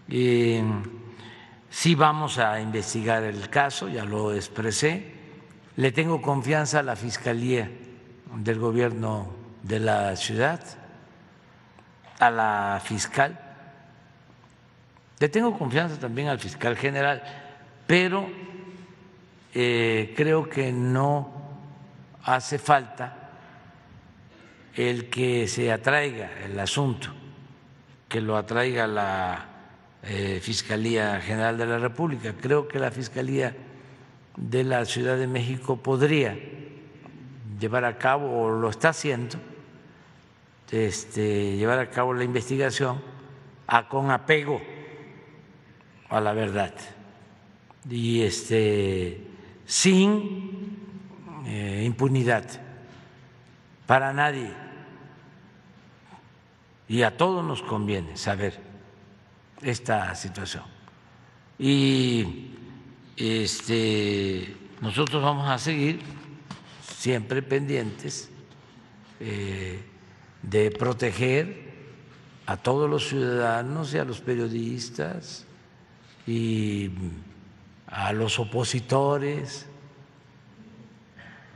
Y sí vamos a investigar el caso, ya lo expresé. Le tengo confianza a la Fiscalía del Gobierno de la ciudad, a la fiscal. Le tengo confianza también al fiscal general, pero eh, creo que no hace falta el que se atraiga el asunto, que lo atraiga la eh, Fiscalía General de la República. Creo que la Fiscalía de la Ciudad de México podría llevar a cabo, o lo está haciendo, este, llevar a cabo la investigación a, con apego a la verdad y este, sin eh, impunidad para nadie. Y a todos nos conviene saber esta situación. Y este, nosotros vamos a seguir siempre pendientes eh, de proteger a todos los ciudadanos y a los periodistas y a los opositores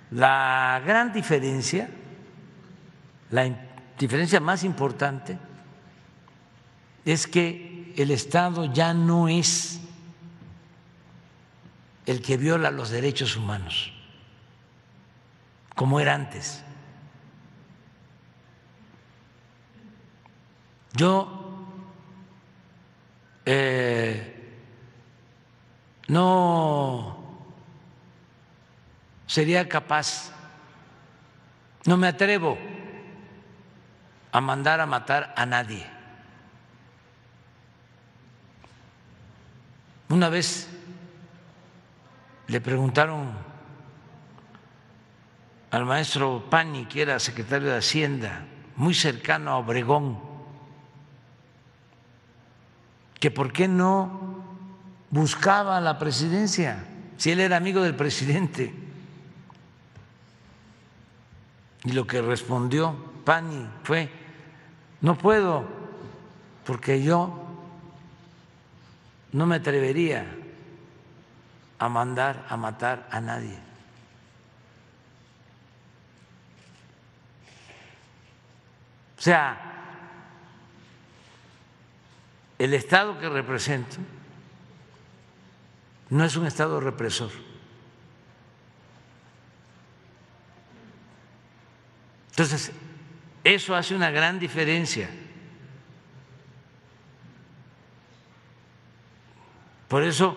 la gran diferencia, la diferencia más importante, es que el Estado ya no es el que viola los derechos humanos. como era antes. Yo eh, no sería capaz, no me atrevo a mandar a matar a nadie. Una vez le preguntaron al maestro Pani, que era secretario de Hacienda, muy cercano a Obregón, que por qué no buscaba la presidencia, si él era amigo del presidente. Y lo que respondió Pani fue, no puedo, porque yo no me atrevería a mandar a matar a nadie. O sea, el Estado que represento no es un Estado represor. Entonces, eso hace una gran diferencia. Por eso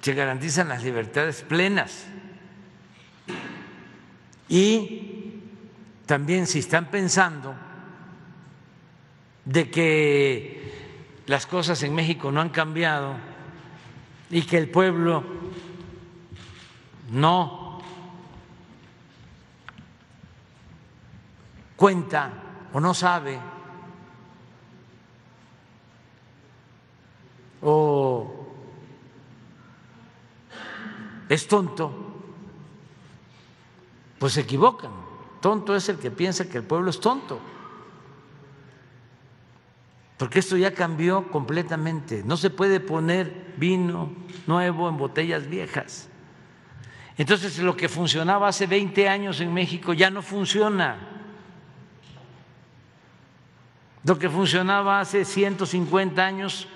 se garantizan las libertades plenas. Y también si están pensando de que las cosas en México no han cambiado y que el pueblo no cuenta o no sabe o es tonto, pues se equivocan. Tonto es el que piensa que el pueblo es tonto. Porque esto ya cambió completamente. No se puede poner vino nuevo en botellas viejas. Entonces lo que funcionaba hace 20 años en México ya no funciona. Lo que funcionaba hace 150 años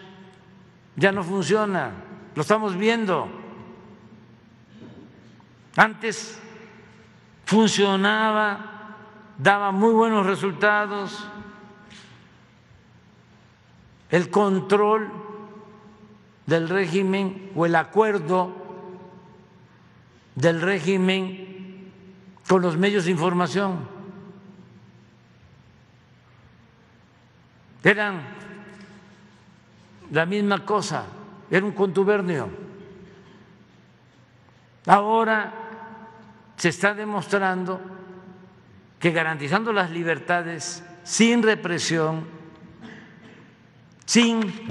ya no funciona, lo estamos viendo. Antes funcionaba, daba muy buenos resultados, el control del régimen o el acuerdo del régimen con los medios de información. Eran la misma cosa, era un contubernio. Ahora se está demostrando que garantizando las libertades sin represión, sin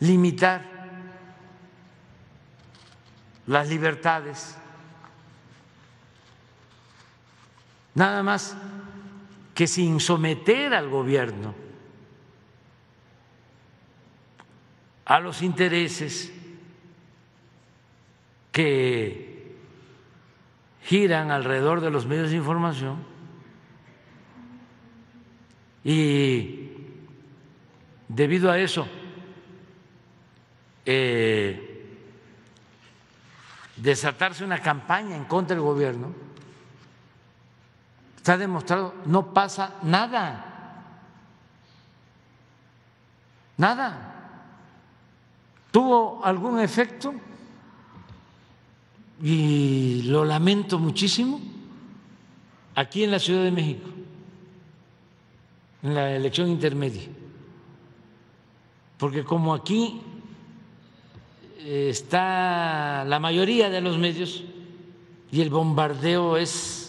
limitar las libertades, nada más que sin someter al gobierno a los intereses que giran alrededor de los medios de información y debido a eso eh, desatarse una campaña en contra del gobierno, está demostrado, no pasa nada, nada. ¿Tuvo algún efecto? Y lo lamento muchísimo aquí en la Ciudad de México, en la elección intermedia, porque como aquí está la mayoría de los medios y el bombardeo es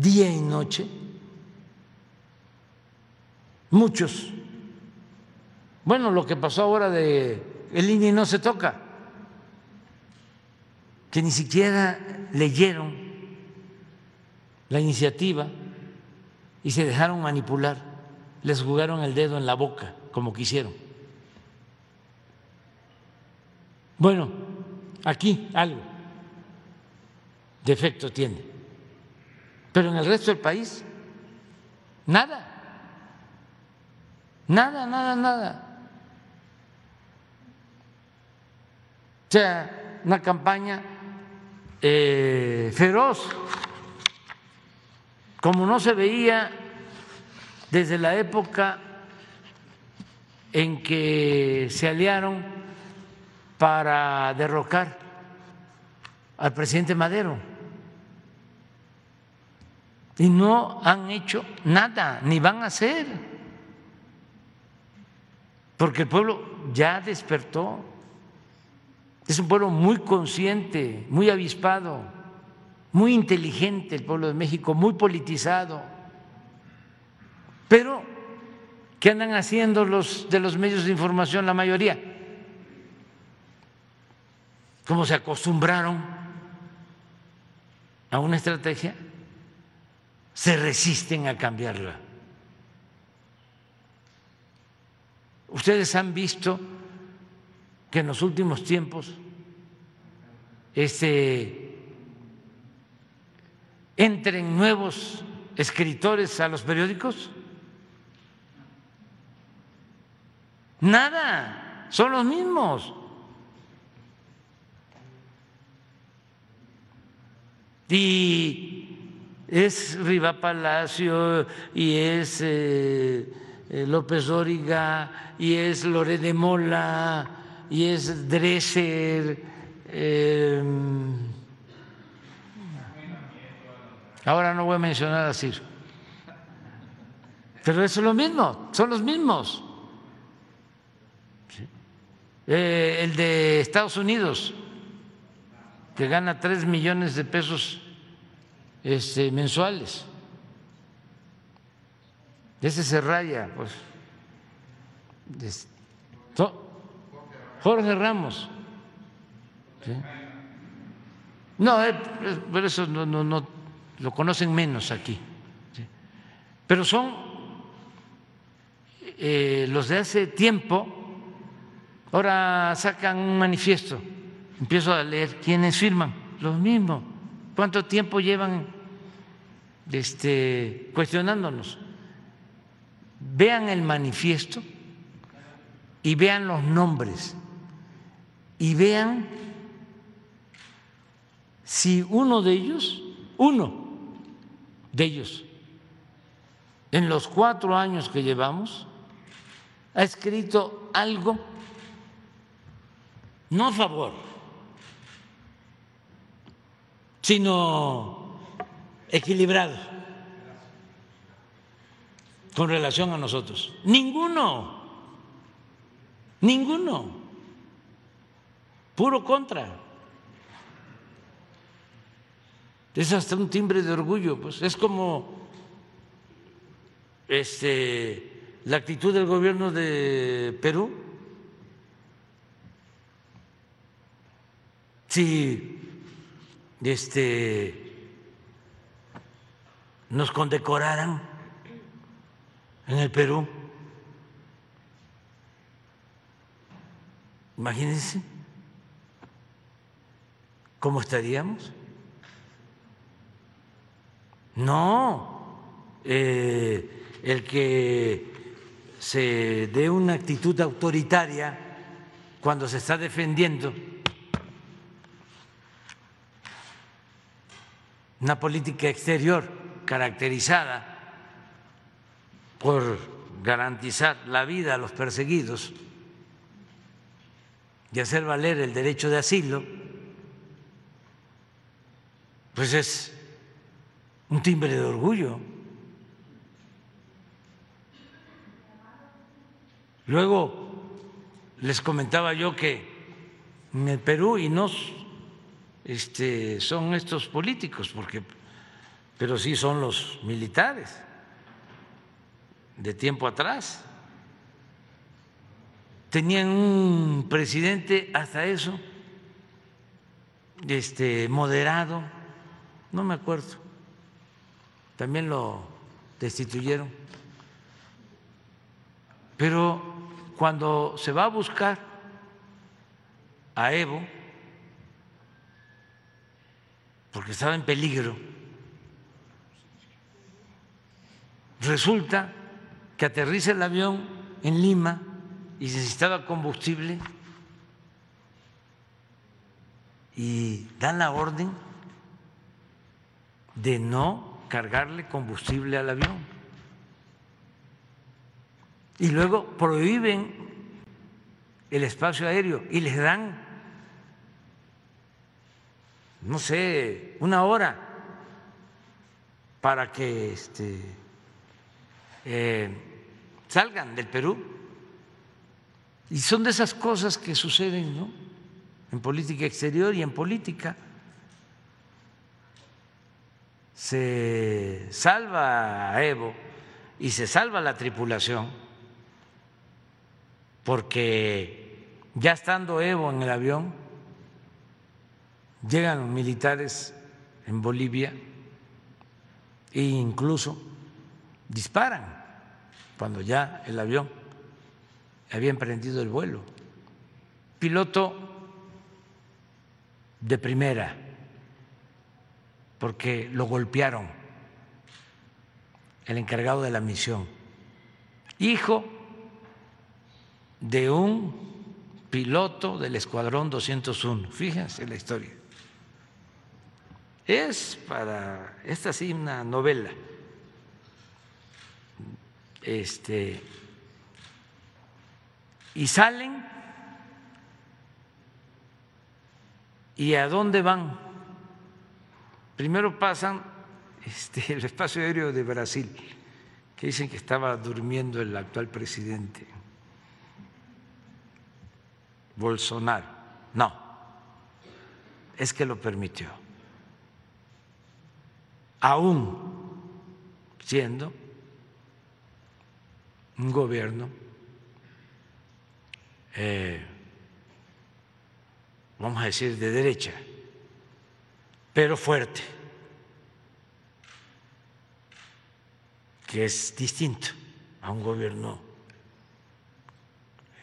día y noche, muchos. Bueno, lo que pasó ahora de el INE no se toca, que ni siquiera leyeron la iniciativa y se dejaron manipular, les jugaron el dedo en la boca como quisieron. Bueno, aquí algo de efecto tiene, pero en el resto del país nada, nada, nada, nada. O sea, una campaña eh, feroz, como no se veía desde la época en que se aliaron para derrocar al presidente Madero. Y no han hecho nada, ni van a hacer, porque el pueblo ya despertó. Es un pueblo muy consciente, muy avispado, muy inteligente el pueblo de México, muy politizado. Pero, ¿qué andan haciendo los de los medios de información, la mayoría? Como se acostumbraron a una estrategia, se resisten a cambiarla. Ustedes han visto que en los últimos tiempos este, entren nuevos escritores a los periódicos? Nada, son los mismos. Y es Riva Palacio y es eh, eh, López Dóriga y es Loré de Mola y es Dresser. Em, ahora no voy a mencionar a Ciro. Pero es lo mismo, son los mismos. Eh, el de Estados Unidos, que gana tres millones de pesos este, mensuales. Ese se raya, pues. Jorge Ramos. No, eh, pero eso no, no, no, lo conocen menos aquí. Pero son eh, los de hace tiempo. Ahora sacan un manifiesto. Empiezo a leer quiénes firman. Los mismos. ¿Cuánto tiempo llevan este, cuestionándonos? Vean el manifiesto y vean los nombres y vean si uno de ellos, uno de ellos, en los cuatro años que llevamos, ha escrito algo no a favor, sino equilibrado con relación a nosotros. Ninguno, ninguno puro contra. Es hasta un timbre de orgullo, pues es como este, la actitud del gobierno de Perú. Si este, nos condecoraran en el Perú, imagínense. ¿cómo estaríamos? No, eh, el que se dé una actitud autoritaria cuando se está defendiendo una política exterior caracterizada por garantizar la vida a los perseguidos y hacer valer el derecho de asilo, pues es un timbre de orgullo. Luego les comentaba yo que en el Perú y no este, son estos políticos, porque, pero sí son los militares de tiempo atrás. Tenían un presidente hasta eso, este, moderado no me acuerdo, también lo destituyeron. Pero cuando se va a buscar a Evo, porque estaba en peligro, resulta que aterriza el avión en Lima y necesitaba combustible y dan la orden de no cargarle combustible al avión. Y luego prohíben el espacio aéreo y les dan, no sé, una hora para que este, eh, salgan del Perú. Y son de esas cosas que suceden ¿no? en política exterior y en política. Se salva a Evo y se salva la tripulación porque ya estando Evo en el avión, llegan los militares en Bolivia e incluso disparan cuando ya el avión había emprendido el vuelo. Piloto de primera, porque lo golpearon, el encargado de la misión, hijo de un piloto del Escuadrón 201. Fíjense la historia. Es para, esta sí, una novela. Este, y salen y a dónde van. Primero pasan este, el espacio aéreo de Brasil, que dicen que estaba durmiendo el actual presidente Bolsonaro. No, es que lo permitió. Aún siendo un gobierno, eh, vamos a decir, de derecha, pero fuerte, que es distinto a un gobierno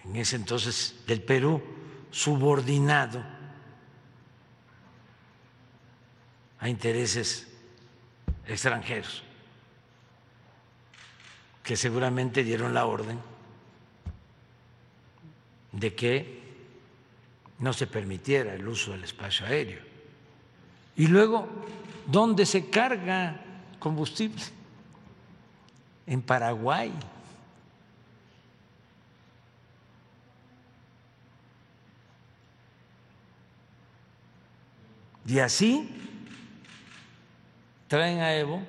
en ese entonces del Perú subordinado a intereses extranjeros que seguramente dieron la orden de que no se permitiera el uso del espacio aéreo. Y luego, ¿dónde se carga combustible? En Paraguay. Y así traen a Evo,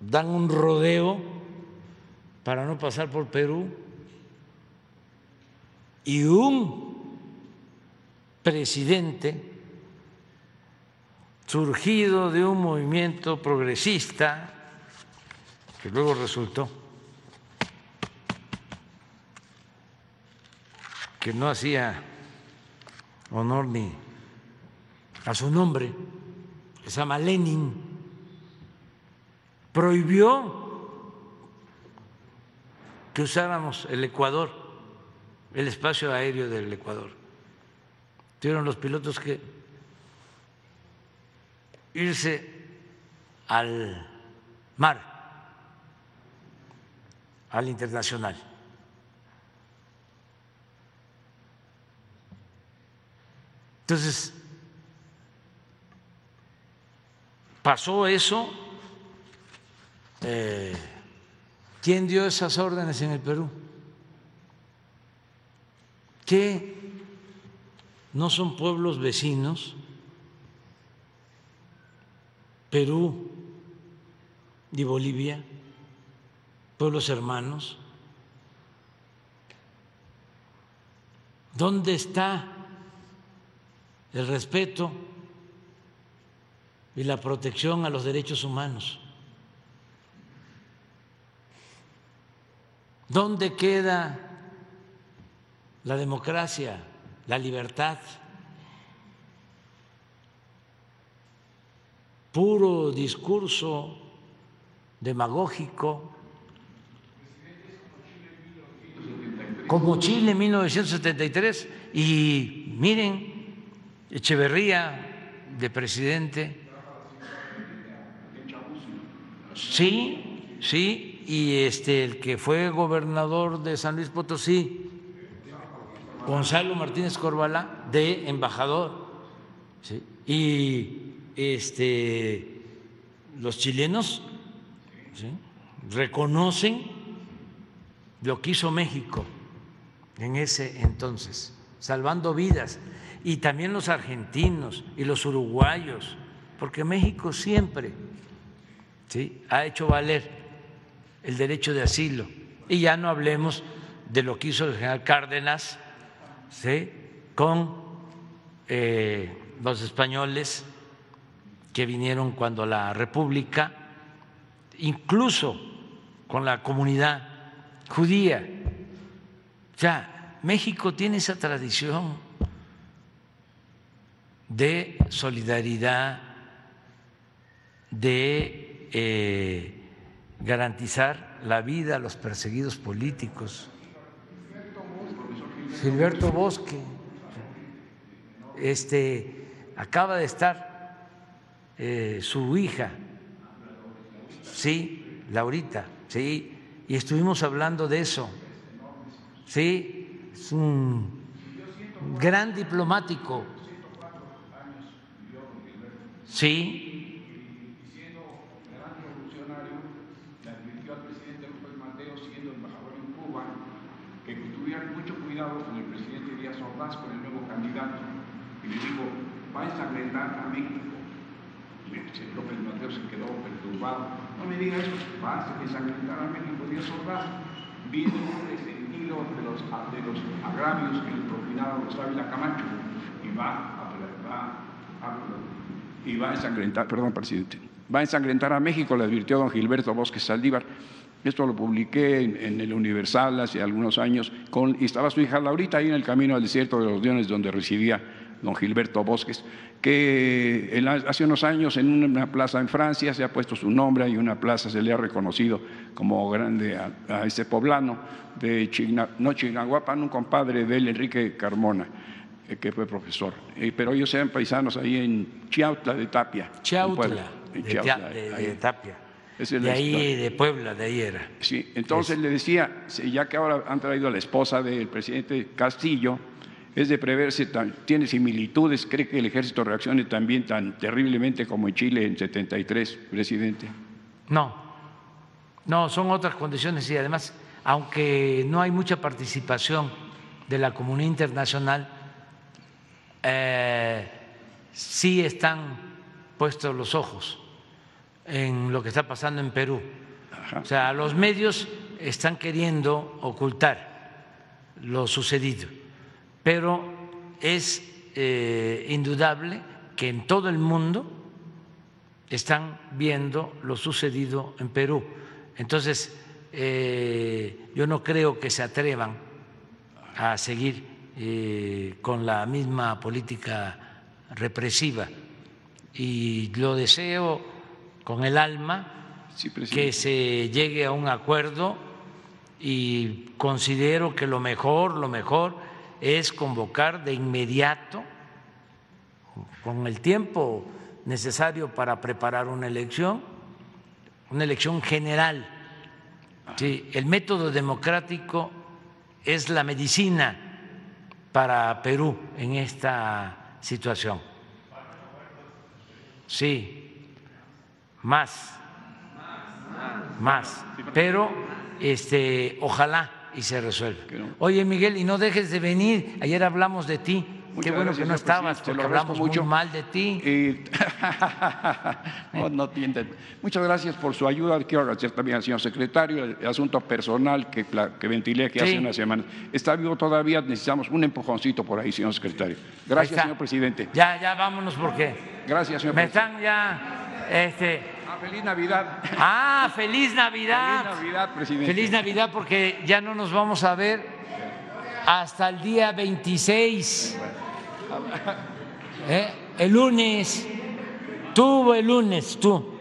dan un rodeo para no pasar por Perú y un presidente surgido de un movimiento progresista que luego resultó que no hacía honor ni a su nombre, que se llama Lenin, prohibió que usáramos el Ecuador, el espacio aéreo del Ecuador. Tuvieron los pilotos que irse al mar, al internacional. Entonces, pasó eso. Eh, ¿Quién dio esas órdenes en el Perú? ¿Qué no son pueblos vecinos? Perú y Bolivia, pueblos hermanos. ¿Dónde está el respeto y la protección a los derechos humanos? ¿Dónde queda la democracia, la libertad? Puro discurso demagógico, como Chile en 1973, y miren, Echeverría de presidente. Sí, sí, y este, el que fue gobernador de San Luis Potosí, Gonzalo Martínez Corbalá, de embajador. Y este, los chilenos reconocen lo que hizo México en ese entonces, salvando vidas, y también los argentinos y los uruguayos, porque México siempre ¿sí? ha hecho valer el derecho de asilo. Y ya no hablemos de lo que hizo el general Cárdenas con eh, los españoles que vinieron cuando la República, incluso con la comunidad judía. Ya, México tiene esa tradición de solidaridad, de eh, garantizar la vida a los perseguidos políticos. Gilberto Bosque, este, acaba de estar eh, su hija, sí, Laurita, sí, y estuvimos hablando de eso, sí, es un gran diplomático, sí, que tuvieran cuidado con el presidente Díaz Ordaz, con el nuevo candidato, y le dijo, va a ensangrentar a México. Y López Mateo se quedó perturbado. No me diga eso, va a ensangrentar a México Díaz Ordaz. Viene resentido de los, de los agravios que le propinaron los Ávila Camacho y va a, va a, y va a ensangrentar, perdón, presidente, va a ensangrentar a México, le advirtió don Gilberto Bosque Saldívar. Esto lo publiqué en, el Universal hace algunos años, con, y estaba su hija Laurita ahí en el camino al desierto de los Leones, donde residía don Gilberto Bosques, que hace unos años en una plaza en Francia se ha puesto su nombre y una plaza se le ha reconocido como grande a, ese poblano de Chigna, no Chignahuapan, un compadre de él, Enrique Carmona eh, que fue profesor. Eh, pero ellos eran paisanos ahí en Chiautla de Tapia. Chiautla, de Tapia de ahí, de Puebla, de ahí era. Sí, entonces le decía, ya que ahora han traído a la esposa del presidente Castillo, es de preverse, tiene similitudes, cree que el ejército reaccione también tan terriblemente como en Chile en 73, presidente. No, no, son otras condiciones y además, aunque no hay mucha participación de la comunidad internacional, eh, sí están puestos los ojos en lo que está pasando en Perú. O sea, los medios están queriendo ocultar lo sucedido, pero es eh, indudable que en todo el mundo están viendo lo sucedido en Perú. Entonces, eh, yo no creo que se atrevan a seguir eh, con la misma política represiva y lo deseo con el alma que se llegue a un acuerdo y considero que lo mejor, lo mejor es convocar de inmediato, con el tiempo necesario para preparar una elección, una elección general. Sí, el método democrático es la medicina para Perú en esta situación. Sí, más, más, pero este, ojalá y se resuelva. Oye, Miguel, y no dejes de venir. Ayer hablamos de ti. Qué bueno que no estabas, porque hablamos mucho. muy mal de ti. no, no Muchas gracias por su ayuda. Quiero agradecer también al señor secretario el asunto personal que, que ventilé aquí hace una semana. Está vivo todavía, necesitamos un empujoncito por ahí, señor secretario. Gracias, señor presidente. Ya, ya vámonos porque. Gracias, señor Me están ya este, ah, feliz Navidad. Ah, feliz Navidad. Feliz Navidad, presidente. Feliz Navidad porque ya no nos vamos a ver hasta el día 26. ¿Eh? El lunes. Tú el lunes, tú.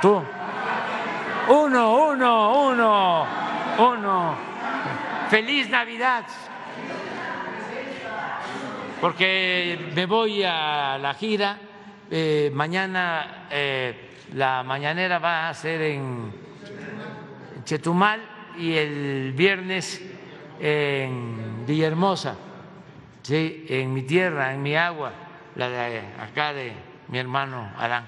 Tú. Uno, uno, uno, uno. Feliz Navidad. Porque me voy a la gira eh, mañana eh, la mañanera va a ser en Chetumal y el viernes en Villahermosa, ¿sí? en mi tierra, en mi agua, la de acá de mi hermano Adán.